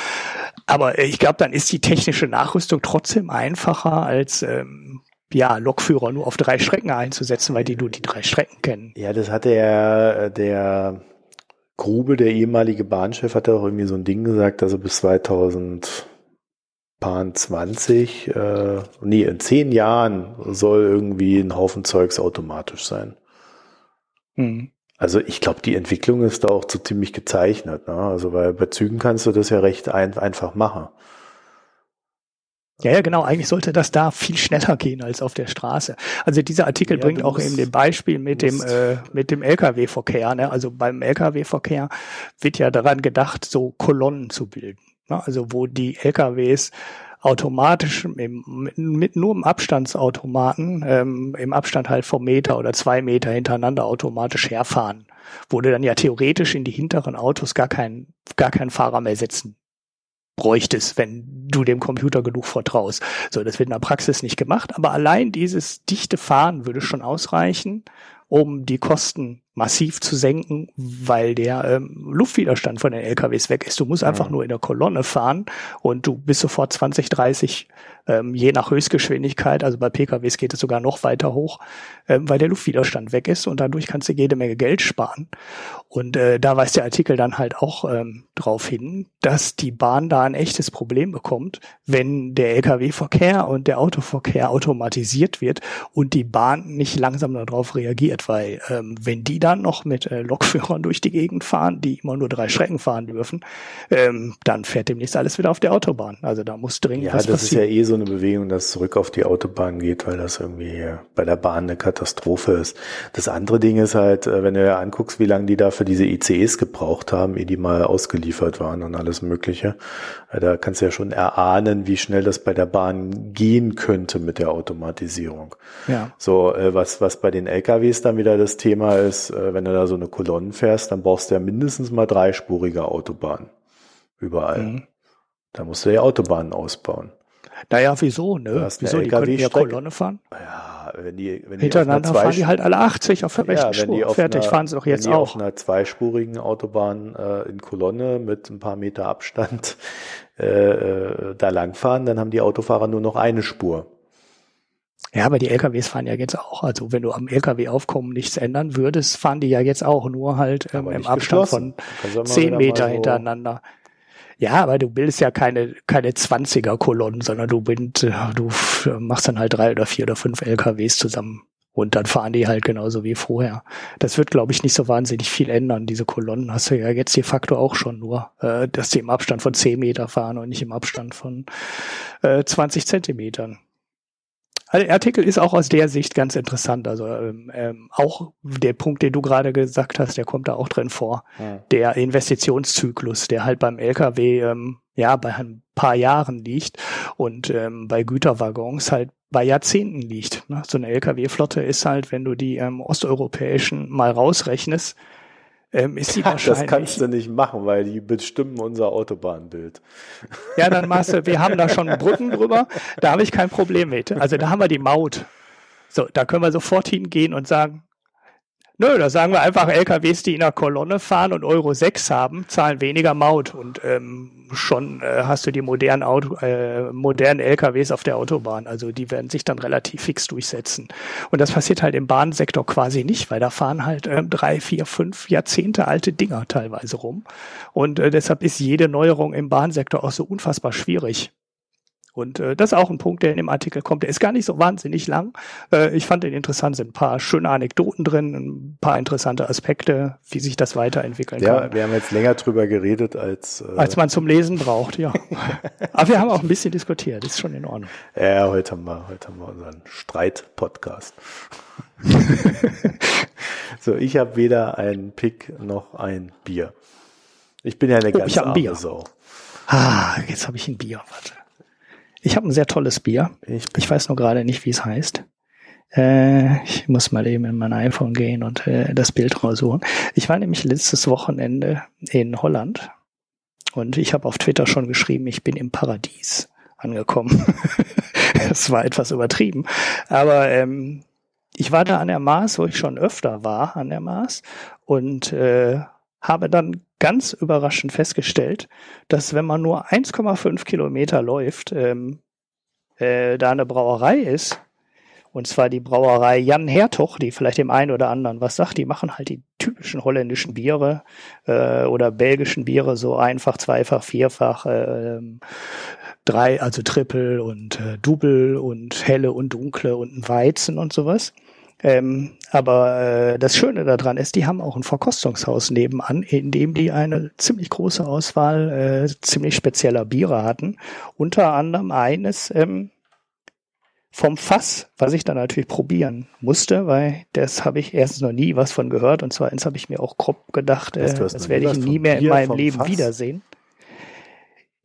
Speaker 2: Aber äh, ich glaube, dann ist die technische Nachrüstung trotzdem einfacher als ähm, ja, Lokführer nur auf drei Strecken einzusetzen, weil die nur die drei Strecken kennen.
Speaker 1: Ja, das hatte ja der Grube, der ehemalige Bahnchef, hat auch irgendwie so ein Ding gesagt, also bis 2020, äh, nee, in zehn Jahren soll irgendwie ein Haufen Zeugs automatisch sein. Mhm. Also ich glaube, die Entwicklung ist da auch so ziemlich gezeichnet. Ne? Also weil bei Zügen kannst du das ja recht ein, einfach machen.
Speaker 2: Ja, ja, genau. Eigentlich sollte das da viel schneller gehen als auf der Straße. Also dieser Artikel ja, bringt auch eben den Beispiel mit dem äh, mit dem LKW-Verkehr. Ne? Also beim LKW-Verkehr wird ja daran gedacht, so Kolonnen zu bilden. Ne? Also wo die LKWs automatisch im, mit, mit nur im Abstandsautomaten ähm, im Abstand halt vom Meter oder zwei Meter hintereinander automatisch herfahren, wo du dann ja theoretisch in die hinteren Autos gar keinen gar keinen Fahrer mehr setzen bräuchtest, wenn du dem Computer genug vertraust. So, das wird in der Praxis nicht gemacht, aber allein dieses dichte Fahren würde schon ausreichen, um die Kosten massiv zu senken, weil der ähm, Luftwiderstand von den LKWs weg ist. Du musst einfach nur in der Kolonne fahren und du bist sofort 20, 30 ähm, je nach Höchstgeschwindigkeit. Also bei PKWs geht es sogar noch weiter hoch, ähm, weil der Luftwiderstand weg ist und dadurch kannst du jede Menge Geld sparen. Und äh, da weist der Artikel dann halt auch ähm, darauf hin, dass die Bahn da ein echtes Problem bekommt, wenn der Lkw-Verkehr und der Autoverkehr automatisiert wird und die Bahn nicht langsam darauf reagiert, weil ähm, wenn die dann noch mit äh, Lokführern durch die Gegend fahren, die immer nur drei Strecken fahren dürfen, ähm, dann fährt demnächst alles wieder auf der Autobahn. Also da muss dringend
Speaker 1: ja,
Speaker 2: was
Speaker 1: das
Speaker 2: passieren.
Speaker 1: ist ja eh so eine Bewegung, dass zurück auf die Autobahn geht, weil das irgendwie bei der Bahn eine Katastrophe ist. Das andere Ding ist halt, äh, wenn du dir anguckst, wie lange die da für diese ICEs gebraucht haben, ehe die mal ausgeliefert waren und alles Mögliche. Äh, da kannst du ja schon erahnen, wie schnell das bei der Bahn gehen könnte mit der Automatisierung.
Speaker 2: Ja.
Speaker 1: So, äh, was, was bei den LKWs dann wieder das Thema ist, wenn du da so eine Kolonne fährst, dann brauchst du ja mindestens mal dreispurige Autobahnen. Überall. Mhm. Da musst du ja Autobahnen ausbauen.
Speaker 2: Naja, wieso? Ne? Wieso? Die können ja Kolonne fahren?
Speaker 1: Ja, wenn die, wenn
Speaker 2: die Hintereinander fahren die halt alle 80 auf der rechten
Speaker 1: ja,
Speaker 2: Spur. Fertig,
Speaker 1: einer,
Speaker 2: fahren sie doch jetzt
Speaker 1: wenn die
Speaker 2: auch.
Speaker 1: auf einer zweispurigen Autobahn äh, in Kolonne mit ein paar Meter Abstand äh, äh, da langfahren, dann haben die Autofahrer nur noch eine Spur.
Speaker 2: Ja, aber die LKWs fahren ja jetzt auch. Also wenn du am LKW-Aufkommen nichts ändern würdest, fahren die ja jetzt auch nur halt ähm, im Abstand von zehn Meter so hintereinander. Ja, aber du bildest ja keine, keine 20er-Kolonnen, sondern du, bind, äh, du machst dann halt drei oder vier oder fünf LKWs zusammen. Und dann fahren die halt genauso wie vorher. Das wird, glaube ich, nicht so wahnsinnig viel ändern. Diese Kolonnen hast du ja jetzt de facto auch schon nur, äh, dass die im Abstand von 10 Meter fahren und nicht im Abstand von äh, 20 Zentimetern. Also der Artikel ist auch aus der Sicht ganz interessant. Also ähm, ähm, auch der Punkt, den du gerade gesagt hast, der kommt da auch drin vor. Ja. Der Investitionszyklus, der halt beim LKW ähm, ja bei ein paar Jahren liegt und ähm, bei Güterwaggons halt bei Jahrzehnten liegt. Ne? So eine LKW-Flotte ist halt, wenn du die ähm, osteuropäischen mal rausrechnest, ähm, ist die wahrscheinlich.
Speaker 1: Das kannst du nicht machen, weil die bestimmen unser Autobahnbild.
Speaker 2: Ja, dann machst du, wir haben da schon Brücken drüber, da habe ich kein Problem mit. Also da haben wir die Maut. So, da können wir sofort hingehen und sagen, Nö, da sagen wir einfach, LKWs, die in der Kolonne fahren und Euro 6 haben, zahlen weniger Maut. Und ähm, schon äh, hast du die modernen, Auto, äh, modernen LKWs auf der Autobahn. Also die werden sich dann relativ fix durchsetzen. Und das passiert halt im Bahnsektor quasi nicht, weil da fahren halt ähm, drei, vier, fünf Jahrzehnte alte Dinger teilweise rum. Und äh, deshalb ist jede Neuerung im Bahnsektor auch so unfassbar schwierig. Und äh, das ist auch ein Punkt, der in dem Artikel kommt. Der ist gar nicht so wahnsinnig lang. Äh, ich fand den interessant, sind ein paar schöne Anekdoten drin, ein paar interessante Aspekte, wie sich das weiterentwickeln
Speaker 1: ja,
Speaker 2: kann.
Speaker 1: Ja, wir haben jetzt länger drüber geredet, als
Speaker 2: äh als man zum Lesen braucht, ja. Aber wir haben auch ein bisschen diskutiert, das ist schon in Ordnung.
Speaker 1: Ja, heute haben wir, heute haben wir unseren Streit-Podcast. so, ich habe weder ein Pick noch ein Bier. Ich bin ja eine oh, ganz
Speaker 2: ich arme
Speaker 1: Bier. Sau.
Speaker 2: Ah, jetzt habe ich ein Bier. Warte. Ich habe ein sehr tolles Bier.
Speaker 1: Ich,
Speaker 2: ich weiß nur gerade nicht, wie es heißt. Äh, ich muss mal eben in mein iPhone gehen und äh, das Bild raussuchen. Ich war nämlich letztes Wochenende in Holland und ich habe auf Twitter schon geschrieben, ich bin im Paradies angekommen. das war etwas übertrieben. Aber ähm, ich war da an der Mars, wo ich schon öfter war an der Mars und äh, habe dann ganz überraschend festgestellt, dass wenn man nur 1,5 Kilometer läuft, ähm, äh, da eine Brauerei ist, und zwar die Brauerei Jan Hertog, die vielleicht dem einen oder anderen was sagt, die machen halt die typischen holländischen Biere äh, oder belgischen Biere, so einfach, zweifach, vierfach, äh, drei, also Triple und äh, Double und helle und dunkle und ein Weizen und sowas. Ähm, aber äh, das Schöne daran ist, die haben auch ein Verkostungshaus nebenan, in dem die eine ziemlich große Auswahl äh, ziemlich spezieller Biere hatten. Unter anderem eines ähm, vom Fass, was ich dann natürlich probieren musste, weil das habe ich erstens noch nie was von gehört und zweitens habe ich mir auch grob gedacht, äh, das werde ich nie mehr in meinem Leben Fass? wiedersehen.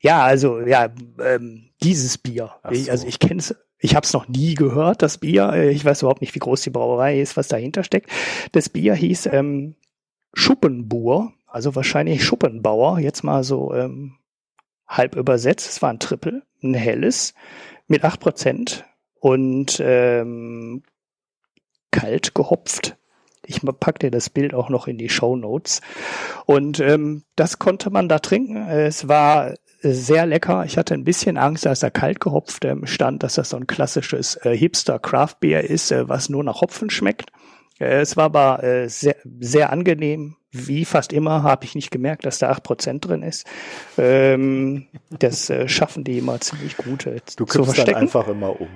Speaker 2: Ja, also ja, ähm, dieses Bier. So. Ich, also ich kenne es ich habe es noch nie gehört, das Bier. Äh, ich weiß überhaupt nicht, wie groß die Brauerei ist, was dahinter steckt. Das Bier hieß ähm, Schuppenbuhr, also wahrscheinlich Schuppenbauer, jetzt mal so ähm, halb übersetzt. Es war ein Triple, ein helles mit acht Prozent und ähm, kalt gehopft. Ich pack dir das Bild auch noch in die Show Notes. Und ähm, das konnte man da trinken. Es war sehr lecker. Ich hatte ein bisschen Angst, als er kalt gehopft ähm, stand, dass das so ein klassisches äh, Hipster Craft Beer ist, äh, was nur nach Hopfen schmeckt. Äh, es war aber äh, sehr, sehr angenehm. Wie fast immer habe ich nicht gemerkt, dass da acht Prozent drin ist. Ähm, das äh, schaffen die immer ziemlich gut äh,
Speaker 1: du verstecken. dann einfach immer um.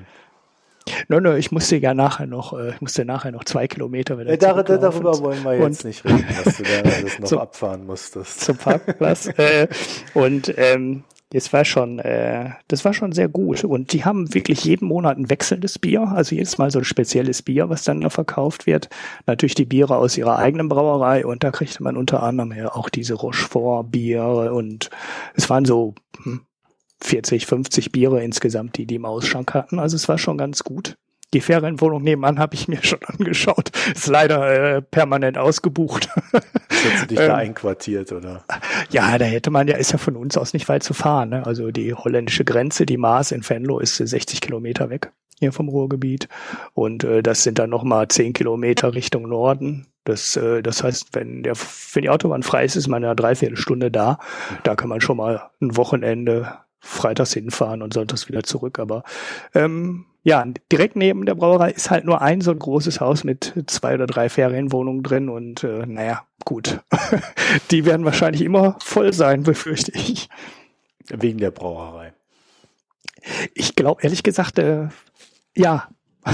Speaker 2: Nö, nö, ich musste ja nachher noch, äh, ich musste nachher noch zwei Kilometer
Speaker 1: wieder äh, dar Darüber wollen wir jetzt und, nicht reden, dass du da alles noch zum, abfahren musstest.
Speaker 2: Zum Parkplatz. äh, und ähm, das war schon, äh, das war schon sehr gut. Und die haben wirklich jeden Monat ein wechselndes Bier, also jedes Mal so ein spezielles Bier, was dann noch verkauft wird. Natürlich die Biere aus ihrer eigenen Brauerei und da kriegte man unter anderem ja auch diese Rochefort-Biere und es waren so hm, 40, 50 Biere insgesamt, die die im Ausschank hatten. Also es war schon ganz gut. Die Ferienwohnung nebenan habe ich mir schon angeschaut. Ist leider äh, permanent ausgebucht.
Speaker 1: Hättest du dich ähm, da einquartiert, oder?
Speaker 2: Ja, da hätte man ja, ist ja von uns aus nicht weit zu fahren. Ne? Also die holländische Grenze, die Maas in Venlo ist 60 Kilometer weg hier vom Ruhrgebiet. Und äh, das sind dann nochmal 10 Kilometer Richtung Norden. Das, äh, das heißt, wenn, der, wenn die Autobahn frei ist, ist man ja dreiviertel Stunde da. Da kann man schon mal ein Wochenende freitags hinfahren und sonntags wieder zurück. Aber ähm, ja, direkt neben der Brauerei ist halt nur ein so ein großes Haus mit zwei oder drei Ferienwohnungen drin und äh, naja, gut. Die werden wahrscheinlich immer voll sein, befürchte ich.
Speaker 1: Wegen der Brauerei.
Speaker 2: Ich glaube, ehrlich gesagt, äh, ja.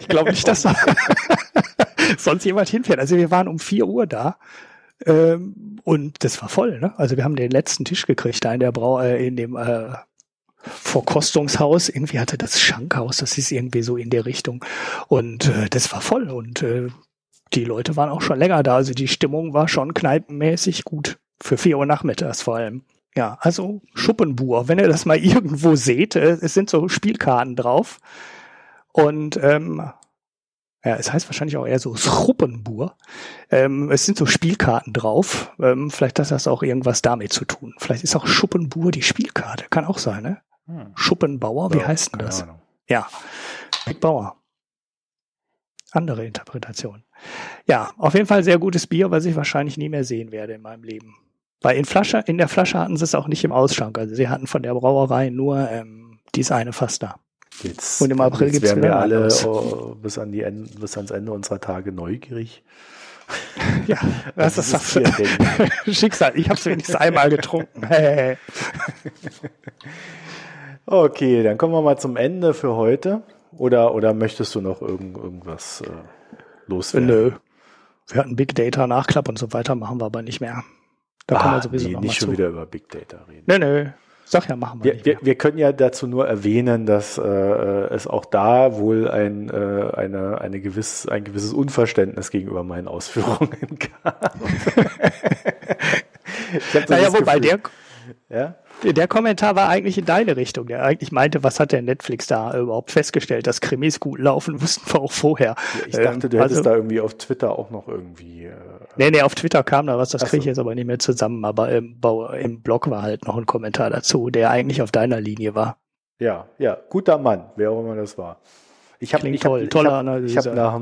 Speaker 2: ich glaube nicht, dass sonst jemand hinfährt. Also wir waren um vier Uhr da ähm, und das war voll, ne? Also wir haben den letzten Tisch gekriegt da in der Brau, äh, in dem äh, Verkostungshaus. Irgendwie hatte das Schankhaus, das ist irgendwie so in der Richtung. Und äh, das war voll. Und äh, die Leute waren auch schon länger da. Also die Stimmung war schon kneipenmäßig gut. Für vier Uhr nachmittags vor allem. Ja, also Schuppenbuhr, wenn ihr das mal irgendwo seht, äh, es sind so Spielkarten drauf. Und ähm, ja, es heißt wahrscheinlich auch eher so Schruppenbur. Ähm, es sind so Spielkarten drauf. Ähm, vielleicht hat das auch irgendwas damit zu tun. Vielleicht ist auch Schuppenbur die Spielkarte. Kann auch sein, ne? Hm. Schuppenbauer, wie ja, heißt denn das? Ahnung. Ja, Big Bauer. Andere Interpretation. Ja, auf jeden Fall sehr gutes Bier, was ich wahrscheinlich nie mehr sehen werde in meinem Leben. Weil in Flasche, in der Flasche hatten sie es auch nicht im Ausschank. Also sie hatten von der Brauerei nur ähm, dies eine Fass da.
Speaker 1: Jetzt, und im April gibt es wir alle oh, bis, an die Ende, bis ans Ende unserer Tage neugierig.
Speaker 2: Ja, das, das ist das Schicksal. Ich habe es wenigstens einmal getrunken.
Speaker 1: okay, dann kommen wir mal zum Ende für heute. Oder, oder möchtest du noch irgend, irgendwas äh, loswerden? Nö.
Speaker 2: Wir hatten Big Data Nachklapp und so weiter, machen wir aber nicht mehr.
Speaker 1: Da ah, können wir sowieso nee, noch nicht schon zu. wieder über Big Data reden.
Speaker 2: Nö, nö. Sag ja, machen
Speaker 1: wir. Wir, wir, wir können ja dazu nur erwähnen, dass äh, es auch da wohl ein, äh, eine, eine gewiss, ein gewisses Unverständnis gegenüber meinen Ausführungen gab.
Speaker 2: so naja, wobei Gefühl, der, ja? Der Kommentar war eigentlich in deine Richtung. Der eigentlich meinte, was hat der Netflix da überhaupt festgestellt? Dass Krimis gut laufen, wussten wir auch vorher.
Speaker 1: Ja, ich dachte, du hättest also, da irgendwie auf Twitter auch noch irgendwie. Äh,
Speaker 2: nee, nee, auf Twitter kam da was, das kriege ich jetzt aber nicht mehr zusammen. Aber im, im Blog war halt noch ein Kommentar dazu, der eigentlich auf deiner Linie war.
Speaker 1: Ja, ja, guter Mann, wer auch immer das war. Ich habe ich hab, ich hab, ich hab nach,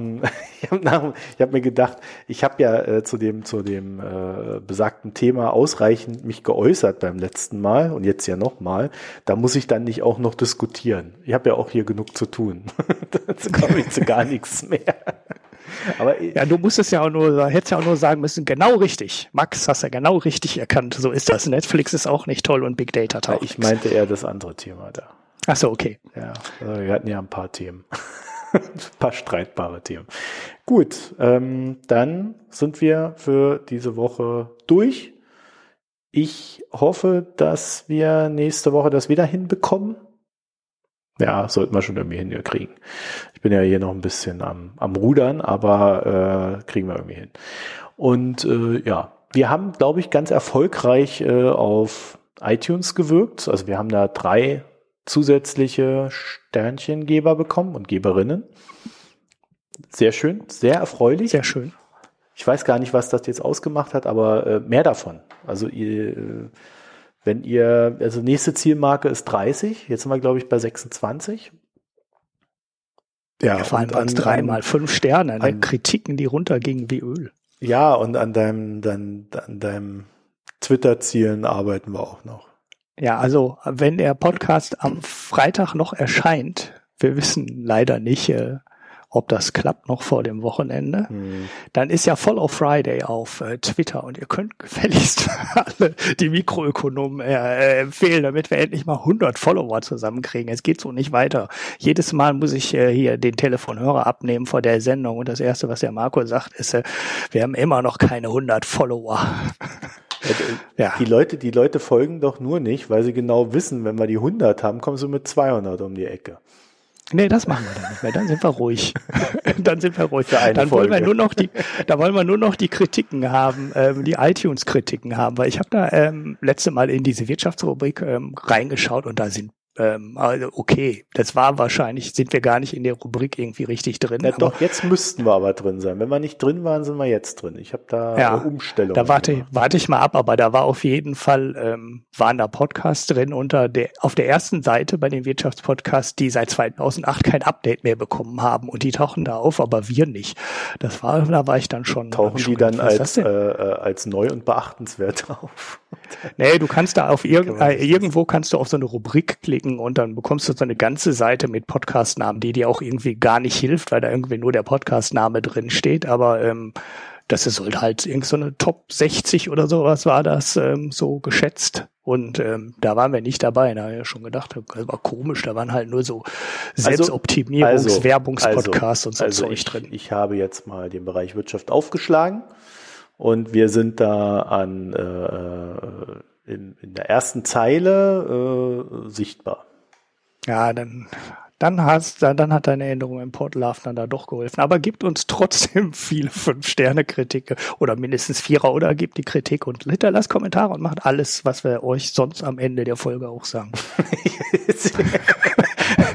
Speaker 1: ich hab nach, ich hab mir gedacht, ich habe ja äh, zu dem zu dem äh, besagten Thema ausreichend mich geäußert beim letzten Mal und jetzt ja nochmal. Da muss ich dann nicht auch noch diskutieren. Ich habe ja auch hier genug zu tun. Dazu komme ich zu gar nichts mehr.
Speaker 2: Aber ja, du musstest ja auch nur, hättest ja auch nur sagen müssen, genau richtig. Max, hast ja genau richtig erkannt. So ist das. Netflix ist auch nicht toll und Big Data taugt.
Speaker 1: Ich meinte eher das andere Thema da.
Speaker 2: Ach so, okay.
Speaker 1: Ja, also wir hatten ja ein paar Themen. ein paar streitbare Themen. Gut, ähm, dann sind wir für diese Woche durch. Ich hoffe, dass wir nächste Woche das wieder hinbekommen. Ja, sollten wir schon irgendwie hinkriegen. Ich bin ja hier noch ein bisschen am, am Rudern, aber äh, kriegen wir irgendwie hin. Und äh, ja, wir haben, glaube ich, ganz erfolgreich äh, auf iTunes gewirkt. Also wir haben da drei zusätzliche Sternchengeber bekommen und Geberinnen. Sehr schön, sehr erfreulich.
Speaker 2: Sehr schön.
Speaker 1: Ich weiß gar nicht, was das jetzt ausgemacht hat, aber äh, mehr davon. Also ihr, äh, wenn ihr, also nächste Zielmarke ist 30, jetzt sind wir, glaube ich, bei 26.
Speaker 2: Ja, ja vor allem waren es dreimal fünf Sterne, ne? an, Kritiken, die runtergingen wie Öl.
Speaker 1: Ja, und an deinem, dein, an deinem Twitter-Zielen arbeiten wir auch noch.
Speaker 2: Ja, also wenn der Podcast am Freitag noch erscheint, wir wissen leider nicht, äh, ob das klappt noch vor dem Wochenende. Hm. Dann ist ja Follow Friday auf äh, Twitter und ihr könnt gefälligst alle die Mikroökonomen äh, äh, empfehlen, damit wir endlich mal 100 Follower zusammenkriegen. Es geht so nicht weiter. Jedes Mal muss ich äh, hier den Telefonhörer abnehmen vor der Sendung und das erste, was der Marco sagt, ist, äh, wir haben immer noch keine 100 Follower.
Speaker 1: ja. Die Leute, die Leute folgen doch nur nicht, weil sie genau wissen, wenn wir die 100 haben, kommen sie mit 200 um die Ecke.
Speaker 2: Nee, das machen wir dann nicht mehr. Dann sind wir ruhig. dann sind wir ruhig. Dann wollen wir nur noch die, da wollen wir nur noch die Kritiken haben, ähm, die iTunes-Kritiken haben, weil ich habe da ähm, letzte Mal in diese Wirtschaftsrubrik ähm, reingeschaut und da sind ähm, also okay, das war wahrscheinlich, sind wir gar nicht in der Rubrik irgendwie richtig drin.
Speaker 1: Ja, doch, jetzt müssten wir aber drin sein. Wenn wir nicht drin waren, sind wir jetzt drin. Ich habe da
Speaker 2: ja, Umstellung. Da warte, warte ich mal ab, aber da war auf jeden Fall, ähm, waren da Podcasts drin unter der, auf der ersten Seite bei den Wirtschaftspodcasts, die seit 2008 kein Update mehr bekommen haben und die tauchen da auf, aber wir nicht. Das war, da war ich dann schon.
Speaker 1: Tauchen
Speaker 2: schon
Speaker 1: die dann als, äh, äh, als neu und beachtenswert auf?
Speaker 2: nee, du kannst da auf irg äh, irgendwo kannst du auf so eine Rubrik klicken klicken und dann bekommst du so eine ganze Seite mit Podcastnamen, die dir auch irgendwie gar nicht hilft, weil da irgendwie nur der Podcastname drin steht. Aber ähm, das ist halt irgend so eine Top 60 oder sowas war das ähm, so geschätzt. Und ähm, da waren wir nicht dabei. Da habe ich ja schon gedacht, das war komisch. Da waren halt nur so Selbstoptimierungs-, also, Werbungspodcasts also, und so
Speaker 1: also ich, drin. Ich habe jetzt mal den Bereich Wirtschaft aufgeschlagen und wir sind da an äh, äh in, in der ersten Zeile äh, sichtbar.
Speaker 2: Ja, dann, dann, hast, dann, dann hat deine Änderung im Portlove dann da doch geholfen. Aber gibt uns trotzdem viele Fünf-Sterne-Kritik oder mindestens Vierer oder gebt die Kritik und hinterlasst Kommentare und macht alles, was wir euch sonst am Ende der Folge auch sagen.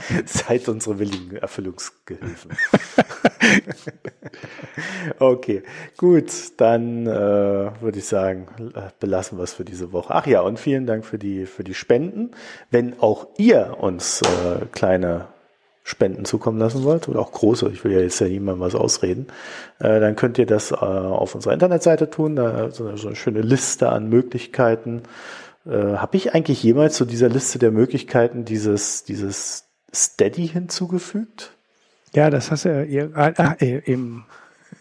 Speaker 1: Seid unsere willigen Erfüllungsgehilfen. okay, gut, dann äh, würde ich sagen, belassen wir es für diese Woche. Ach ja, und vielen Dank für die, für die Spenden. Wenn auch ihr uns äh, kleine Spenden zukommen lassen wollt oder auch große, ich will ja jetzt ja niemandem was ausreden, äh, dann könnt ihr das äh, auf unserer Internetseite tun. Da ist so eine schöne Liste an Möglichkeiten. Äh, Habe ich eigentlich jemals zu dieser Liste der Möglichkeiten dieses, dieses Steady hinzugefügt?
Speaker 2: Ja, das hast du ja ah, äh, im,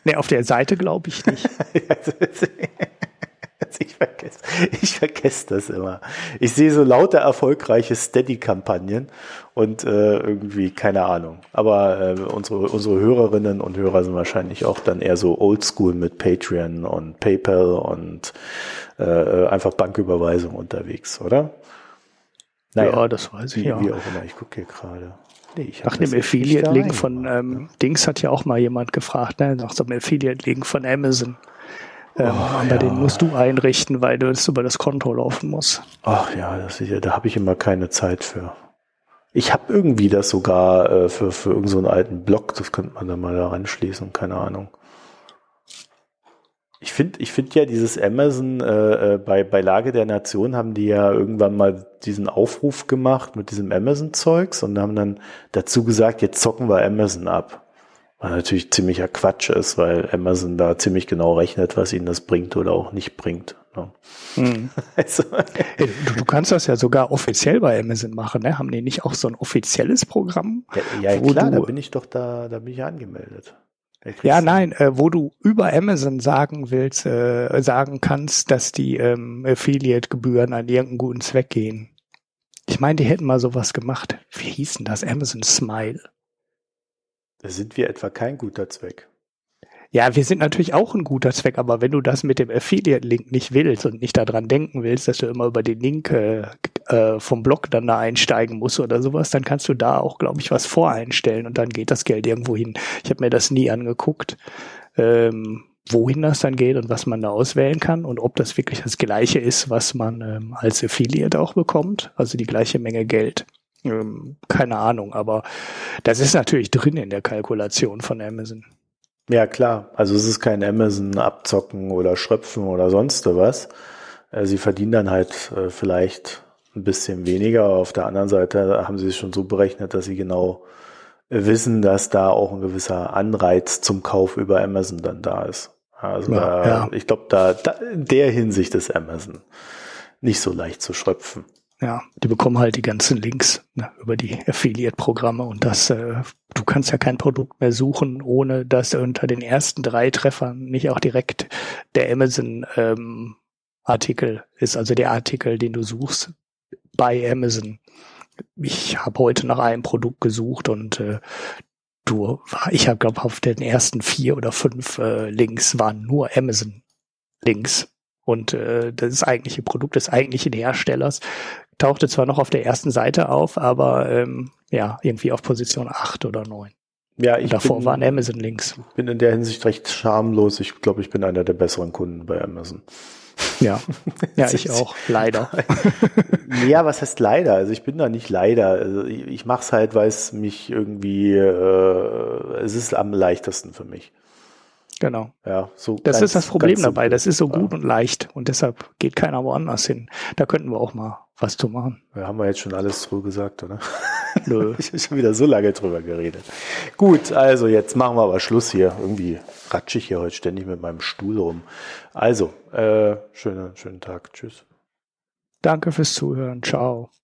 Speaker 2: nee, auf der Seite glaube ich nicht.
Speaker 1: ich vergesse, ich vergesse das immer. Ich sehe so lauter erfolgreiche Steady-Kampagnen und äh, irgendwie keine Ahnung. Aber äh, unsere, unsere Hörerinnen und Hörer sind wahrscheinlich auch dann eher so oldschool mit Patreon und PayPal und äh, einfach Banküberweisung unterwegs, oder?
Speaker 2: Naja, ja, das weiß ich
Speaker 1: ja. Wie auch immer, ich gucke hier gerade.
Speaker 2: Nee, Nach dem Affiliate-Link von ähm? Dings hat ja auch mal jemand gefragt, ne? nach so einem Affiliate-Link von Amazon. Ähm, oh, aber ja. den musst du einrichten, weil du das über das Konto laufen musst.
Speaker 1: Ach ja, das ist ja, da habe ich immer keine Zeit für. Ich habe irgendwie das sogar äh, für, für irgendeinen so alten Blog, das könnte man da mal da ranschließen, keine Ahnung. Ich finde ich finde ja dieses Amazon äh, äh, bei, bei Lage der Nation haben die ja irgendwann mal diesen Aufruf gemacht mit diesem Amazon-Zeugs und haben dann dazu gesagt, jetzt zocken wir Amazon ab. Was natürlich ziemlicher Quatsch ist, weil Amazon da ziemlich genau rechnet, was ihnen das bringt oder auch nicht bringt. Ne?
Speaker 2: Hm. Also. Du, du, kannst das ja sogar offiziell bei Amazon machen, ne? Haben die nicht auch so ein offizielles Programm?
Speaker 1: Ja, ja klar, da bin ich doch da, da bin ich angemeldet.
Speaker 2: Ja, nein, äh, wo du über Amazon sagen willst, äh, sagen kannst, dass die ähm, Affiliate-Gebühren an irgendeinen guten Zweck gehen. Ich meine, die hätten mal sowas gemacht. Wie hieß denn das? Amazon Smile.
Speaker 1: Da sind wir etwa kein guter Zweck.
Speaker 2: Ja, wir sind natürlich auch ein guter Zweck, aber wenn du das mit dem Affiliate-Link nicht willst und nicht daran denken willst, dass du immer über den Link äh, äh, vom Blog dann da einsteigen musst oder sowas, dann kannst du da auch, glaube ich, was voreinstellen und dann geht das Geld irgendwo hin. Ich habe mir das nie angeguckt, ähm, wohin das dann geht und was man da auswählen kann und ob das wirklich das gleiche ist, was man ähm, als Affiliate auch bekommt, also die gleiche Menge Geld. Ähm, keine Ahnung, aber das ist natürlich drin in der Kalkulation von Amazon.
Speaker 1: Ja, klar. Also es ist kein Amazon abzocken oder schröpfen oder sonst was. Äh, sie verdienen dann halt äh, vielleicht ein bisschen weniger. Auf der anderen Seite haben sie es schon so berechnet, dass sie genau wissen, dass da auch ein gewisser Anreiz zum Kauf über Amazon dann da ist. Also ja, da, ja. ich glaube, da, da in der Hinsicht ist Amazon nicht so leicht zu schröpfen.
Speaker 2: Ja, die bekommen halt die ganzen Links ne, über die Affiliate-Programme und das, äh, du kannst ja kein Produkt mehr suchen, ohne dass unter den ersten drei Treffern nicht auch direkt der Amazon ähm, ist, also der Artikel, den du suchst bei Amazon. Ich habe heute nach einem Produkt gesucht und äh, du, ich habe glaube auf den ersten vier oder fünf äh, Links waren nur Amazon Links. Und äh, das eigentliche Produkt des eigentlichen Herstellers tauchte zwar noch auf der ersten Seite auf, aber ähm, ja, irgendwie auf Position 8 oder 9.
Speaker 1: Ja, ich
Speaker 2: Und davor
Speaker 1: bin,
Speaker 2: waren Amazon-Links.
Speaker 1: bin in der Hinsicht recht schamlos. Ich glaube, ich bin einer der besseren Kunden bei Amazon.
Speaker 2: Ja, ja, ich auch, leider.
Speaker 1: ja, was heißt leider? Also ich bin da nicht leider. Also ich, ich mache es halt, weil es mich irgendwie, äh, es ist am leichtesten für mich.
Speaker 2: Genau.
Speaker 1: Ja, so
Speaker 2: Das
Speaker 1: ganz-
Speaker 2: ist das Problem dabei. Das ist so gut
Speaker 1: Ja.
Speaker 2: und leicht und deshalb geht keiner woanders hin. Da könnten wir auch mal was zu machen.
Speaker 1: Ja, haben wir jetzt schon alles drüber gesagt, oder?
Speaker 2: Nö.
Speaker 1: Ich habe schon wieder so lange drüber geredet. Gut, also jetzt machen wir aber Schluss hier. Irgendwie ratsche ich hier heute ständig mit meinem Stuhl rum. Also, äh, schönen, schönen Tag. Tschüss.
Speaker 2: Danke fürs Zuhören. Ciao.